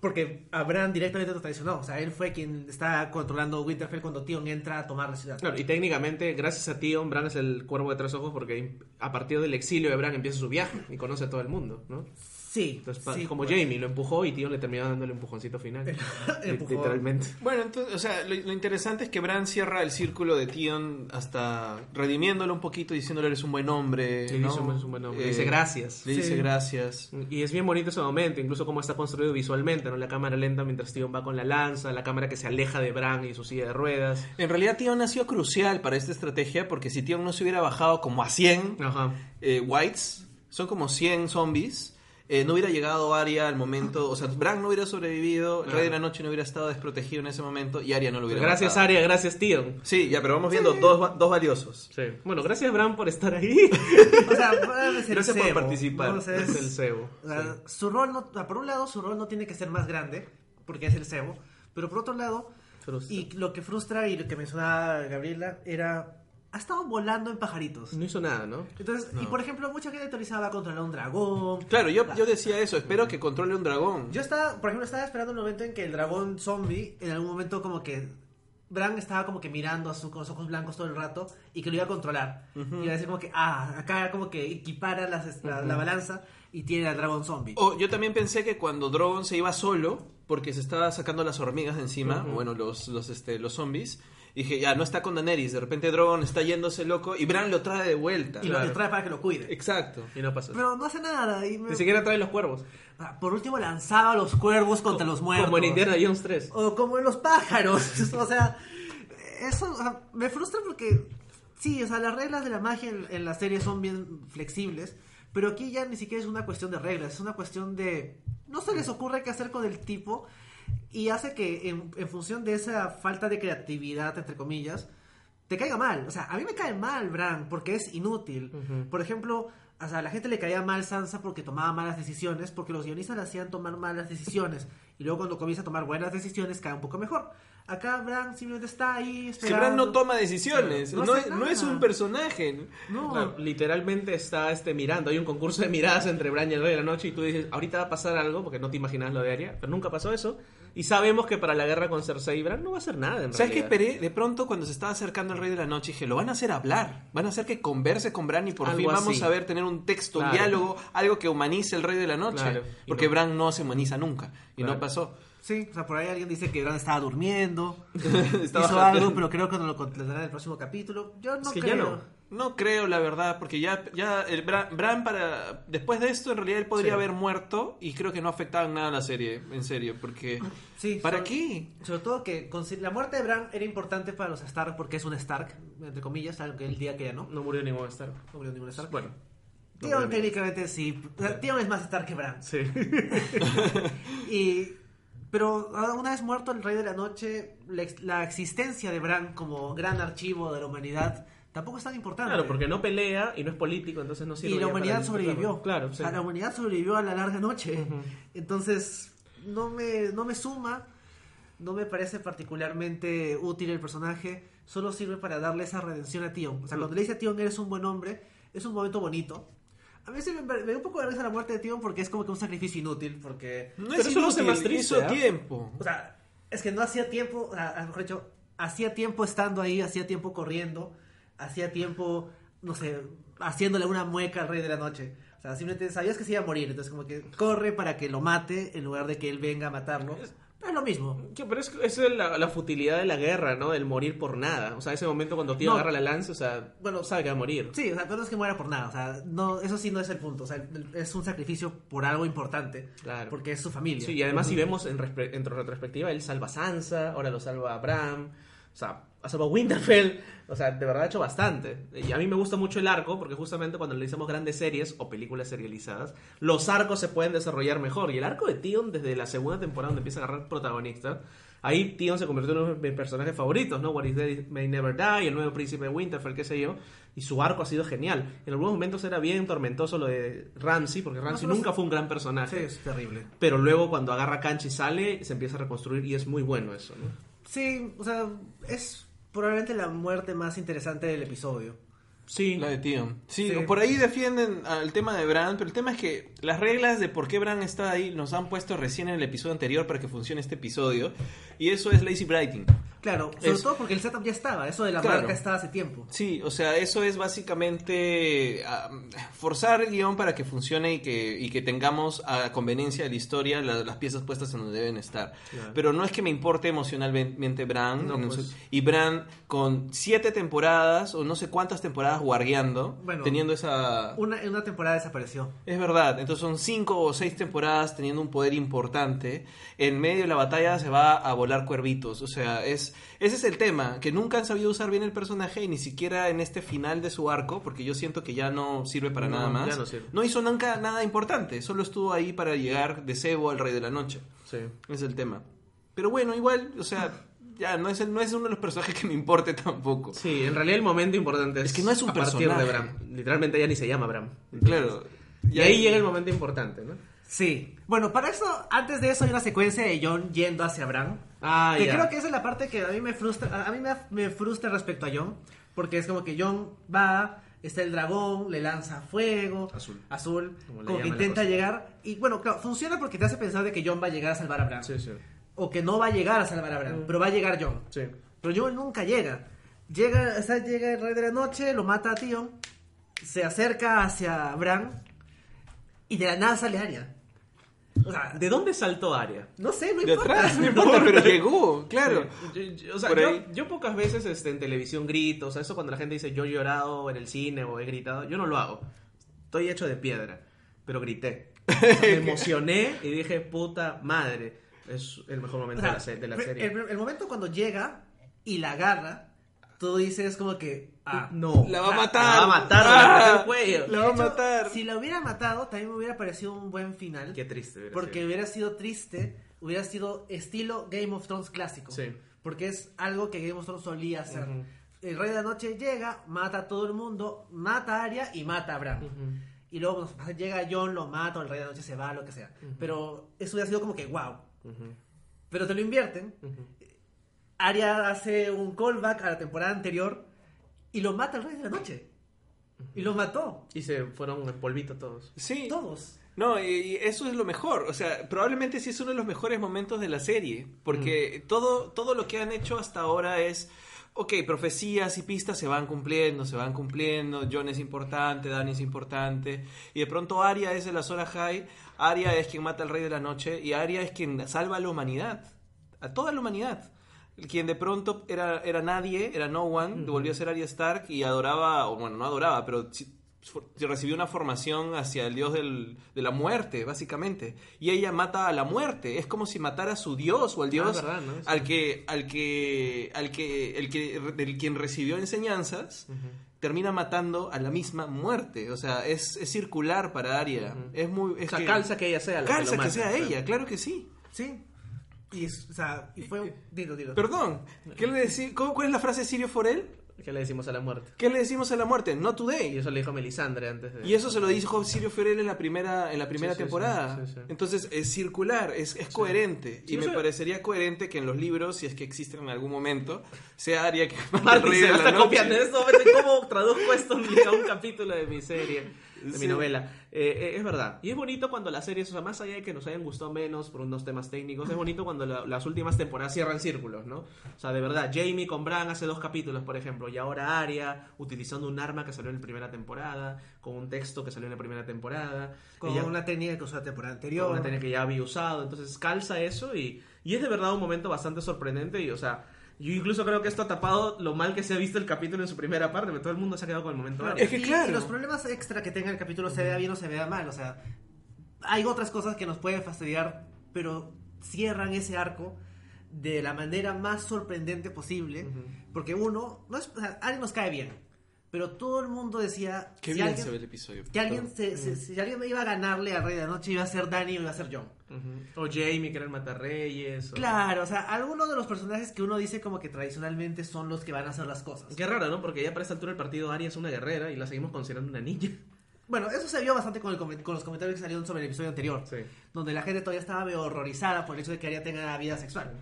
Porque a Bran directamente lo traicionó. O sea, él fue quien está controlando Winterfell cuando Tion entra a tomar la ciudad. Claro, y técnicamente, gracias a Tion, Bran es el cuervo de tres ojos porque a partir del exilio de Bran empieza su viaje y conoce a todo el mundo, ¿no? Sí, Entonces, sí, como pues. Jamie lo empujó y Tion le terminó dando el empujoncito final. Literalmente. Bueno, entonces, o sea, lo, lo interesante es que Bran cierra el círculo de Tion hasta redimiéndolo un poquito, diciéndole eres un buen hombre. Le ¿no? dice es un buen hombre. Eh, Le dice gracias. Le dice Sí. gracias. Y es bien bonito ese momento, incluso cómo está construido visualmente, ¿no? La cámara lenta mientras Tion va con la lanza, la cámara que se aleja de Bran y su silla de ruedas. En realidad Tion ha sido crucial para esta estrategia porque si Tion no se hubiera bajado como a 100 Ajá. eh, whites, son como 100 zombies, eh, no hubiera llegado Arya al momento, o sea, Bran no hubiera sobrevivido, el Rey de la Noche no hubiera estado desprotegido en ese momento y Arya no lo hubiera Gracias matado. Arya, gracias Tion. Sí, ya, pero vamos viendo dos, dos valiosos. Sí. Bueno, gracias Bran por estar ahí. O sea, es el Gracias por participar. ¿no? O sea, es el cebo. o sea, Su rol, no, por un lado, su rol no tiene que ser más grande, porque es el cebo, pero por otro lado, Frustra. y lo que frustra y lo que mencionaba Gabriela era, ha estado volando en pajaritos. No hizo nada, ¿no? Entonces, y por ejemplo, mucha gente teorizaba controlar un dragón. Claro, yo, yo decía eso, espero que controle un dragón. Yo estaba, por ejemplo, estaba esperando un momento en que el dragón zombie, en algún momento como que Bran estaba como que mirando a su, con los ojos blancos todo el rato y que lo iba a controlar. Y iba a decir como que, ah, acá como que equipara las- la, la balanza y tiene al dragón zombie. O yo también pensé que cuando Drogon se iba solo, porque se estaba sacando las hormigas de encima, bueno, los, los, este, los zombies, dije, ya, no está con Daenerys, de repente Drogon está yéndose loco y Bran lo trae de vuelta. y lo claro. lo trae para que lo cuide. Exacto. Y no pasó. Pero no hace nada. Y me- Ni siquiera trae los cuervos. Ah, Por último, lanzaba los cuervos contra los muertos. Como en Indiana Jones 3. O como en los pájaros. o sea, eso o sea, me frustra porque, sí, o sea, las reglas de la magia en, en la serie son bien flexibles, pero aquí ya ni siquiera es una cuestión de reglas, es una cuestión de... No se les ocurre qué hacer con el tipo y hace que en, en función de esa falta de creatividad, entre comillas, te caiga mal. O sea, a mí me cae mal Bran porque es inútil. Por ejemplo, o sea, a la gente le caía mal Sansa porque tomaba malas decisiones, porque los guionistas le hacían tomar malas decisiones. Y luego cuando comienza a tomar buenas decisiones, cae un poco mejor. Acá Bran simplemente está ahí Si esperando. Bran no toma decisiones, No es, no es nada. un personaje. No. Literalmente está este mirando. Hay un concurso de miradas entre Bran y el Rey de la Noche y tú dices, ahorita va a pasar algo porque no te imaginas lo de Arya, pero nunca pasó eso. Y sabemos que para la guerra con Cersei Bran no va a hacer nada en ¿Sabes qué esperé? De pronto, cuando se estaba acercando el Rey de la Noche, dije, lo van a hacer hablar. Van a hacer que converse con Bran y por Algo fin vamos así. a ver tener un texto, un diálogo, algo que humanice el Rey de la Noche. Claro. Y Porque no. Bran no se humaniza nunca. Y Claro. no pasó. Sí, o sea, por ahí alguien dice que Bran estaba durmiendo. Estaba hizo algo, pero creo que nos lo contestará en el próximo capítulo. Yo no Es que creo. ya no. No creo, la verdad, porque ya, ya el Bran, Bran para después de esto en realidad él podría Sí. haber muerto y creo que no afectaba en nada la serie, en serio, porque Sí, ¿para sobre- qué? Sobre todo que la muerte de Bran era importante para los Stark porque es un Stark, entre comillas, aunque el día que ya no. No murió ningún Stark. No murió ningún Stark. Bueno. no Tion técnicamente sí. o sea, Tion es más Stark que Bran. Sí. Y, pero ah, una vez muerto el Rey de la Noche, la, ex- la existencia de Bran como gran archivo de la humanidad tampoco es tan importante. Claro, porque no pelea y no es político, entonces no sirve. y la humanidad sobrevivió. Claro, O sí. sea, la humanidad sobrevivió a la larga noche. Entonces, no me, no me suma, no me parece particularmente útil el personaje, solo sirve para darle esa redención a Tion. O sea, cuando le dice a Tion, eres un buen hombre, es un momento bonito. A mí sí me, me da un poco de risa la muerte de Tion porque es como que un sacrificio inútil, porque... No Pero es eso inútil, más triste, hizo ¿ah? tiempo. O sea, es que no hacía tiempo, o sea, a lo mejor dicho, hacía tiempo estando ahí, hacía tiempo corriendo, hacía tiempo, no sé, haciéndole una mueca al Rey de la Noche. O sea, simplemente sabías que se iba a morir, entonces como que corre para que lo mate en lugar de que él venga a matarlo. Pero es lo mismo. Pero es, es la, la futilidad de la guerra, ¿no? Del morir por nada. O sea, ese momento cuando tío No. agarra la lanza, o sea, bueno, sabe que va a morir. Sí, o sea, pero no es que muera por nada, o sea, no, eso sí no es el punto, o sea, es un sacrificio por algo importante, Claro. porque es su familia. Sí, y además si vemos en, en retrospectiva, él salva a Sansa, ahora lo salva a Bram, o sea, ha salvado Winterfell, o sea, de verdad ha hecho bastante. Y a mí me gusta mucho el arco, porque justamente cuando le hicimos grandes series o películas serializadas, los arcos se pueden desarrollar mejor. Y el arco de Tion, desde la segunda temporada donde empieza a agarrar protagonista, ahí Tion se convirtió en uno de mis personajes favoritos, ¿no? What is Dead May Never Die, el nuevo príncipe de Winterfell, qué sé yo. Y su arco ha sido genial. En algunos momentos era bien tormentoso lo de Ramsey, porque Ramsey pero nunca sí- fue un gran Sí, personaje. es terrible. Pero luego cuando agarra cancha y sale, se empieza a reconstruir y es muy bueno eso, ¿no? Sí, o sea, es probablemente la muerte más interesante del episodio. Sí. La de Tion. Sí, Sí. por ahí defienden al tema de Bran, pero el tema es que las reglas de por qué Bran está ahí nos han puesto recién en el episodio anterior para que funcione este episodio. Y eso es lazy writing. Claro, sobre Es- todo porque el setup ya estaba, eso de la Claro. marca estaba hace tiempo. Sí, o sea, eso es básicamente ah, forzar el guion para que funcione y que, y que tengamos a conveniencia de la historia la- las piezas puestas en donde deben estar. Claro. Pero no es que me importe emocionalmente Bran. No, pues. Y Bran con siete temporadas o no sé cuántas temporadas guardeando, Bueno, teniendo esa... Una, una temporada desapareció. Es verdad, entonces son cinco o seis temporadas teniendo un poder importante. En medio de la batalla se va a volar cuervitos. O sea, es ese es el tema, que nunca han sabido usar bien el personaje y ni siquiera en este final de su arco, porque yo siento que ya no sirve para No, nada más. ya no sirve. hizo nunca nada importante, solo estuvo ahí para llegar de cebo al rey de la noche. Sí. Es el tema. Pero bueno, igual, o sea, ya no es, el- no es uno de los personajes que me importe tampoco. Sí, en realidad el momento importante es, Es que no es un a partir personaje. de Bram. Literalmente ya ni se llama Bram. Claro. Y ahí llega el momento importante, ¿no? Sí. Bueno, para eso, antes de eso hay una secuencia de John yendo hacia Bran. Ah, que ya. creo que esa es la parte que a mí me frustra, a mí me, me frustra respecto a John, porque es como que John va, está el dragón, le lanza fuego, Azul. azul, Como le como que intenta llegar, y bueno, claro, funciona porque te hace pensar de que John va a llegar a salvar a Bran, Sí, sí. O que no va a llegar a salvar a Bran, Mm. pero va a llegar John. Sí. Pero John nunca llega. Llega, o sea, llega el rey de la noche, lo mata a Tion, se acerca hacia Bran, y de la nada sale Arya. O sea, ¿De dónde saltó Arya? no sé, no importa. atrás, no importa, pero llegó, claro. Yo, yo- o sea, yo, yo pocas veces este, en televisión grito, o sea, eso cuando la gente dice yo he llorado en el cine o he gritado, yo no lo hago. Estoy hecho de piedra, pero grité. O sea, me emocioné y dije, puta madre, es el mejor O momento sea, de la, se- de la serie. El, el momento cuando llega y la agarra, tú dices como que, ah, no. La va a La- matar. la va a matar, Ah, le va a cuello. La va a De hecho, matar. Si la hubiera matado, también me hubiera parecido un buen final. Qué triste. hubiera Porque sido. hubiera sido triste, hubiera sido estilo Game of Thrones clásico. Sí. Porque es algo que Game of Thrones solía hacer. Ujú. El Rey de la Noche llega, mata a todo el mundo, mata a Arya y mata a Bran. Ujú. Y luego pues, llega John, lo mata, o el Rey de la Noche se va, lo que sea. Pero eso hubiera sido como que wow. Pero te lo invierten. Ujú. Arya hace un callback a la temporada anterior y lo mata el Rey de la Noche. Y lo mató. Y se fueron en polvito todos. Sí. Todos. No, y, y eso es lo mejor. O sea, probablemente sí es uno de los mejores momentos de la serie. Porque todo, todo lo que han hecho hasta ahora es. Ok, profecías y pistas se van cumpliendo, se van cumpliendo. John es importante, Dani es importante. Y de pronto Arya es el Azor Ahai. Arya es quien mata al Rey de la Noche. Y Arya es quien salva a la humanidad. A toda la humanidad. Quien de pronto era, era nadie, era no one, volvió a ser Arya Stark y adoraba, o bueno, no adoraba, pero recibió una formación hacia el dios del- de la muerte, básicamente. Y ella mata a la muerte. Es como si matara a su dios o al dios es verdad, ¿no? Sí. al que, al que, al que, el que, del quien recibió enseñanzas, termina matando a la misma muerte. O sea, es, es circular para Arya. Es muy, es O sea, que- calza que ella sea la calza que, que sea ella, claro que sí. Sí. Y, es- o sea, y fue... Dilo, dilo. Perdón, ¿qué le cómo- ¿cuál es la frase de Sirio Forel? ¿Qué le decimos a la muerte? ¿Qué le decimos a la muerte? Not Y today. eso le dijo Melisandre antes de... Y eso se lo dijo Sirio Forel en la primera, en la primera Sí, sí, temporada. sí. Entonces es circular, es, es coherente. Y me parecería coherente que en los libros, si es que existen en algún momento, sea Arya que rey se está noche. copiando en este momento. ¿Cómo traduzco esto a un capítulo de mi serie? De mi Sí. novela. Eh, eh, es verdad. Y es bonito cuando las series, o sea, más allá de que nos hayan gustado menos por unos temas técnicos, es bonito cuando la- las últimas temporadas cierran círculos, ¿no? O sea, de verdad, Jamie con Bran hace dos capítulos, por ejemplo, y ahora Arya utilizando un arma que salió en la primera temporada, con un texto que salió en la primera temporada. Con Ella- una técnica que usó la temporada con anterior. una técnica que ya había usado. Entonces calza eso y, y es de verdad un momento bastante sorprendente. Y, o sea, yo incluso creo que esto ha tapado lo mal que se ha visto el capítulo en su primera parte, porque todo el mundo se ha quedado con el momento. Claro. Es que y- claro. y los problemas extra que tenga el capítulo se vea bien o se vea mal. O sea, hay otras cosas que nos pueden fastidiar, pero cierran ese arco de la manera más sorprendente posible. Porque uno, no es, o sea, alguien nos cae bien, pero todo el mundo decía Qué si bien alguien, se ve el episodio. que alguien se- se- si alguien iba a ganarle al Rey de la Noche iba a ser Dani o iba a ser John. O Jamie, que era el matarreyes. o- Claro, o sea, algunos de los personajes que uno dice como que tradicionalmente son los que van a hacer las cosas. Qué raro, ¿no? Porque ya para esta altura el partido Arya es una guerrera y la seguimos considerando una niña. Bueno, eso se vio bastante con, el con los comentarios que salieron sobre el episodio anterior. Sí. donde la gente todavía estaba medio horrorizada por el hecho de que Arya tenga vida sexual.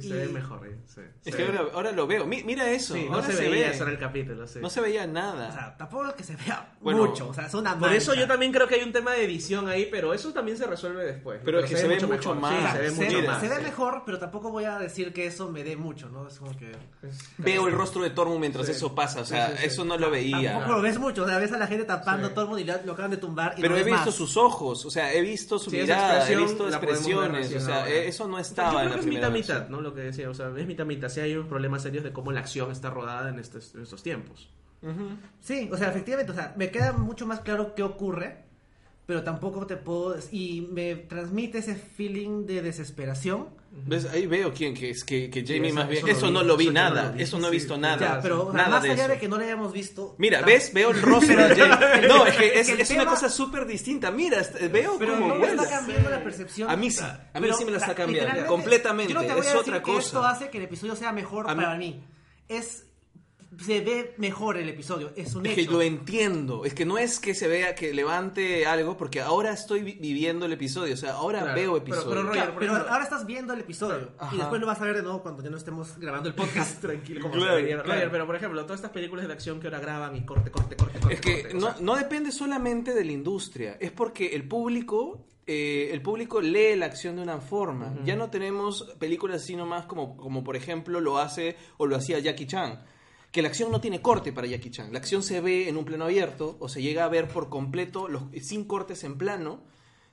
Sí, Y- se ve mejor. eh, sí. Es Se que ahora, ahora lo veo. Mi- mira eso. Sí, no se, se, veía ve. eso en el capítulo, sí. No se veía nada. O sea, tampoco es que se vea Bueno, mucho, o sea, es una Por eso yo también creo que hay un tema de edición ahí, pero eso también se resuelve después. Pero es que se ve mucho mejor. más. Sí, O sea, se ve se, mucho ve- más. se ve sí. mejor, pero tampoco voy a decir que eso me dé mucho, ¿no? Es como que... Veo el rostro de Tormund mientras Sí. eso pasa. O sea, Sí, sí, sí. eso no lo veía. Tampoco lo ves mucho, o sea, ves a la gente tapando el mundo y lo, acaban de tumbar y Pero no he visto sus ojos, o sea, he visto su mirada, he visto expresiones, o sea, ahora. eh, eso no estaba en la primera mitad. ¿no? Lo que decía, o sea, es mitad mitad. Sí hay unos problemas serios de cómo la acción está rodada en estos tiempos. Sí, o sea, efectivamente, o sea, me queda mucho más claro qué ocurre, pero tampoco te puedo... Y me transmite ese feeling de desesperación. ¿Ves? Ahí veo quién que es que, que Jamie más bien. eso no lo vi eso yo no nada, lo vi, eso no he sí. visto nada. Ya, pero nada más de allá eso. de que no lo hayamos visto... Mira, tam- ¿ves? Veo el rostro de Jamie. No, es que es, es una tema- cosa súper distinta. Mira, est- veo Pero como no me está cambiando la percepción. A mí sí, a mí Pero, sí me la está cambiando. Completamente, yo no te voy es a decir otra que cosa. Esto hace que el episodio sea mejor A mí- para mí. Es se ve mejor el episodio, es un Es que hecho. lo entiendo. Es que no es que se vea que levante algo, porque ahora estoy vi- viviendo el episodio. O sea, ahora Claro, veo episodio. pero, Roger, Claro, por pero ejemplo- ahora estás viendo el episodio y después lo vas a ver de nuevo cuando ya no estemos grabando el podcast. Tranquilo, como Claro, se debería ver. claro. Roger, pero por ejemplo, todas estas películas de acción que ahora graban y corte, corte, corte, corte. Es que corte, o no, sea, no depende solamente de la industria, es porque el público, eh, el público lee la acción de una forma. Ya no tenemos películas así nomás como, como por ejemplo lo hace o lo hacía Jackie Chan. Que la acción no tiene corte para Jackie Chan. La acción se ve en un plano abierto o se llega a ver por completo los, sin cortes en plano,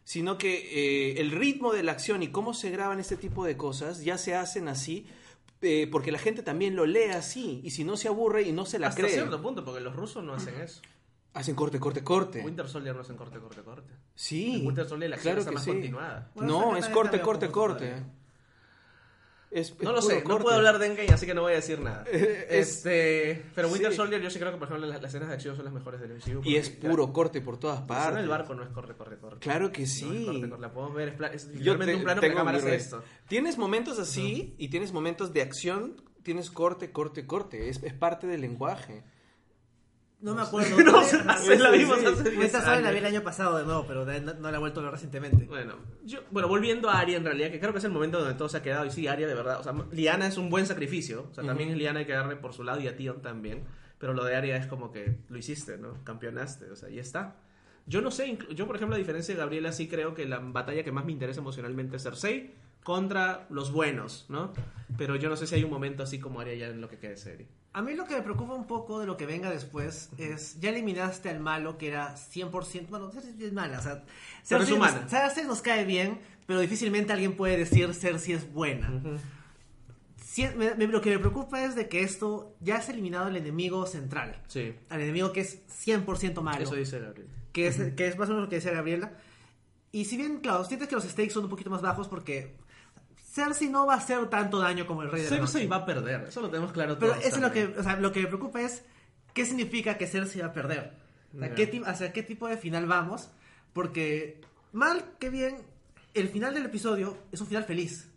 sino que eh, el ritmo de la acción y cómo se graban este tipo de cosas ya se hacen así eh, porque la gente también lo lee así y si no se aburre y no se la hasta cree. cierto punto, porque los rusos no hacen eso. Hacen corte, corte, corte. Winter Soldier no hacen corte, corte, corte. Sí. En Winter Soldier la acción claro está que más sí. continuada. Bueno, no, es corte, está corte, corte. Es No lo sé, no puedo hablar de Endgame, así que no voy a decir nada. Es- este, pero Winter sí. Soldier yo sí creo que por ejemplo las, las escenas de acción son las mejores del MCU. Y es puro corte por todas partes. del barco no es corre, corre, corre. Claro que No es sí. corte, corre. La podemos ver, es, Yo te- un plano que la cámara esto. Tienes momentos así y tienes momentos de acción, tienes corte, corte, corte. Es, es parte del lenguaje. No me acuerdo. No, No, la vimos sí. hace 10 Esta la vi el año pasado de nuevo, pero no, no la he vuelto a ver recientemente. Bueno, yo, bueno, volviendo a Aria en realidad, que creo que es el momento donde todo se ha quedado. Y sí, Aria de verdad, o sea, Liana es un buen sacrificio. O sea, también es Liana hay que darle por su lado y a Tion también. Pero lo de Aria es como que lo hiciste, ¿no? Campeonaste, o sea, y está. Yo no sé, yo por ejemplo, a diferencia de Gabriela, sí creo que la batalla que más me interesa emocionalmente es Cersei contra los buenos, ¿no? Pero yo no sé si hay un momento así como Aria ya en lo que quede serie. A mí lo que me preocupa un poco de lo que venga después es, ya eliminaste al malo que era 100%, bueno, Cersei es mala, o sea, Pero es Cersei humana. Cersei nos cae bien, pero difícilmente alguien puede decir Cersei es buena. Sí, me- me- lo que me preocupa es de que esto ya has eliminado el enemigo central, Sí, al enemigo que es 100% malo, eso dice Gabriela. que, es, que es más o menos lo que decía Gabriela. Y si bien, claro, sientes que los stakes son un poquito más bajos porque Cersei no va a hacer tanto daño como el rey de la Cersei va a perder, eso lo tenemos claro Pero todos eso es lo que, o sea, lo que me preocupa es qué significa que Cersei va a perder. O sea, Ya. ¿qué ti- hacia qué tipo de final vamos. Porque, mal que bien, el final del episodio es un final feliz.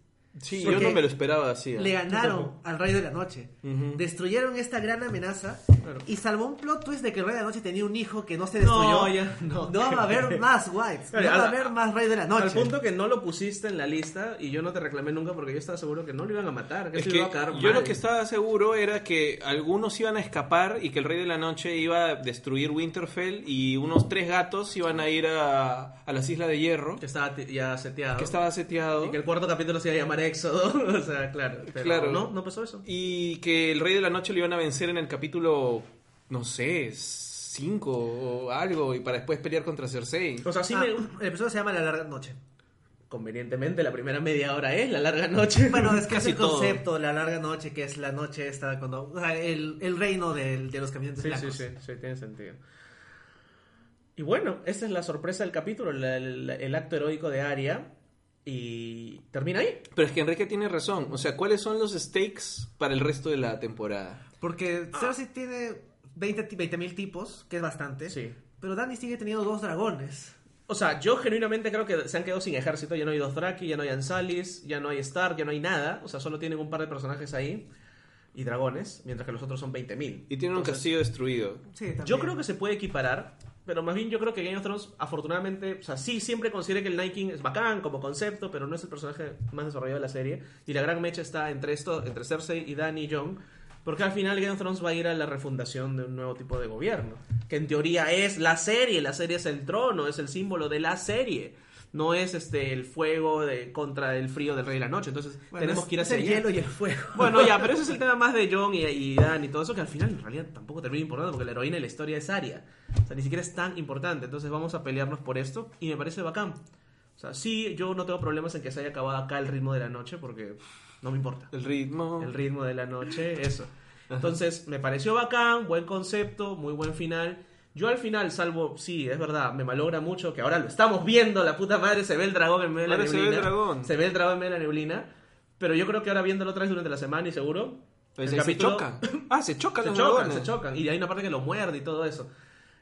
Sí, Porque yo no me lo esperaba así. ¿eh? Le ganaron al Rey de la Noche. Destruyeron esta gran amenaza Claro. y salvó un plot twist de que el Rey de la Noche tenía un hijo que no se destruyó. No, ya, no. va a haber más Whites. No Claro, va a haber más Rey de la Noche. Al punto que no lo pusiste en la lista y yo no te reclamé nunca porque yo estaba seguro que no lo iban a matar, que Es que iba a quedar yo mal. lo que estaba seguro era que algunos iban a escapar y que el Rey de la Noche iba a destruir Winterfell y unos tres gatos iban a ir a, a las Islas de Hierro, Que estaba ya seteado. que estaba seteado. Y que el cuarto capítulo se iba a llamar Éxodo. o sea, claro. Pero Claro. No, no pasó eso. Y que el Rey de la Noche lo iban a vencer en el capítulo, no sé, 5 o algo, y para después pelear contra Cersei. O sea, sí Ah, me... El episodio se llama La Larga Noche. Convenientemente, la primera media hora es la larga noche. Bueno, es que Casi es el concepto La Larga Noche, que es la noche esta, cuando, o sea, el, el reino de los caminantes Sí, sí, blancos. sí, sí, tiene sentido. Y bueno, esta es la sorpresa del capítulo, la- el, el acto heroico de Arya. Y termina ahí. Pero es que Enrique tiene razón. O sea, ¿cuáles son los stakes para el resto de la temporada? Porque Cersei tiene 20 mil tipos, que es bastante. Sí. Pero Dani sigue teniendo dos dragones. O sea, yo genuinamente creo que se han quedado sin ejército. Ya no hay Dothraki, ya no hay Ansalis, ya no hay Stark, ya no hay nada. O sea, solo tienen un par de personajes ahí y dragones, mientras que los otros son 20.000. Y tienen un castillo destruido. Sí, también. Yo creo que se puede equiparar, pero más bien yo creo que Game of Thrones, afortunadamente, o sea, sí siempre considera que el Night King es bacán como concepto, pero no es el personaje más desarrollado de la serie. Y la gran mecha está entre esto, entre Cersei y Dany y Jon, porque al final Game of Thrones va a ir a la refundación de un nuevo tipo de gobierno, que en teoría es la serie, la serie es el trono, es el símbolo de la serie. No es este el fuego de contra el frío del rey de la noche. Entonces Bueno, tenemos es- que ir es hacia el allá. hielo y el fuego. Bueno, ya, pero ese es el tema más de John y, y Dan y todo eso, que al final en realidad tampoco termina importando, porque la heroína de la historia es Arya. O sea, ni siquiera es tan importante. Entonces vamos a pelearnos por esto y me parece bacán. O sea, sí, yo no tengo problemas en que se haya acabado acá el ritmo de la noche, porque no me importa. El ritmo. El ritmo de la noche, eso. Entonces, me pareció bacán, buen concepto, muy buen final. Yo al final, salvo, sí, es verdad, me malogra mucho que ahora lo estamos viendo, la puta madre, se ve el dragón en medio de la Ahora se ve neblina. el dragón. Se ve el dragón en medio de la neblina. Pero yo creo que ahora viéndolo otra vez durante la semana y seguro. Pues el ahí se capítulo- chocan. Ah, se chocan se los chocan, dragones. se chocan. Y hay una parte que lo muerde y todo eso.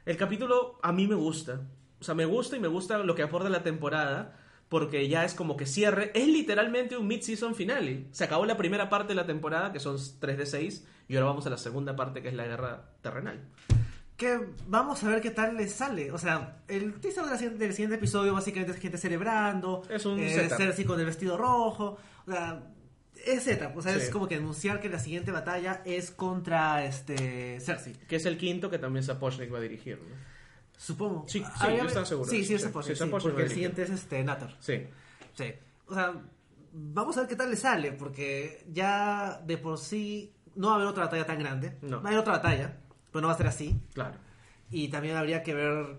El capítulo a mí me gusta. O sea, me gusta y me gusta lo que aporta la temporada. Porque ya es como que cierre. Es literalmente un mid-season finale. Se acabó la primera parte de la temporada, que son 3 de 6. Y ahora vamos a la segunda parte, que es la guerra terrenal. Que vamos a ver qué tal les sale. O sea, el teaser siguiente- del siguiente episodio básicamente es gente celebrando. Es un eh. Cersei con el vestido rojo. O sea, es setup. O sea, es Sí. como que anunciar que la siguiente batalla es contra este Cersei. Que es el quinto que también Sapochnik va a dirigir. ¿no? Supongo. Sí, sí, yo estaba seguro. Sí, sí, es Sí, Sapochnik, sí, sí, porque el siguiente es este Nator. Sí. Sí. O sea, vamos a ver qué tal le sale, porque ya de por sí no va a haber otra batalla tan grande. No. Va a haber otra batalla, pero no va a ser así. Claro. Y también habría que ver.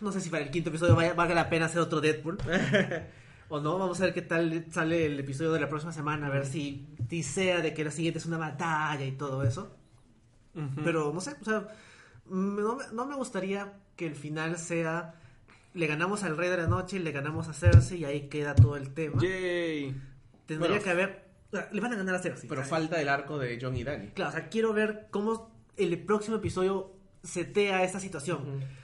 No sé si para el quinto episodio vaya- valga la pena hacer otro Deadpool. o no, vamos a ver qué tal sale el episodio de la próxima semana, a ver si tisea de que la siguiente es una batalla y todo eso. Pero no sé, o sea, no, me- no me gustaría que el final sea. Le ganamos al Rey de la Noche, le ganamos a Cersei y ahí queda todo el tema. Yay. Tendría Bueno. que haber. le van a ganar a Cersei. Pero ¿sabes? falta el arco de John y Danny. Claro, o sea, quiero ver cómo el próximo episodio setea esta situación.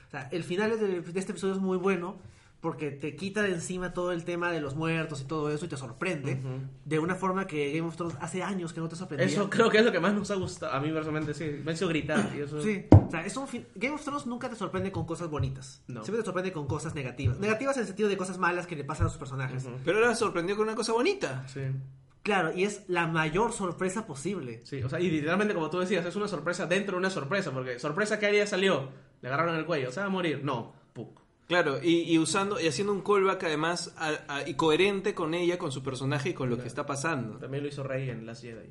O sea, el final de, de este episodio es muy bueno porque te quita de encima todo el tema de los muertos y todo eso y te sorprende Ujú. de una forma que Game of Thrones hace años que no te sorprendía. Eso creo que es lo que más nos ha gustado. A mí personalmente sí. Me ha hecho gritar. Y eso... Sí, o sea, es un fin- Game of Thrones nunca te sorprende con cosas bonitas. No. Siempre te sorprende con cosas negativas. Negativas en el sentido de cosas malas que le pasan a sus personajes. Ujú. Pero ahora sorprendió con una cosa bonita. Sí. Claro, y es la mayor sorpresa posible. Sí, o sea, y literalmente como tú decías, es una sorpresa dentro de una sorpresa, porque sorpresa que Arya salió, le agarraron el cuello, se va a morir, no, puc. Claro, y, y usando y haciendo un callback además a- a- y coherente con ella, con su personaje y con lo que está pasando. También lo hizo Rey en Las Jedi.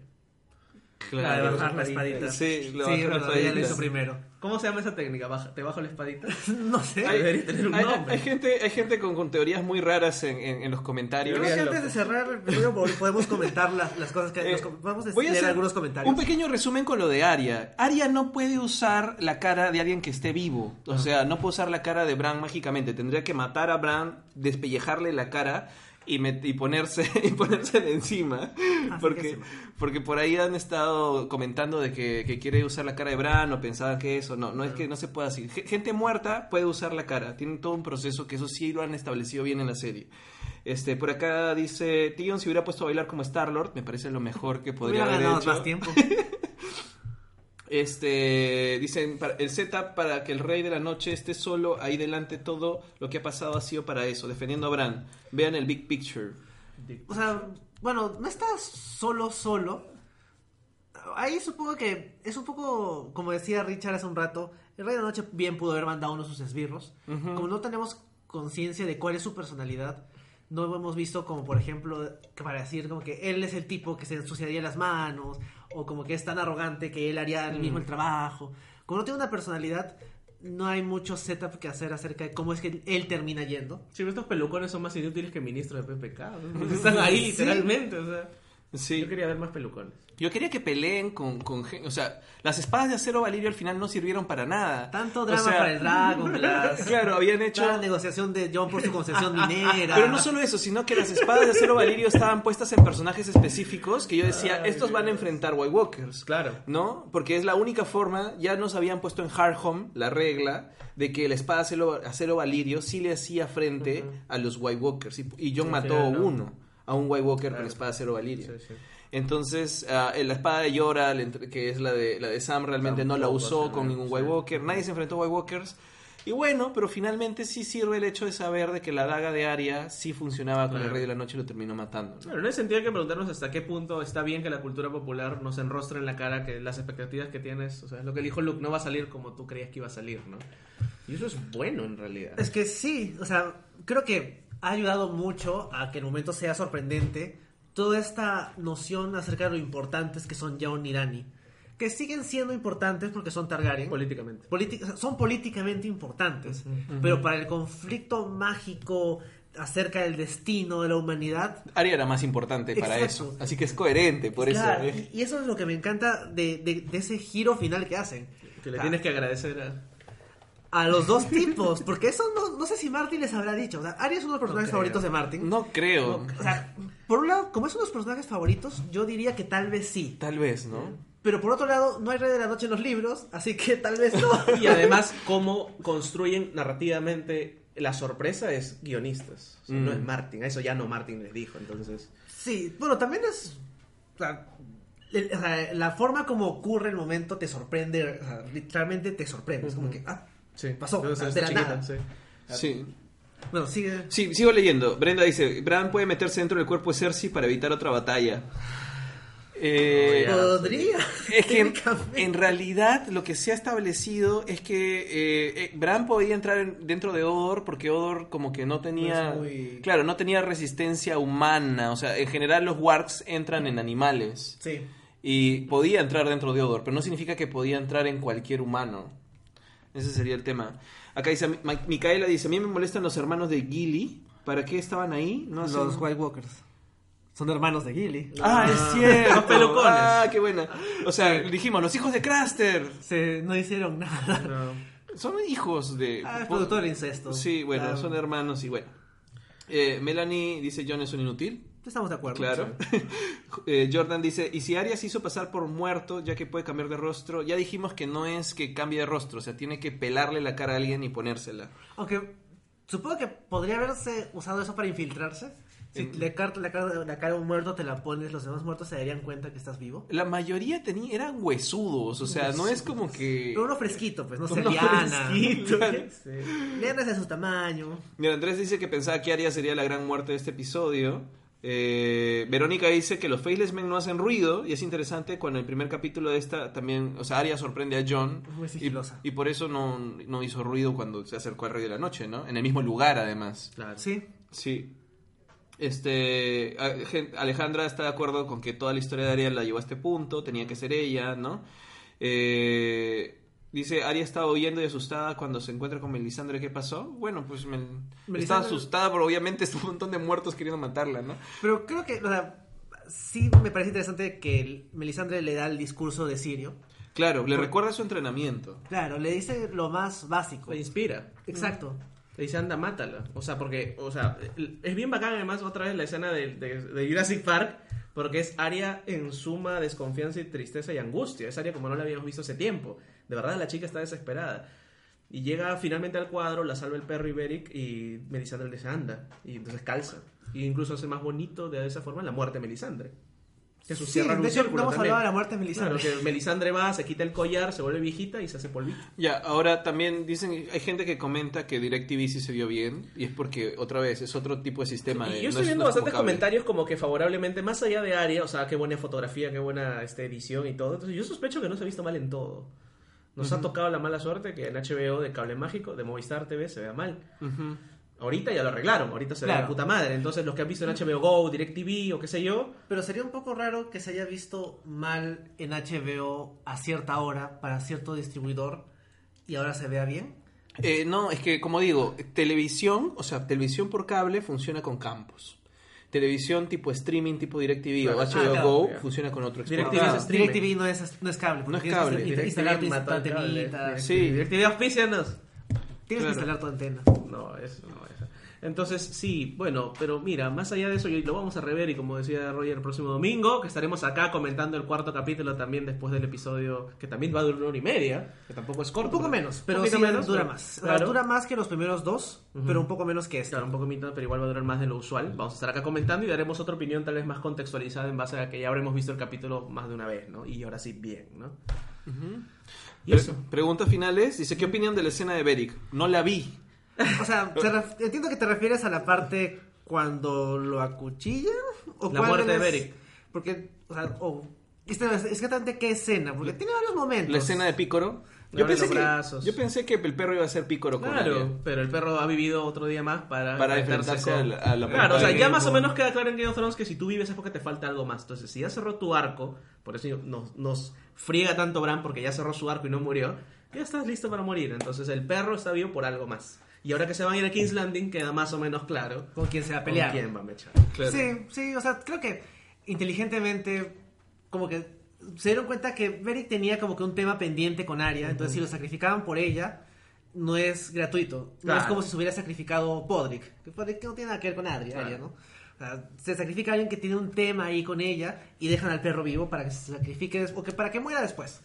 La de bajar la espadita. Sí, lo sí lo hizo primero. ¿Cómo se llama esa técnica? Baja- ¿Te bajo la espadita? no sé. Hay, Debería tener un hay- nombre. hay gente, hay gente con, con teorías muy raras en, en- en los Yo comentarios. creo que antes de cerrar el episodio podemos comentar las, las cosas que... Eh, com- podemos voy a leer hacer algunos comentarios. Un pequeño resumen con lo de Aria. Aria no puede usar la cara de alguien que esté vivo. O sea, no puede usar la cara de Bran mágicamente. Tendría que matar a Bran, despellejarle la cara y, y ponerse y ponerse de encima porque, sí. porque por ahí han estado comentando de que, que quiere usar la cara de Bran o pensaban que eso no no es que no se puede así Ge- gente muerta puede usar la cara tienen todo un proceso que eso sí lo han establecido bien en la serie este por acá dice Tion si hubiera puesto a bailar como Star Lord me parece lo mejor que podría Hubiera haber ganado hecho más tiempo. este, dicen, para- el setup para que el rey de la noche esté solo, ahí delante todo lo que ha pasado ha sido para eso, defendiendo a Bran. Vean el big picture. O sea, bueno, no estás solo, solo. Ahí supongo que es un poco, como decía Richard hace un rato, el Rey de la Noche bien pudo haber mandado uno de sus esbirros. Como no tenemos conciencia de cuál es su personalidad, no hemos visto como, por ejemplo, que para decir como que él es el tipo que se ensuciaría las manos, o como que es tan arrogante que él haría el mismo el trabajo. Como no tiene una personalidad, no hay mucho setup que hacer acerca de cómo es que él termina yendo. Sí, pero estos pelucones son más inútiles que ministros de PPK. ¿no? Están ahí literalmente, o sea. Sí. Yo quería ver más pelucones. Yo quería que peleen con, con O sea, las espadas de acero Valirio al final no sirvieron para nada. Tanto O drama sea, para el Dragon, las- Claro, habían hecho... la negociación de John por su concesión minera. Pero no solo eso, sino que las espadas de acero Valirio estaban puestas en personajes específicos que yo decía, estos van a enfrentar White Walkers. Claro. ¿No? Porque es la única forma, ya nos habían puesto en Hard Home la regla de que la espada acero, acero Valirio sí le hacía frente a los White Walkers. Y, y John Sí, mató no. uno, a un White Walker con Claro. la espada acero Valirio. Sí, sí. Entonces, ah, la espada de Yora, que es la de, la de Sam, realmente Sam no la usó con ningún sí. White Walker. Nadie se enfrentó a White Walkers. Y bueno, pero finalmente sí sirve el hecho de saber de que la daga de Arya sí funcionaba con el Claro. Rey de la Noche y lo terminó matando. ¿no? Bueno, en ese sentido hay que preguntarnos hasta qué punto está bien que la cultura popular nos enrostre en la cara que las expectativas que tienes, o sea, lo que dijo Luke no va a salir como tú creías que iba a salir, ¿no? Y eso es bueno en realidad. Es que sí, o sea, creo que ha ayudado mucho a que el momento sea sorprendente toda esta noción acerca de lo importantes que son Jon y Dany. Que siguen siendo importantes porque son Targaryen. políticamente. Son políticamente importantes, pero para el conflicto mágico acerca del destino de la humanidad, Arya era más importante para Exacto. eso. Así que es coherente, por claro, eso. ¿eh? y, eso es lo que me encanta de, de- de ese giro final que hacen. Que le tienes que agradecer a... a los dos tipos, porque eso no, no sé si Martin les habrá dicho. O sea, Arya es uno de los personajes favoritos de Martin. No creo. O sea, por un lado, como es uno de los personajes favoritos, yo diría que tal vez sí. Tal vez, ¿no? Pero por otro lado, no hay Rey de la Noche en los libros, así que tal vez no. Y además, cómo construyen narrativamente la sorpresa es guionistas. O sea, No Mm. es Martin. A eso ya no Martin les dijo, entonces... Sí, bueno, también es. O sea, el- o sea, la forma como ocurre el momento te sorprende, o sea, literalmente te sorprende. Es como que, ah, Sí, pasó, de la chiquita, nada. sí. Sí. Bueno, sigue. Sí, sigo leyendo. Brenda dice, Bran puede meterse dentro del cuerpo de Cersei para evitar otra batalla. Eh. Podría. Es que en, realidad lo que se ha establecido es que eh, eh, Bran podía entrar en- dentro de Odor porque Odor como que no tenía, muy- claro, no tenía resistencia humana. O sea, en general los wargs entran en animales Sí. y podía entrar dentro de Odor, pero no significa que podía entrar en cualquier humano. Ese sería el tema. Acá dice, Ma- Micaela dice, a mí me molestan los hermanos de Gilly. ¿Para qué estaban ahí? No sé. Los White Walkers. Son hermanos de Gilly. Ah, Ah, es cierto. los pelucones. Ah, qué buena. O sea, dijimos, los hijos de Craster. Se, no hicieron nada. No. Son hijos de... Ah, es producto del incesto. Sí, bueno, son hermanos y bueno. Eh, Melanie dice, John es un inútil. Estamos de acuerdo. Claro. Eh, Jordan dice, y si Arya se hizo pasar por muerto, ya que puede cambiar de rostro, ya dijimos que no es que cambie de rostro, o sea, tiene que pelarle la cara a alguien y ponérsela. Aunque supongo que podría haberse usado eso para infiltrarse. Si En- le cartas la cara, la cara a un muerto, te la pones, los demás muertos se darían cuenta que estás vivo. La mayoría tenía, eran huesudos, o sea, no es como que... Pero uno fresquito, pues, no se Uno liana. Liana es de su tamaño. Mira, Andrés dice que pensaba que Arya sería la gran muerte de este episodio. Eh, Verónica dice que los Faceless Men no hacen ruido y es interesante cuando el primer capítulo de esta también, o sea, Arya sorprende a John Muy y, sigilosa. y por eso no, no hizo ruido cuando se acercó al Rey de la Noche, ¿no? En el mismo lugar, además. Claro. Sí. Sí. Este, Alejandra está de acuerdo con que toda la historia de Arya la llevó a este punto, tenía que ser ella, ¿no? Eh, dice, Arya estaba huyendo y asustada cuando se encuentra con Melisandre, ¿qué pasó? Bueno, pues Mel- estaba Melisandre- asustada, pero obviamente es un montón de muertos queriendo matarla, ¿no? Pero creo que, o sea, sí me parece interesante que el- Melisandre le da el discurso de Sirio. Claro, le recuerda su entrenamiento. Claro, le dice lo más básico. Me inspira. Exacto. Le dice, anda, mátala. O sea, porque, o sea, es bien bacán además otra vez la escena de, de- de Jurassic Park, porque es Aria en suma desconfianza y tristeza y angustia. Es Aria como no la habíamos visto hace tiempo. De verdad, la chica está desesperada. Y llega finalmente al cuadro, la salva el perro Iberic y Melisandre le dice, anda. Y entonces calza. Y incluso hace más bonito de esa forma la muerte de Melisandre. Que su Sí, cierra de hecho, no hemos también. hablado de la muerte de Melisandre. Claro, que Melisandre va, se quita el collar, se vuelve viejita y se hace polvito. Ya, ahora también dicen, hay gente que comenta que DirecTV sí se vio bien y es porque otra vez es otro tipo de sistema. Y de- yo no estoy es- viendo es bastantes comentarios como que favorablemente, más allá de Aria, o sea, qué buena fotografía, qué buena este, edición y todo. Entonces yo sospecho que no se ha visto mal en todo. Nos ha tocado la mala suerte que en HBO de Cable Mágico, de Movistar TV, se vea mal. Ahorita ya lo arreglaron, ahorita se ve Claro. de puta madre. Entonces los que han visto en HBO Go, DirecTV o qué sé yo, Pero sería un poco raro que se haya visto mal en HBO a cierta hora para cierto distribuidor y ahora se vea bien. Eh, no, es que como digo, televisión, o sea, televisión por cable funciona con campos. Televisión tipo streaming, tipo DirecTV Claro. o Ah, HBO claro. Go funciona con otro DirecTV exportado. es streaming. DirecTV no es, no es cable. porque No es tienes que cable. insta- instalar tu cable. antenita. DirecTV. Sí. DirecTV auspícianos. Tienes Claro. que instalar tu antena. No, eso no es. Entonces, sí, bueno, pero mira, más allá de eso, lo vamos a rever y como decía Roger, el próximo domingo, que estaremos acá comentando el cuarto capítulo también después del episodio, que también va a durar una hora y media, que tampoco es corto. Un poco menos, pero sí menos, dura pero- más. Claro. Dura más que los primeros dos, pero un poco menos que este. Claro, un poco mitad, pero igual va a durar más de lo usual. Vamos a estar acá comentando y daremos otra opinión tal vez más contextualizada en base a que ya habremos visto el capítulo más de una vez, ¿no? Y ahora sí, bien, ¿no? Y Pre- eso. Preguntas finales. Dice, ¿qué opinan de la escena de Beric? No la vi. O sea, se entiendo que te refieres a la parte cuando lo acuchillan. ¿O La muerte de Beric. Porque, o sea, o este, exactamente qué escena, porque tiene varios momentos. La escena de Pícoro. Abre pensé, que, yo pensé que el perro iba a ser Pícoro con Claro, pero el perro ha vivido otro día más para, Para enfrentarse a la- a la Claro, o sea, ya más o menos queda claro en Game of Thrones que si tú vives es porque te falta algo más. Entonces, si ya cerró tu arco, por eso nos, nos friega tanto Bran porque ya cerró su arco y no murió, ya estás listo para morir. Entonces, el perro está vivo por algo más. Y ahora que se van a ir a King's Landing, queda más o menos claro Con quién se va a con pelear. quién va a mechar. Claro. Sí, sí, o sea, creo que inteligentemente, como que se dieron cuenta que Beric tenía como que un tema pendiente con Arya, entonces si lo sacrificaban por ella, no es gratuito. No Claro. es como si se hubiera sacrificado Podrick, que Podrick no tiene nada que ver con Arya, Claro. Arya, ¿no? O sea, se sacrifica a alguien que tiene un tema ahí con ella y dejan al perro vivo para que se sacrifique o que para que muera después.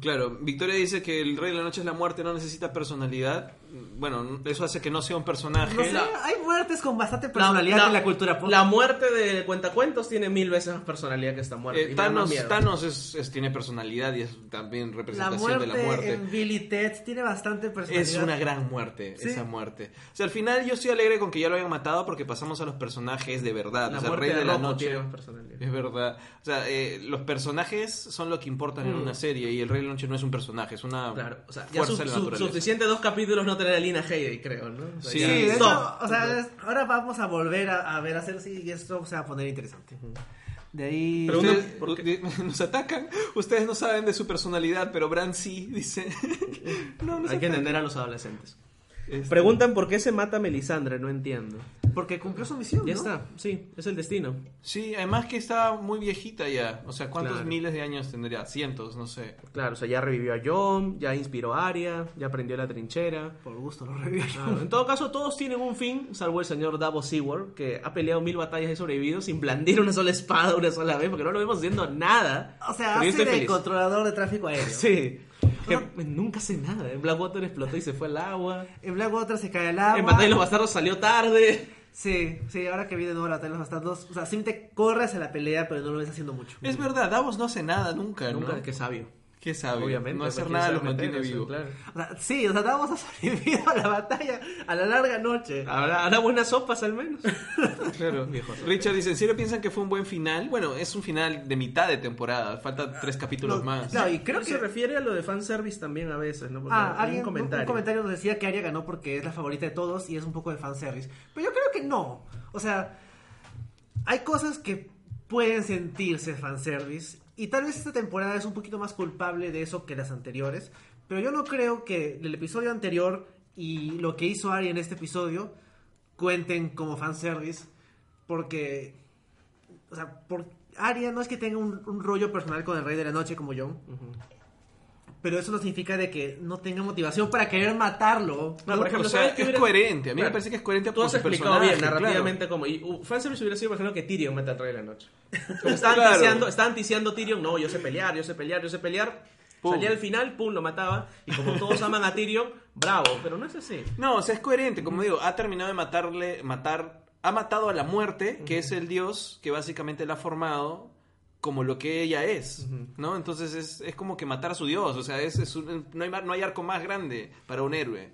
Claro, Victoria dice que el Rey de la Noche es la muerte, no necesita personalidad. Bueno, eso hace que no sea un personaje. No sé, La- hay muertes con bastante personalidad en la cultura pop. La muerte de Cuentacuentos tiene mil veces más personalidad que esta muerte. Eh, Thanos, es, es- tiene personalidad y es también la representación muerte, de la muerte. en Billy Ted tiene bastante personalidad. Es una gran muerte, Sí. esa muerte. O sea, al final yo estoy alegre con que ya lo hayan matado porque pasamos a los personajes de verdad. La o sea, el Rey de, de la Noche. tiene más personalidad. Es verdad. O sea, eh, los personajes son lo que importan en Mm. una serie y el Rey de la Noche no es un personaje, es una Claro, o sea, ya fuerza su- de la su- naturaleza. suficiente dos capítulos no tener a Lina Headey, creo, ¿no? O sea, Sí, ya- de hecho, o sea, es- ahora vamos a volver a, a ver hacer así y esto se va a poner interesante. De ahí. Pregunta- Ustedes- ¿por qué? di- nos atacan, ustedes no saben de su personalidad, pero Bran sí, dice. no, no Hay que entender a los adolescentes. Este- Preguntan por qué se mata a Melisandre, no entiendo. Porque cumplió su misión. Ya ¿no? está, sí, es el destino. Sí, además que está muy viejita ya. O sea, ¿cuántos Claro. miles de años tendría? Cientos, no sé. Claro, o sea, ya revivió a Jon, ya inspiró a Arya, ya aprendió la trinchera. Por gusto lo revivió. Claro, en todo caso, todos tienen un fin, salvo el señor Davos Seward, que ha peleado mil batallas y sobrevivido sin blandir una sola espada una sola vez, porque no lo vemos haciendo nada. O sea, hace feliz. controlador de tráfico aéreo. Sí. Que nunca hace nada. En Blackwater explotó y se fue al agua. En Blackwater se cae el agua. En Batalla de los Bastardos salió tarde. Sí, sí, ahora que viene de nuevo la batalla de los bastardos. O sea, simplemente corre hacia la pelea, pero no lo ves haciendo mucho. Es verdad, Davos no hace nada nunca, ¿no? Nunca, qué sabio. ¿Qué sabe? Obviamente. No hacer ¿quién nada los mantiene vivos. Claro. O sea, sí, o sea, Davos ha sobrevivido a la batalla, a la larga noche. Habrá, hará buenas sopas al menos. Claro. Richard dice, ¿en serio piensan que fue un buen final? Bueno, es un final de mitad de temporada. Faltan tres capítulos No, más. claro, y creo que... se refiere a lo de fanservice también a veces, ¿no? Porque Ah, hay alguien, un comentario. un comentario nos decía que Arya ganó porque es la favorita de todos y es un poco de fanservice. Pero yo creo que no. O sea, hay cosas que pueden sentirse fanservice y tal vez esta temporada es un poquito más culpable de eso que las anteriores. Pero yo no creo que el episodio anterior y lo que hizo Arya en este episodio cuenten como fanservice porque... O sea, por, Arya no es que tenga un, rollo personal con el Rey de la Noche como yo. Ujú. Pero eso no significa de que no tenga motivación para querer matarlo. No, por ejemplo, o sea, ¿sabes qué es hubiera- coherente. A mí Claro. me parece que es coherente Tú has explicado personaje, bien claro. narrativamente como. Y uh, fanservice hubiera sido, por ejemplo, que Tyrion meta al rey de la noche. Como estaban, Claro. ticiando, estaban ticiando Tyrion, no, yo sé pelear, yo sé pelear, yo sé pelear. Pum. Salía al final, pum, lo mataba. Y como todos aman a Tyrion, bravo. Pero no es así. No, o sea, es coherente. Como digo, ha terminado de matarle, matar, ha matado a la muerte, que es el dios que básicamente la ha formado como lo que ella es, ¿no? Entonces es, es como que matar a su dios, o sea, es, es un- no, hay, mar- no hay arco más grande para un héroe.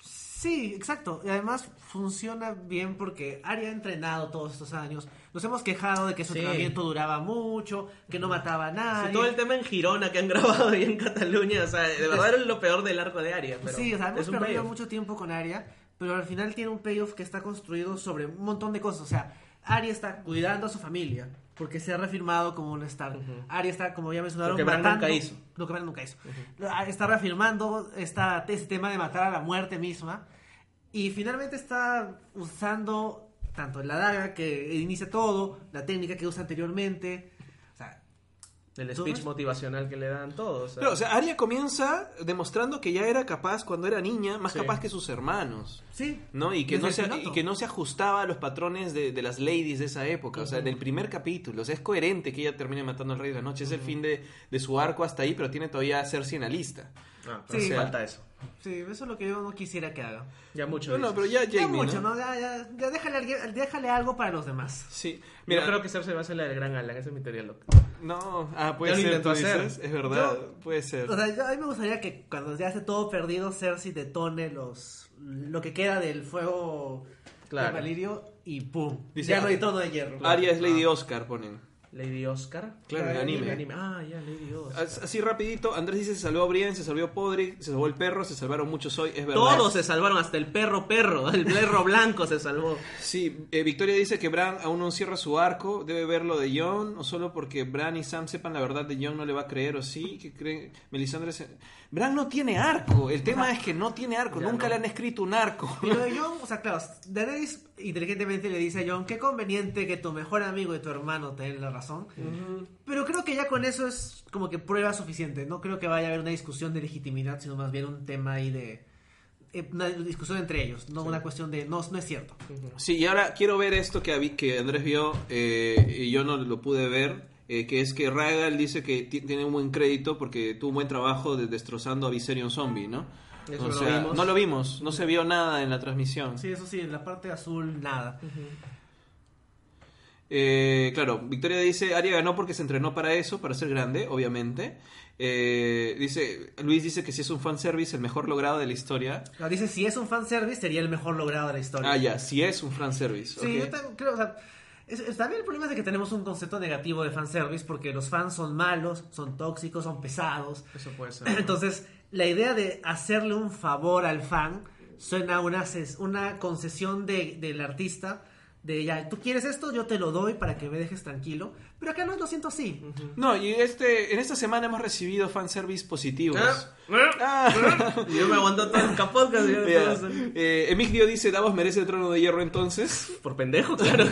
Sí, exacto. Y además funciona bien porque Arya ha entrenado todos estos años. Nos hemos quejado de que su Sí. entrenamiento duraba mucho, que no mataba a nadie. Sí, todo el tema en Girona que han grabado ahí en Cataluña, o sea, de verdad era lo peor del arco de Aria. Pero sí, o sea, hemos es perdido payoff. mucho tiempo con Arya, pero al final tiene un payoff que está construido sobre un montón de cosas. O sea, Arya está cuidando a su familia, porque se ha reafirmado como un Stark. Arya está, como ya mencionaron, Lo que matando- nunca hizo. Lo que nunca hizo. Está reafirmando esta, este tema de matar a la muerte misma. Y finalmente está usando tanto la daga que inicia todo, la técnica que usa anteriormente. O sea, El ¿Tú speech motivacional que le dan todos. Pero, o sea, Arya comienza demostrando que ya era capaz cuando era niña, más Sí. capaz que sus hermanos. sí. ¿no? Y que no, se, piloto. y que no se ajustaba a los patrones de, de las ladies de esa época, o sea, en el primer capítulo. O sea, es coherente que ella termine matando al rey de la noche. Es el fin de, de su arco hasta ahí, pero tiene todavía a Cersei en la lista. Ah, pero Sí. falta eso. Sí, eso es lo que yo no quisiera que haga. Ya mucho. No, no, dices. pero ya Ya Jamie, mucho, ¿no? ¿no? Ya, ya, ya déjale, alguien- déjale algo para los demás. Sí. Mira, yo creo que Cersei va a ser la del gran Alan, esa es mi teoría loca. no, ah, puede Ya lo ser, intentó tú hacer. dices, es verdad, Yo- puede ser. O sea, yo- a mí me gustaría que cuando ya esté todo perdido, Cersei detone los lo que queda del fuego Claro. de Valirio y ¡pum! Dice, ya no hay ah, trono de hierro. Arya es Lady Oscar, ponen. Lady Oscar. Claro, en Claro, anime. Ah, ya, Lady Oscar. As- Así rapidito, Andrés dice se salvó a Brienne, se salvó a Podrick, se salvó el perro, se salvaron muchos hoy, es verdad. Todos se salvaron, hasta el perro perro, el perro blanco se salvó. Sí, eh, Victoria dice que Bran aún no cierra su arco, debe ver lo de Jon, o solo porque Bran y Sam sepan la verdad de Jon no le va a creer, o sí, que creen... Melisandre se- Bran no tiene arco, el tema es que no tiene arco, Ya nunca no. le han escrito un arco. Y lo de Jon, o sea, claro, Daenerys inteligentemente le dice a Jon, qué conveniente que tu mejor amigo y tu hermano te den la razón. Pero creo que ya con eso es como que prueba suficiente. No creo que vaya a haber una discusión de legitimidad, sino más bien un tema ahí de... eh, Una discusión entre ellos, no una cuestión de... No, no es cierto. Sí, y ahora quiero ver esto que, que Andrés vio eh, y yo no lo pude ver, eh, que es que Ragal dice que ti- tiene un buen crédito porque tuvo un buen trabajo de destrozando a Viserion Zombie, ¿no? Eso o no lo no lo vimos, no se vio nada en la transmisión. Sí, eso sí, en la parte azul, nada. Eh, claro, Victoria dice, Aria ganó porque se entrenó para eso, para ser grande, obviamente. Eh, dice, Luis dice que si es un fanservice, el mejor logrado de la historia. Claro, dice, si es un fanservice, sería el mejor logrado de la historia. Ah, ya, si es un fanservice. Sí, yo creo, o sea, es, es- también el problema es de que tenemos un concepto negativo de fanservice porque los fans son malos, son tóxicos, son pesados. Eso puede ser. Entonces, la idea de hacerle un favor al fan suena a una, una concesión de- del artista de ya, tú quieres esto, yo te lo doy para que me dejes tranquilo. Pero acá no lo siento así. No, y este, en esta semana hemos recibido fanservice positivos. Ah, Ah. Y yo me aguanto todo el yo- todo. Eh, Emigdio dice, Davos merece el trono de hierro entonces. Por pendejo, claro.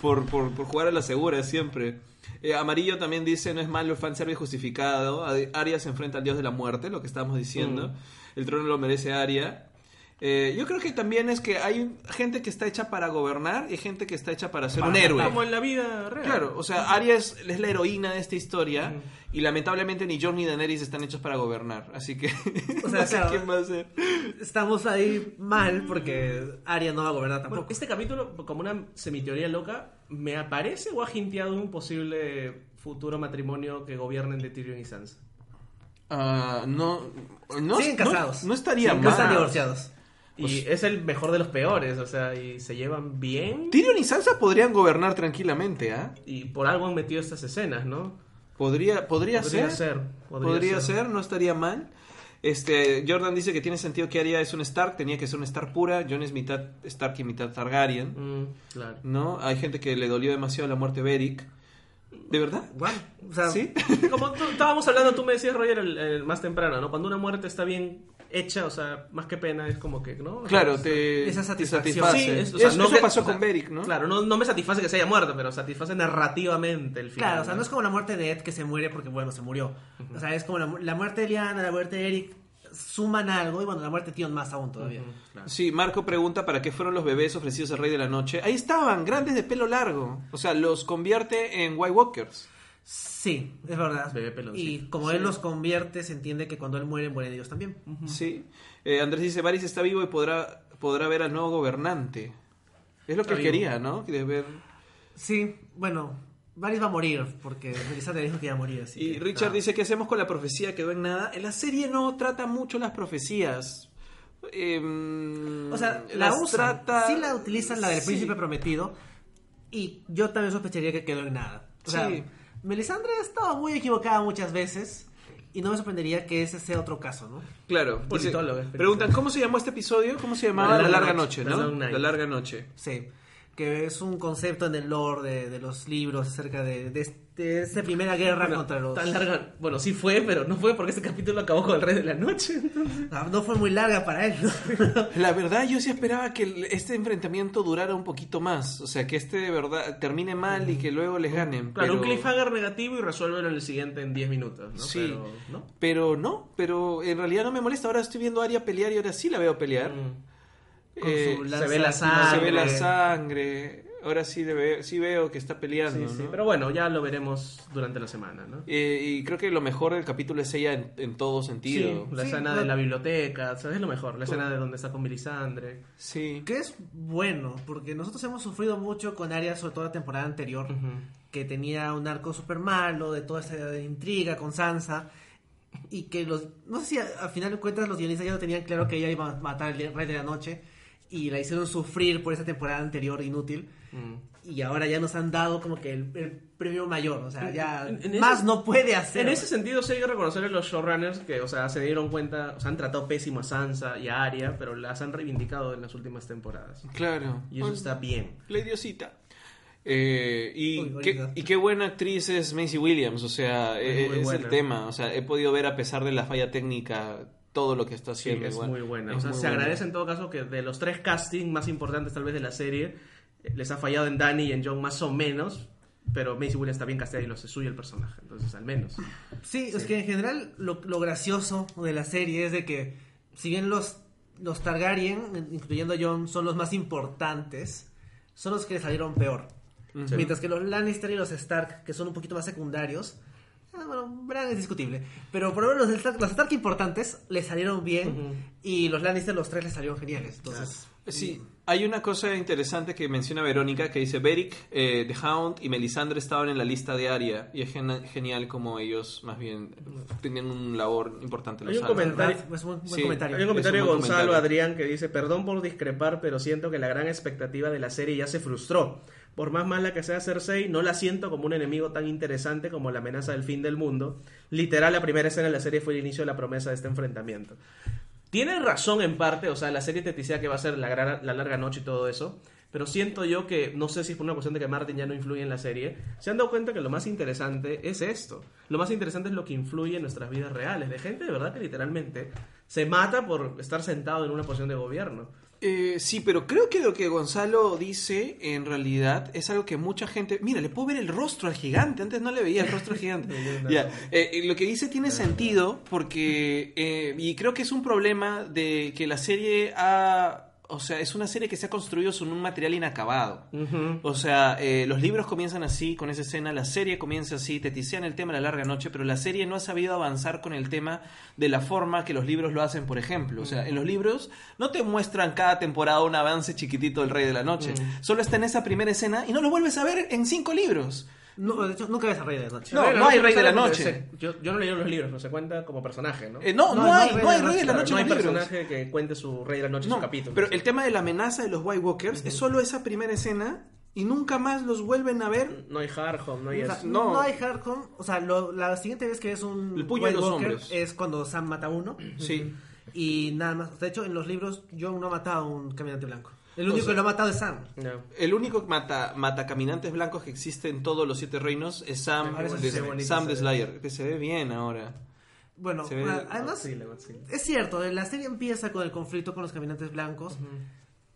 por, por, por jugar a la segura siempre. Eh, Amarillo también dice, no es malo el fanservice justificado. A- Arya se enfrenta al dios de la muerte, lo que estábamos diciendo. El trono lo merece Arya. Eh, yo creo que también es que hay gente que está hecha para gobernar y gente que está hecha para ser un héroe. Como en la vida real. Claro, o sea, Arya es, es la heroína de esta historia y lamentablemente ni Jon ni Daenerys están hechos para gobernar, así que O sea, no sé claro. quién va a ser. Estamos ahí mal porque Arya no va a gobernar Bueno, tampoco. este capítulo, como una semiteoría loca, me aparece o ha hinteado un posible futuro matrimonio que gobiernen de Tyrion y Sansa. Ah, no, no, Siguen no- casados. No, estaría Sí, mal. no están divorciados. Y es el mejor de los peores, o sea, y se llevan bien. Tyrion y Sansa podrían gobernar tranquilamente, ¿ah? Y por algo han metido estas escenas, ¿no? Podría, podría, Podría ser. ser, Podría, podría ser. ser. no estaría mal. Este, Jordan dice que tiene sentido que Arya es un Stark, tenía que ser un Stark pura. Jon es mitad Stark y mitad Targaryen. Mm, claro. ¿No? Hay gente que le dolió demasiado la muerte de Beric. ¿De verdad? Bueno, o sea, ¿Sí? Como tú- estábamos hablando, tú me decías, Roger, el, el más temprano, ¿no? Cuando una muerte está bien hecha, o sea, más que pena, es como que, ¿no? O Claro, te, esa te satisfacción. satisface. Sí, es- o sea, eso no eso que- pasó o sea, con Beric, ¿no? Claro, no, no me satisface que se haya muerto, pero satisface narrativamente el final. Claro, o sea, no es como la muerte de Ed que se muere porque, bueno, se murió. O sea, es como la, mu- la muerte de Liana, la muerte de Eric, suman algo y, bueno, la muerte de Tion más aún todavía. Claro. Sí, Marco pregunta para qué fueron los bebés ofrecidos al Rey de la Noche. Ahí estaban, grandes de pelo largo. O sea, los convierte en White Walkers. Sí, es verdad. Bebé peloncito. Y como él los convierte, se entiende que cuando él muere, mueren ellos también. Sí. Eh, Andrés dice, Varys está vivo y podrá, podrá ver al nuevo gobernante. Es lo que Está vivo. quería, ¿no? De ver... Sí, bueno, Varys va a morir porque Melisandre dijo que iba a morir. Así Y que- Richard dice, ¿qué hacemos con la profecía? Quedó en nada. En la serie no trata mucho las profecías. Em, O sea, la usan. trata- Sí la utilizan, la del Sí. príncipe prometido. Y yo también sospecharía que quedó en nada. O sea, Sí. Melisandre estaba muy equivocada muchas veces. Y no me sorprendería que ese sea otro caso, ¿no? Claro. Politólogo, preguntan, ¿cómo se llamó este episodio? ¿Cómo se llamaba? La La, larga larga noche, ¿no? La larga noche. Sí. Que es un concepto en el lore de, de los libros acerca de, de, este- de esta primera guerra Bueno, contra los... tan larga, bueno, sí fue, pero no fue porque este capítulo acabó con el Rey de la Noche. entonces. No fue muy larga para él, ¿no? La verdad, yo sí esperaba que este enfrentamiento durara un poquito más. O sea, que este de verdad termine mal y que luego les ganen. Claro, pero... un cliffhanger negativo y resuélvelo en el siguiente en 10 minutos, ¿no? Sí. Pero, ¿no? Pero no, pero en realidad no me molesta. Ahora estoy viendo a Aria pelear y ahora sí la veo pelear. Mm. Eh, se ve la sangre. ve la sangre. Ahora sí, le sí veo que está peleando. Sí, sí, ¿no? pero bueno, ya lo veremos durante la semana, ¿no? Eh, y creo que lo mejor del capítulo es ella en, en todo sentido. Sí, la Sí, escena no- de la biblioteca, ¿sabes? Es lo mejor, la escena de donde está con Melisandre. Sí. Que es bueno, porque nosotros hemos sufrido mucho con Arya, sobre todo la temporada anterior, que tenía un arco súper malo, de toda esta intriga con Sansa, y que los... No sé si al final de cuentas los guionistas ya no tenían claro que ella iba a matar al Rey de la Noche, y la hicieron sufrir por esa temporada anterior inútil, Mm. y ahora ya nos han dado como que el, el premio mayor, o sea, ya En- en más ese- no puede hacer. En ese sentido, sí hay que reconocerle a los showrunners que, o sea, se dieron cuenta, o sea, han tratado pésimo a Sansa y a Arya, pero las han reivindicado en las últimas temporadas. Claro. Y eso está bien. La idiosita. Eh, y, Uy, qué, y qué buena actriz es Macy Williams, o sea, Es es, muy es el tema, o sea, he podido ver a pesar de la falla técnica todo lo que está Sí, haciendo. es igual. muy buena. Es o sea, se buena. agradece en todo caso que de los tres castings más importantes tal vez de la serie, eh, les ha fallado en Danny y en John más o menos, pero Macy Williams está bien casteada y lo hace suyo el personaje, entonces al menos. Sí, es que en general lo, lo gracioso de la serie es de que si bien los, los Targaryen, incluyendo a Jon, son los más importantes, son los que le salieron peor. Mientras que los Lannister y los Stark, que son un poquito más secundarios, bueno, Bran es discutible, pero por lo menos los Stark, los Stark importantes le salieron bien Ujú. y los Lannister los tres le salieron geniales. Entonces, Sí, hay una cosa interesante que menciona Verónica que dice Beric, eh, The Hound y Melisandre estaban en la lista de Aria y es gen- genial como ellos más bien tenían un labor importante. Hay los un comentario- es un buen Sí, comentario. Hay un comentario de Gonzalo comentario. Adrián que dice, perdón por discrepar, pero siento que la gran expectativa de la serie ya se frustró. Por más mala que sea Cersei, no la siento como un enemigo tan interesante como la amenaza del fin del mundo. Literal, la primera escena de la serie fue el inicio de la promesa de este enfrentamiento. Tiene razón en parte, o sea, la serie te decía que va a ser la, larga noche y todo eso, pero siento yo que, no sé si es por una cuestión de que Martin ya no influye en la serie, se han dado cuenta que lo más interesante es esto. Lo más interesante es lo que influye en nuestras vidas reales, de gente de verdad que literalmente se mata por estar sentado en una posición de gobierno. Eh, sí, pero creo que lo que Gonzalo dice en realidad es algo que mucha gente... Mira, le puedo ver el rostro al gigante, antes no le veía el rostro al gigante. Eh, lo que dice tiene sentido porque... eh, y creo que es un problema de que la serie ha... O sea, es una serie que se ha construido sobre un material inacabado. O sea, eh, los libros comienzan así, con esa escena, la serie comienza así, te tisean el tema de la larga noche, pero la serie no ha sabido avanzar con el tema de la forma que los libros lo hacen, por ejemplo. O sea, en los libros no te muestran cada temporada un avance chiquitito del Rey de la Noche. Solo está en esa primera escena y no lo vuelves a ver en cinco libros. No, de hecho, nunca ves a Rey de la Noche. No, no hay Rey de la Noche. se- yo, yo no leí los libros, pero se cuenta como personaje, ¿no? Eh, no, no, No, hay, no hay Rey de la Claro, Noche no hay libros. personaje que cuente su Rey de la Noche en No, su capítulo. pero el tema de la amenaza de los White Walkers es solo esa primera escena y nunca más los vuelven a ver. No hay Hardhome, no hay O sea, eso. no. no. hay Hardhome. O sea, lo- la siguiente vez que ves un El puño de White los Walker hombres. es cuando Sam mata a uno. Sí. Y nada más. De hecho, en los libros, John no ha matado a un caminante blanco. El O único sea- que lo ha matado es Sam. No. El único mata, matacaminantes blancos que existe en todos los siete reinos es Sam, de, se Sam de. Slayer, que se ve bien ahora. Bueno, ve- además, es cierto, la serie empieza con el conflicto con los caminantes blancos.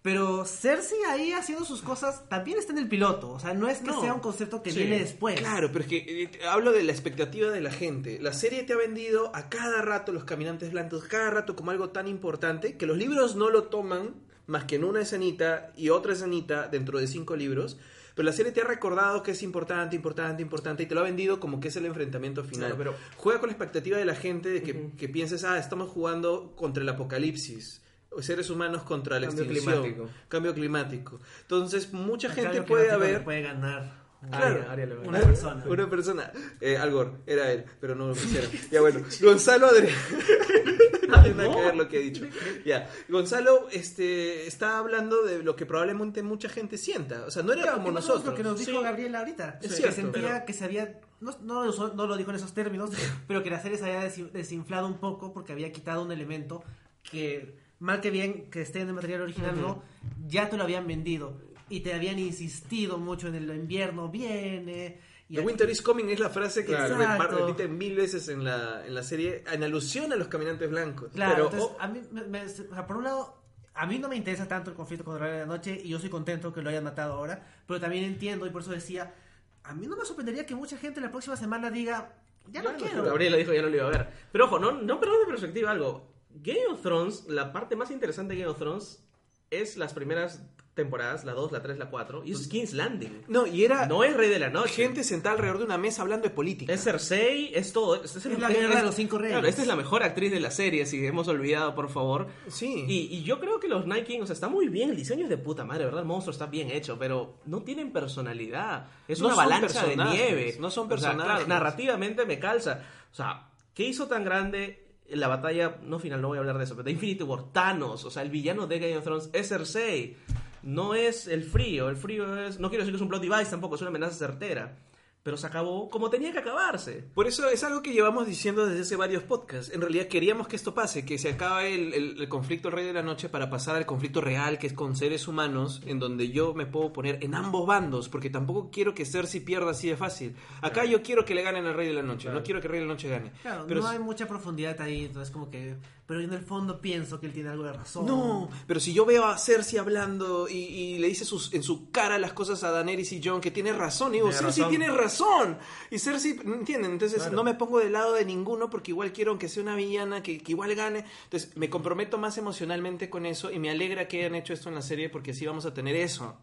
Pero Cersei ahí haciendo sus cosas también está en el piloto. O sea, no es que No. sea un concepto que Sí. viene después. Claro, pero es que eh, hablo de la expectativa de la gente. La serie te ha vendido a cada rato los caminantes blancos, cada rato como algo tan importante que los libros no lo toman más que en una escenita y otra escenita dentro de cinco libros. Pero la serie te ha recordado que es importante, importante, importante y te lo ha vendido como que es el enfrentamiento final. Claro, pero- Juega con la expectativa de la gente de que, que pienses, ah, estamos jugando contra el apocalipsis. Seres humanos contra la Cambio extinción. climático. Cambio climático. Entonces, mucha El gente puede haber. puede ganar Claro. Aria- Aria Levine. una persona. Una persona. Eh, Al Gore, era él, pero no lo quisieron. Ya bueno, Gonzalo Adrián. no tiene que ver lo que he dicho. Ya, Gonzalo este, está hablando de lo que probablemente mucha gente sienta. O sea, no era Claro, como que nosotros. Lo que nos dijo Sí. Gabriela ahorita. Es que cierto, sentía pero- que se había. No, no, lo no lo dijo en esos términos, pero que la serie se había desi- desinflado un poco porque había quitado un elemento que, mal que bien que esté en el material original, no, ya te lo habían vendido. Y te habían insistido mucho en el invierno viene. Y The aquí- Winter is Coming es la frase que Claro. se repite mil veces en la, en la serie en alusión a los caminantes blancos. Claro, pero, entonces, oh, a mí, me- me- o sea, por un lado, a mí no me interesa tanto el conflicto con el Rey de la Noche y yo soy contento que lo hayan matado ahora, pero también entiendo y por eso decía, a mí no me sorprendería que mucha gente la próxima semana diga, ya no quiero. Gabriela dijo ya no lo iba a ver. Pero ojo, no, no perdamos de perspectiva algo. Game of Thrones, la parte más interesante de Game of Thrones es las primeras temporadas, la 2, la 3, la 4, y es King's Landing. no, y era No es Rey de la Noche. gente sentada alrededor de una mesa hablando de política. Es Cersei, es todo. Es, es Es la guerra de los cinco reyes. Claro, esta es la mejor actriz de la serie, si hemos olvidado, por favor. Sí. Y, y yo creo que los Night King, o sea, está muy bien, el diseño es de puta madre, ¿verdad? El monstruo está bien hecho, pero no tienen personalidad. Es No una avalancha de nieve. no son O sea, claro, personajes. narrativamente me calza. O sea, ¿qué hizo tan grande la batalla? No final, no voy a hablar de eso, pero de Infinity War, Thanos, o sea, el villano de Game of Thrones es Cersei. No es el frío, el frío es. No quiero decir que es un plot device tampoco, es una amenaza certera. Pero se acabó como tenía que acabarse. Por eso es algo que llevamos diciendo desde hace varios podcasts. En realidad queríamos que esto pase, que se acabe el, el- el conflicto Rey de la Noche para pasar al conflicto real, que es con seres humanos, en donde yo me puedo poner en ambos bandos, porque tampoco quiero que Cersei pierda así de fácil. Acá yo quiero que le ganen al Rey de la Noche, no quiero que el Rey de la Noche gane. Claro, Pero no hay mucha profundidad ahí, entonces como que... Pero en el fondo pienso que él tiene algo de razón. No, pero si yo veo a Cersei hablando y, y le dice sus- en su cara las cosas a Daenerys y Jon que tiene razón, y digo, Tiene Cersei razón. tiene razón. Y Cersei, ¿no ¿entienden? Entonces Claro. no me pongo del lado de ninguno porque igual quiero que sea una villana, que, que igual gane. Entonces me comprometo más emocionalmente con eso y me alegra que hayan hecho esto en la serie porque así vamos a tener eso.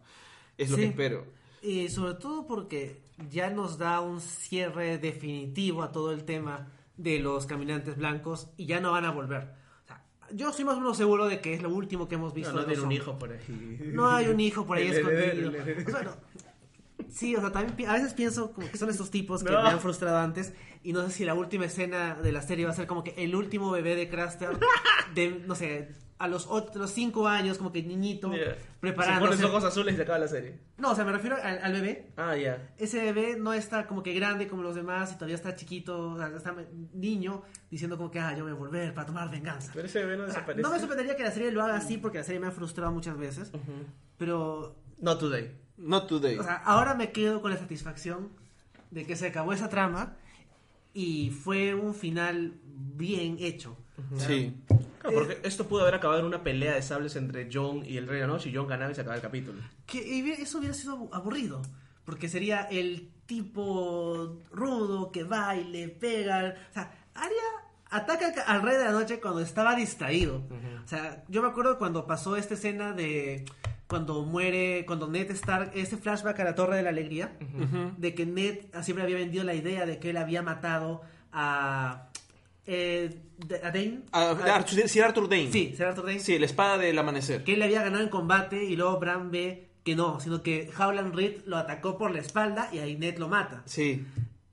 Es lo Sí. que espero. Y sobre todo porque ya nos da un cierre definitivo a todo el tema de los caminantes blancos y ya no van a volver. O sea, yo soy más o menos seguro de que es lo último que hemos visto. No, no de un hijo por ahí. No hay un hijo por ahí escondido. O sea, no. Sí, o sea, también a veces pienso como que son estos tipos que No. me han frustrado antes y no sé si la última escena de la serie va a ser como que el último bebé de Craster de, no sé, a los, ot- los cinco años, como que niñito, Yeah. preparándose. Se pones ojos azules y se acaba la serie. No, o sea, me refiero al, al bebé. Ah, ya. Ese bebé no está como que grande como los demás y todavía está chiquito, o sea, está niño, diciendo como que, ah, yo voy a volver para tomar venganza. Pero ese bebé no O sea, desaparece. no me sorprendería que la serie lo haga así porque la serie me ha frustrado muchas veces, pero No today. Not today. o sea, ahora me quedo con la satisfacción de que se acabó esa trama y fue un final bien hecho. Sí. Claro, porque esto pudo haber acabado en una pelea de sables entre Jon y el Rey de la Noche y Jon ganaba y se acababa el capítulo. Que eso hubiera sido abu- aburrido, porque sería el tipo rudo que va y le pega. O sea, Arya ataca al- al Rey de la Noche cuando estaba distraído. O sea, yo me acuerdo cuando pasó esta escena de cuando muere, cuando Ned Stark, ese flashback a la Torre de la Alegría, de que Ned siempre había vendido la idea de que él había matado a, eh, a Dane. Ah, A- Arthur- Sir Arthur Dane. sí, Sir Arthur Dane Sí, la espada del amanecer. que él le había ganado en combate y luego Bran ve que no, sino que Howland Reed lo atacó por la espalda y ahí Ned lo mata. Sí.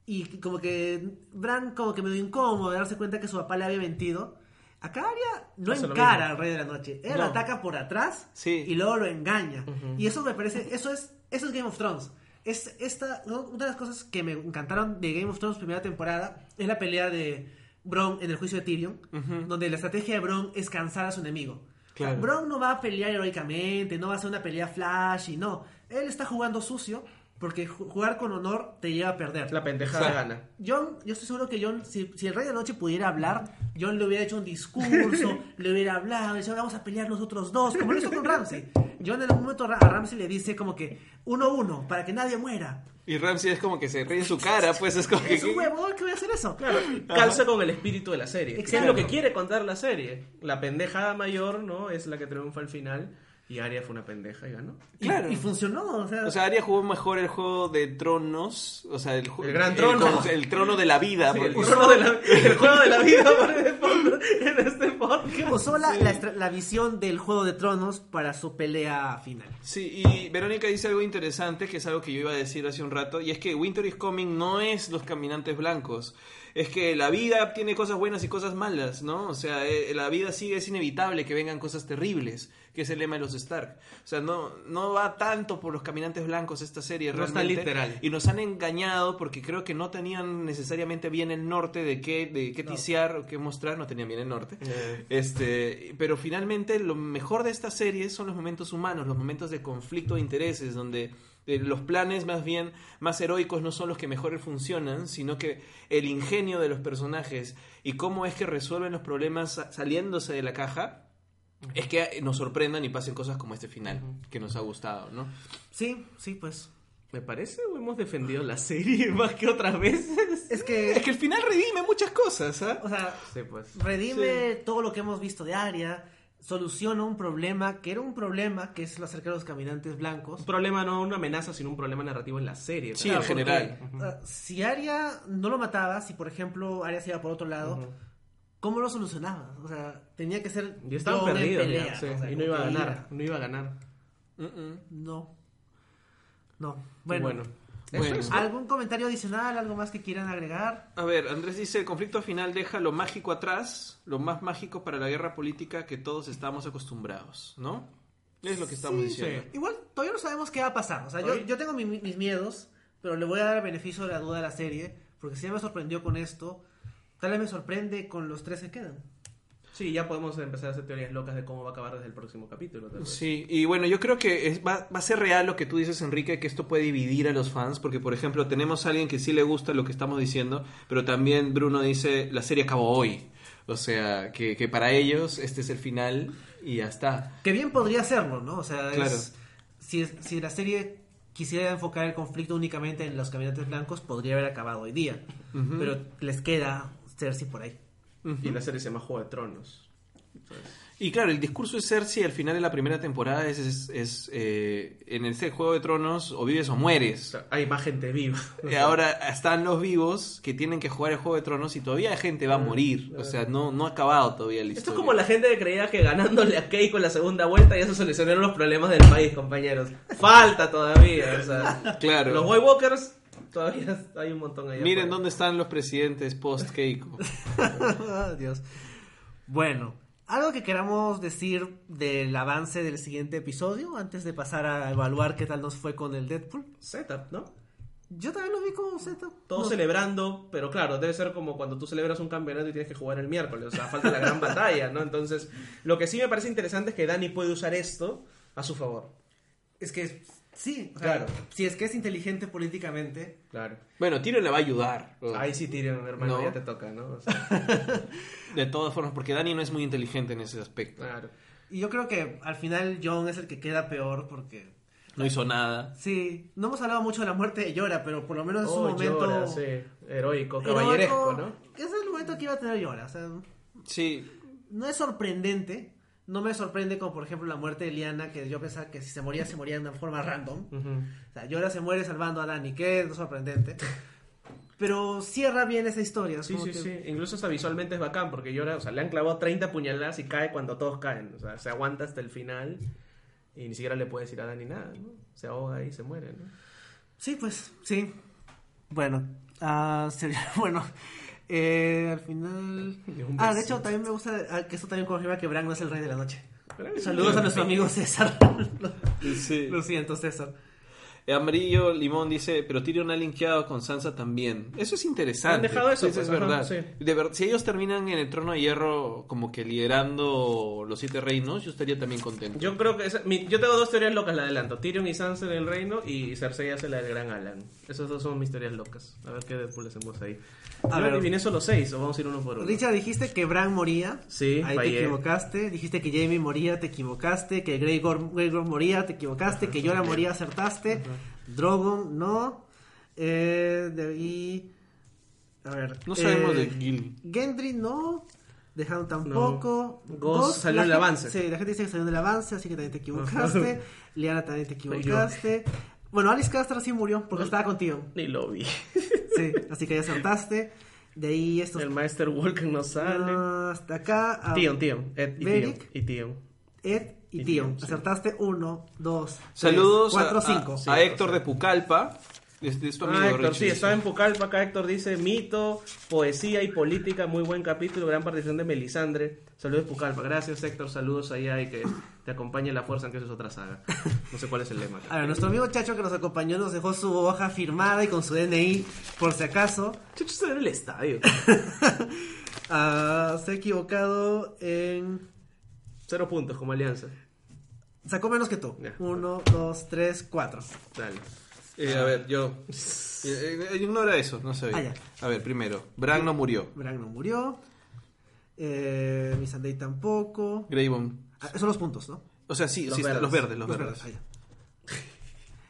Y como que Bran como que me dio incómodo de darse cuenta que su papá le había mentido. Acá Arya no Hace lo encara al Rey de la Noche. Él No. lo ataca por atrás Sí. y luego lo engaña. Y eso me parece, eso es, eso es Game of Thrones. Es esta, una de las cosas que me encantaron de Game of Thrones primera temporada es la pelea de Bron en el juicio de Tyrion, donde la estrategia de Bron es cansar a su enemigo. O sea, Claro. Bron no va a pelear heroicamente, no va a hacer una pelea flash y no. Él está jugando sucio porque ju- jugar con honor te lleva a perder. La pendejada Sí. gana. John, yo estoy seguro que John, si, si el Rey de la Noche pudiera hablar, John le hubiera hecho un discurso, le hubiera hablado, dice, vamos a pelear nosotros dos, como lo hizo con Ramsey. John en algún momento a Ramsey le dice como que uno uno, para que nadie muera. Y Ramsey es como que se ríe en su cara, pues es como que... Es un huevo, ¿qué voy a hacer eso? Claro, calza con el espíritu de la serie. Que es lo que quiere contar la serie. La pendejada mayor, ¿no? Es la que triunfa al final. Y Arya fue una pendeja y ganó. Y- Claro. Y, funcionó, o sea, O sea, Arya jugó mejor el juego de tronos, o sea, el, El gran trono. El, el trono de la vida. Sí, el, juego de la, el juego de la vida en este podcast. usó la, la estra- la visión del Juego de Tronos para su pelea final. Sí, y Verónica dice algo interesante, que es algo que yo iba a decir hace un rato, y es que Winter is Coming no es los caminantes blancos. Es que la vida tiene cosas buenas y cosas malas, ¿no? O sea, eh, la vida sigue, es inevitable que vengan cosas terribles, que es el lema de los Stark. O sea, no, no va tanto por los caminantes blancos esta serie, No está realmente. literal. Y nos han engañado porque creo que no tenían necesariamente bien el norte de qué, de qué ticiar o qué mostrar, no tenían bien el norte. Eh. Este, pero finalmente lo mejor de esta serie son los momentos humanos, los momentos de conflicto de intereses, donde eh, los planes más bien más heroicos no son los que mejor funcionan, sino que el ingenio de los personajes y cómo es que resuelven los problemas sa- saliéndose de la caja es que nos sorprendan y pasen cosas como este final que nos ha gustado, ¿no? Sí, sí, pues. Me parece o hemos defendido la serie más que otras veces. Es que, Es que el final redime muchas cosas, ¿ah? o sea, Sí, pues. redime todo lo que hemos visto de Arya, soluciona un problema que era un problema, que es lo acerca de los caminantes blancos. Un problema no una amenaza, sino un problema narrativo en la serie. Sí, en general. porque, si Arya no lo mataba, si por ejemplo Arya se iba por otro lado. ¿cómo lo solucionaba? O sea, tenía que ser Y estaban en perdidos. pelea, ya, sí, o sea, y no iba a ganar. No iba a ganar. No. No. Bueno. Bueno. Bueno. ¿Algún comentario adicional? ¿Algo más que quieran agregar? A ver, Andrés dice, el conflicto final deja lo mágico atrás, lo más mágico para la guerra política que todos estamos acostumbrados, ¿no? Es lo que estamos Sí, diciendo. Igual todavía no sabemos qué va a pasar. O sea, yo, yo tengo mi- mis miedos, pero le voy a dar el beneficio de la duda a la serie, porque si ya me sorprendió con esto, tal vez me sorprende con los tres que quedan. Sí, ya podemos empezar a hacer teorías locas de cómo va a acabar desde el próximo capítulo. tal vez. Sí, y bueno, yo creo que es- va, va a ser real lo que tú dices, Enrique, que esto puede dividir a los fans, porque por ejemplo tenemos a alguien que sí le gusta lo que estamos diciendo, pero también Bruno dice, la serie acabó hoy. O sea, que, que para ellos este es el final y ya está. Que bien podría serlo, ¿no? O sea, es- Claro. si, es- si la serie quisiera enfocar el conflicto únicamente en los caminantes blancos, podría haber acabado hoy día. Pero les queda Cersei por ahí. Y la serie se llama Juego de Tronos. Y claro, el discurso de Cersei al final de la primera temporada es, es, es, eh, en este Juego de Tronos o vives o mueres. hay más gente viva. Y ahora están los vivos que tienen que jugar el Juego de Tronos y todavía hay gente va a morir. O sea, no, no ha acabado todavía la historia. Esto es como la gente que creía que ganándole a Keiko en la segunda vuelta ya se solucionaron los problemas del país, compañeros. Falta todavía, o sea. Claro. Los White Walkers todavía hay un montón ahí. Miren afuera. dónde están los presidentes post Keiko. Dios. Bueno, algo que queramos decir del avance del siguiente episodio antes de pasar a evaluar qué tal nos fue con el Deadpool. Setup, ¿no? Yo también lo vi como setup. Todos No, celebrando, pero claro, debe ser como cuando tú celebras un campeonato y tienes que jugar el miércoles, o sea, falta la gran batalla, ¿no? Entonces, lo que sí me parece interesante es que Dani puede usar esto a su favor. Es que sí, o sea, Claro. si es que es inteligente políticamente. Claro. Bueno, Tyrion le va a ayudar. Ahí sí, Tyrion, hermano, No. ya te toca, ¿no? O sea, De todas formas, porque Dani no es muy inteligente en ese aspecto. claro. Y yo creo que al final John es el que queda peor porque No hizo nada. sí, no hemos hablado mucho de la muerte de Yora, pero por lo menos es un Oh, momento llora, sí, heroico, heroico, caballeresco, ¿no? que es el momento que iba a tener o sea, Sí, no es sorprendente. No me sorprende como por ejemplo la muerte de Liana, que yo pensaba que si se moría, se moría de una forma random. O sea, Yora se muere salvando a Dani, que es sorprendente. Pero cierra bien esa historia. es Sí, sí, que- sí. Incluso hasta visualmente es bacán porque llora, o sea, le han clavado 30 puñaladas y cae cuando todos caen. O sea, se aguanta hasta el final y ni siquiera le puede decir a Dani nada, ¿no? Se ahoga y se muere, ¿no? Sí, pues, sí. Bueno, ah, sería, bueno, eh, al final... Ah, de hecho, también me gusta ah, que esto también confirma que Bran no es el rey de la noche. Saludos a nuestro amigo César. sí. Lo siento, César. Eh, Amarillo Limón dice, pero Tyrion ha linkeado con Sansa también. Eso es interesante. Han dejado eso, Eso es pues, ajá, verdad. sí. De ver- si ellos terminan en el trono de hierro como que liderando los siete reinos, yo estaría también contento. Yo creo que... esa- mi- yo tengo dos teorías locas, la adelanto. Tyrion y Sansa en el reino y Cersei hace la del Gran Alan. Esas dos son mis teorías locas. A ver qué Deadpool hacemos ahí. A ver, adiviné solo seis o vamos a ir uno por uno. Richard, dijiste que Bran moría. Sí, Ahí fallé. te equivocaste. Dijiste que Jamie moría, te equivocaste. Que Gregor, Gregor moría, te equivocaste. Que Yora moría, acertaste. Drogon, no. Eh, de ahí. A ver. No sabemos eh, de Gil. Gendry, no. Dejaron tampoco. No. Ghost salió en el gente- avance. Sí, la gente dice que salió en el avance, así que también te equivocaste. Liana también te equivocaste. Bueno, Alice Castro sí murió porque estaba contigo. Ni lo vi. Sí, así que ya acertaste. De ahí estos. El Master Walken no sale. Hasta acá. ah, Tion, Tion. Ed y Tion. Beric. Y Tion. Ed y Tío. Sí. Acertaste uno, dos, Saludos tres, cuatro, a, cinco. a- Sí, a Héctor de. Pucallpa. Es, es tu amigo, Ah, Héctor, Richie, sí, estaba en Pucallpa. Acá Héctor dice mito, poesía y política. Muy buen capítulo. Gran participación de Melisandre. Saludos Pucallpa. Gracias, Héctor. Saludos allá y que te acompañe la fuerza, aunque eso es otra saga. No sé cuál es el lema. A ver, nuestro amigo Chacho que nos acompañó nos dejó su hoja firmada y con su DNI, por si acaso. Chucho está en el estadio. Ah, se ha equivocado en. Cero puntos como alianza. Sacó menos que tú. Ya. Uno, dos, tres, cuatro. Dale. Eh, a ver, yo. Eh, eh, no era eso, no sabía. Ah, ya. A ver, primero, Bran no murió. Bran no murió. Eh, Missandei tampoco. Greybone. Ah, son los puntos, ¿no? O sea, sí, Los sí, está- verdes. los verdes, los, verdes. ah, ya.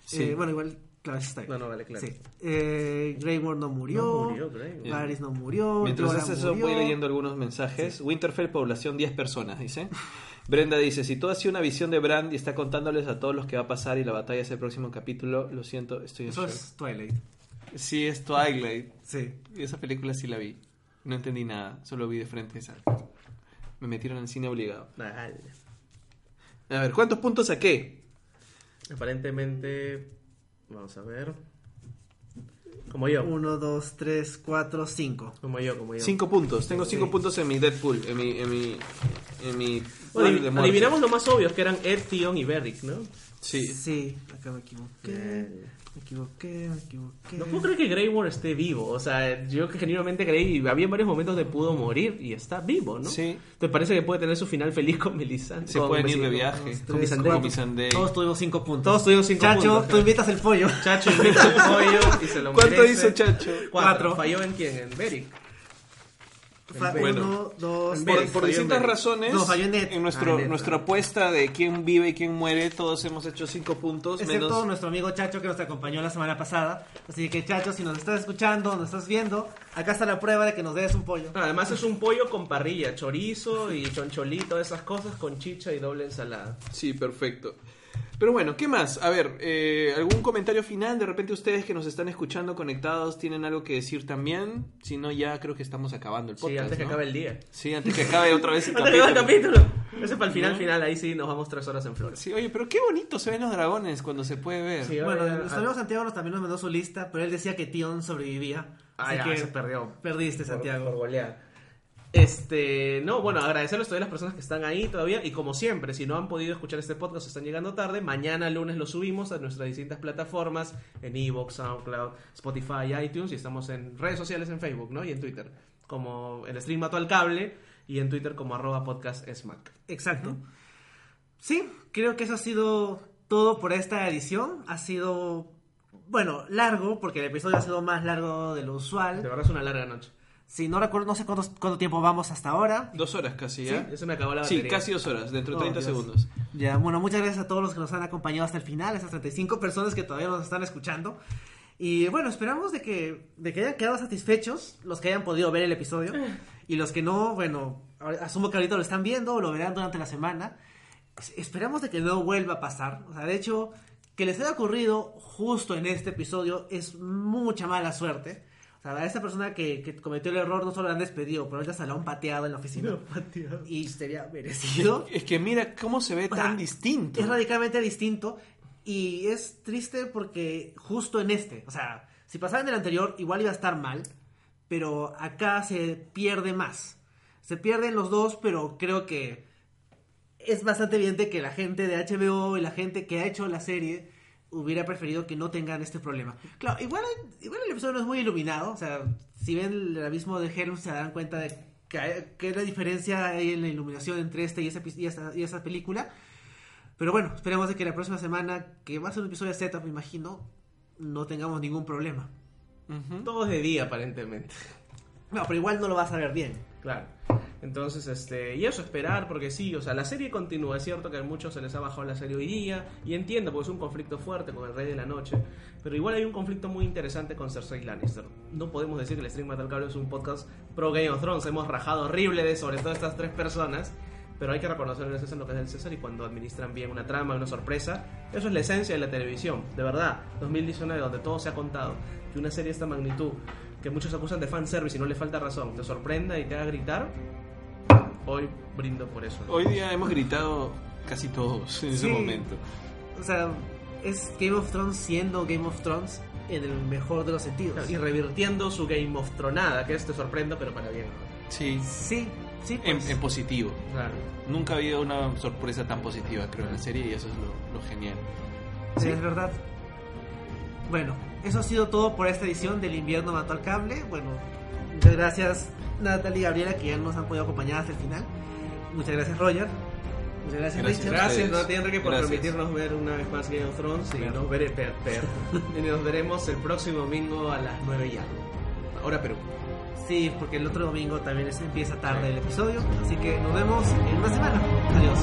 Sí. Eh, bueno, igual, está bien. No, no, vale, claro. Sí. Eh, Grey Worm no murió. No murió, Grey. Varys no murió. Mientras haces eso, murió. voy leyendo algunos mensajes. Winterfell, población 10 personas, dice. Brenda dice, si todo ha sido una visión de Bran y está contándoles a todos los que va a pasar y la batalla es el próximo capítulo, lo siento, estoy en Eso shock. es Twilight. Sí, es Twilight. Sí. Y esa película sí la vi. No entendí nada, solo vi de frente esa. Me metieron en el cine obligado. Dale. A ver, ¿cuántos puntos saqué? Aparentemente. Vamos a ver. Como yo. Uno, dos, tres, cuatro, cinco. Como yo, como yo. Cinco puntos. Tengo cinco Sí. puntos en mi Deadpool, en mi... En mi, en mi Bueno, adivinamos lo más obvio, que eran Ed, Tion y Beric, ¿no? Sí. Sí, acá me equivoqué. Me equivoqué, me equivoqué. No puedo creer que Grey Worm esté vivo. O sea, yo que genuinamente creí, había varios momentos de pudo morir y está vivo, ¿no? Sí. ¿Te parece que puede tener su final feliz con Melisandre? Se Con pueden ir de viaje. Con tres. Con. Todos tuvimos cinco puntos. Todos tuvimos cinco Chacho, puntos. tú invitas el pollo. Chacho invita el pollo y se lo ¿Cuánto merece. hizo Chacho? Cuatro. Cuatro. ¿Falló en quién? En Beric. Bueno. Uno, dos, Por, por distintas razones, No, en nuestro, Ah, nuestra claro. apuesta de quién vive y quién muere, todos hemos hecho cinco puntos, Excepto menos... nuestro amigo Chacho que nos acompañó la semana pasada. Así que Chacho, si nos estás escuchando, nos estás viendo, acá está la prueba de que nos des un pollo. Ah, Además es un pollo con parrilla, chorizo y choncholito, esas cosas con chicha y doble ensalada. Sí, perfecto. Pero bueno, ¿qué más? A ver, eh, ¿algún comentario final? De repente ustedes que nos están escuchando conectados tienen algo que decir también. Si no, ya creo que estamos acabando el podcast. sí, antes que ¿no? acabe el día. Sí, antes que acabe otra vez el Antes que acabe capítulo. el capítulo. Ese para el final, ¿No? final, ahí sí nos vamos tres horas en flores. Sí, oye, pero qué bonito se ven los dragones cuando se puede ver. Sí, Bueno, nuestro amigo Santiago nos, también nos mandó su lista, pero él decía que Tion sobrevivía. Ah, así ya, que se perdió. Perdiste, Santiago. Por, goleada. Este, no, bueno, agradecerles a todas las personas que están ahí todavía. Y como siempre, si no han podido escuchar este podcast, están llegando tarde. Mañana lunes lo subimos a nuestras distintas plataformas: en Evox, SoundCloud, Spotify, iTunes. Y estamos en redes sociales en Facebook, ¿no? Y en Twitter. Como el stream mató al cable. Y en Twitter como arroba podcast smack. Exacto. Sí, creo que eso ha sido todo por esta edición. Ha sido, bueno, largo, porque el episodio ha sido más largo de lo De usual. verdad es una larga noche. Si no recuerdo, no sé cuántos- cuánto tiempo vamos hasta ahora. Dos horas casi, Sí, ¿ya? ya se me acabó la Sí, batería. casi dos horas, dentro de Oh, 30 Dios. segundos. Ya, bueno, muchas gracias a todos los que nos han acompañado hasta el final, esas 35 personas que todavía nos están escuchando. Y bueno, esperamos de que, de que hayan quedado satisfechos los que hayan podido ver el episodio. Y los que no, bueno, asumo que ahorita lo están viendo o lo verán durante la semana. Es- Esperamos de que no vuelva a pasar. O sea, de hecho, que les haya ocurrido justo en este episodio es mucha mala suerte. O sea, a esta persona que, que cometió el error no solo la han despedido, pero ahorita se la han pateado en la oficina. Y sería merecido. Es que mira cómo se ve O sea, tan distinto. Es radicalmente distinto y es triste porque justo en este, o sea, si pasaba en el anterior igual iba a estar mal, pero acá se pierde más. Se pierden los dos, pero creo que es bastante evidente que la gente de HBO y la gente que ha hecho la serie hubiera preferido que no tengan este problema. Claro, igual, igual el episodio no es muy iluminado, o sea, si ven el abismo de Helm se darán cuenta de que, que la diferencia hay en la iluminación entre este y, epi- y, esa película. Pero bueno, esperemos de que la próxima semana, que va a ser un episodio de Z, me imagino, no tengamos ningún problema. Todo es de día, aparentemente. No, pero igual no lo vas a ver bien. Claro. Entonces, este, y eso esperar, porque sí, o sea, la serie continúa. Es cierto que a muchos se les ha bajado la serie hoy día, y entiendo, porque es un conflicto fuerte con el Rey de la Noche. Pero igual hay un conflicto muy interesante con Cersei Lannister. No podemos decir que el Stream Metal Cable es un podcast pro Game of Thrones. Hemos rajado horrible de sobre todo estas tres personas. Pero hay que reconocer el César lo que es el César y cuando administran bien una trama, una sorpresa, eso es la esencia de la televisión. De verdad, 2019, donde todo se ha contado, que una serie de esta magnitud, que muchos acusan de fanservice y no le falta razón, te sorprenda y te haga gritar, hoy brindo por eso. Hoy día hemos gritado casi todos en ese Sí. momento. O sea, es Game of Thrones siendo Game of Thrones en el mejor de los sentidos. Y revirtiendo su Game of Tronada, que es te sorprendo, pero para bien. ¿no? Sí, Sí, sí, en, pues. en positivo. Claro. Nunca ha habido una sorpresa tan positiva, creo, en la serie y eso es lo, lo genial. Sí, es verdad. Bueno, eso ha sido todo por esta edición del invierno mató al cable. Bueno, muchas gracias Natalie y Gabriela que ya nos han podido acompañar hasta el final. Muchas gracias Roger. Muchas gracias, Gracias. Richard. Gracias. Nati Enrique, por Gracias. permitirnos ver una vez más Game of Thrones. Y Claro. nos, vere- per- per- y nos veremos el próximo domingo a las 9 y algo. Ahora Perú. Sí, porque el otro domingo también es- empieza tarde el episodio. Así que nos vemos en una semana. Adiós.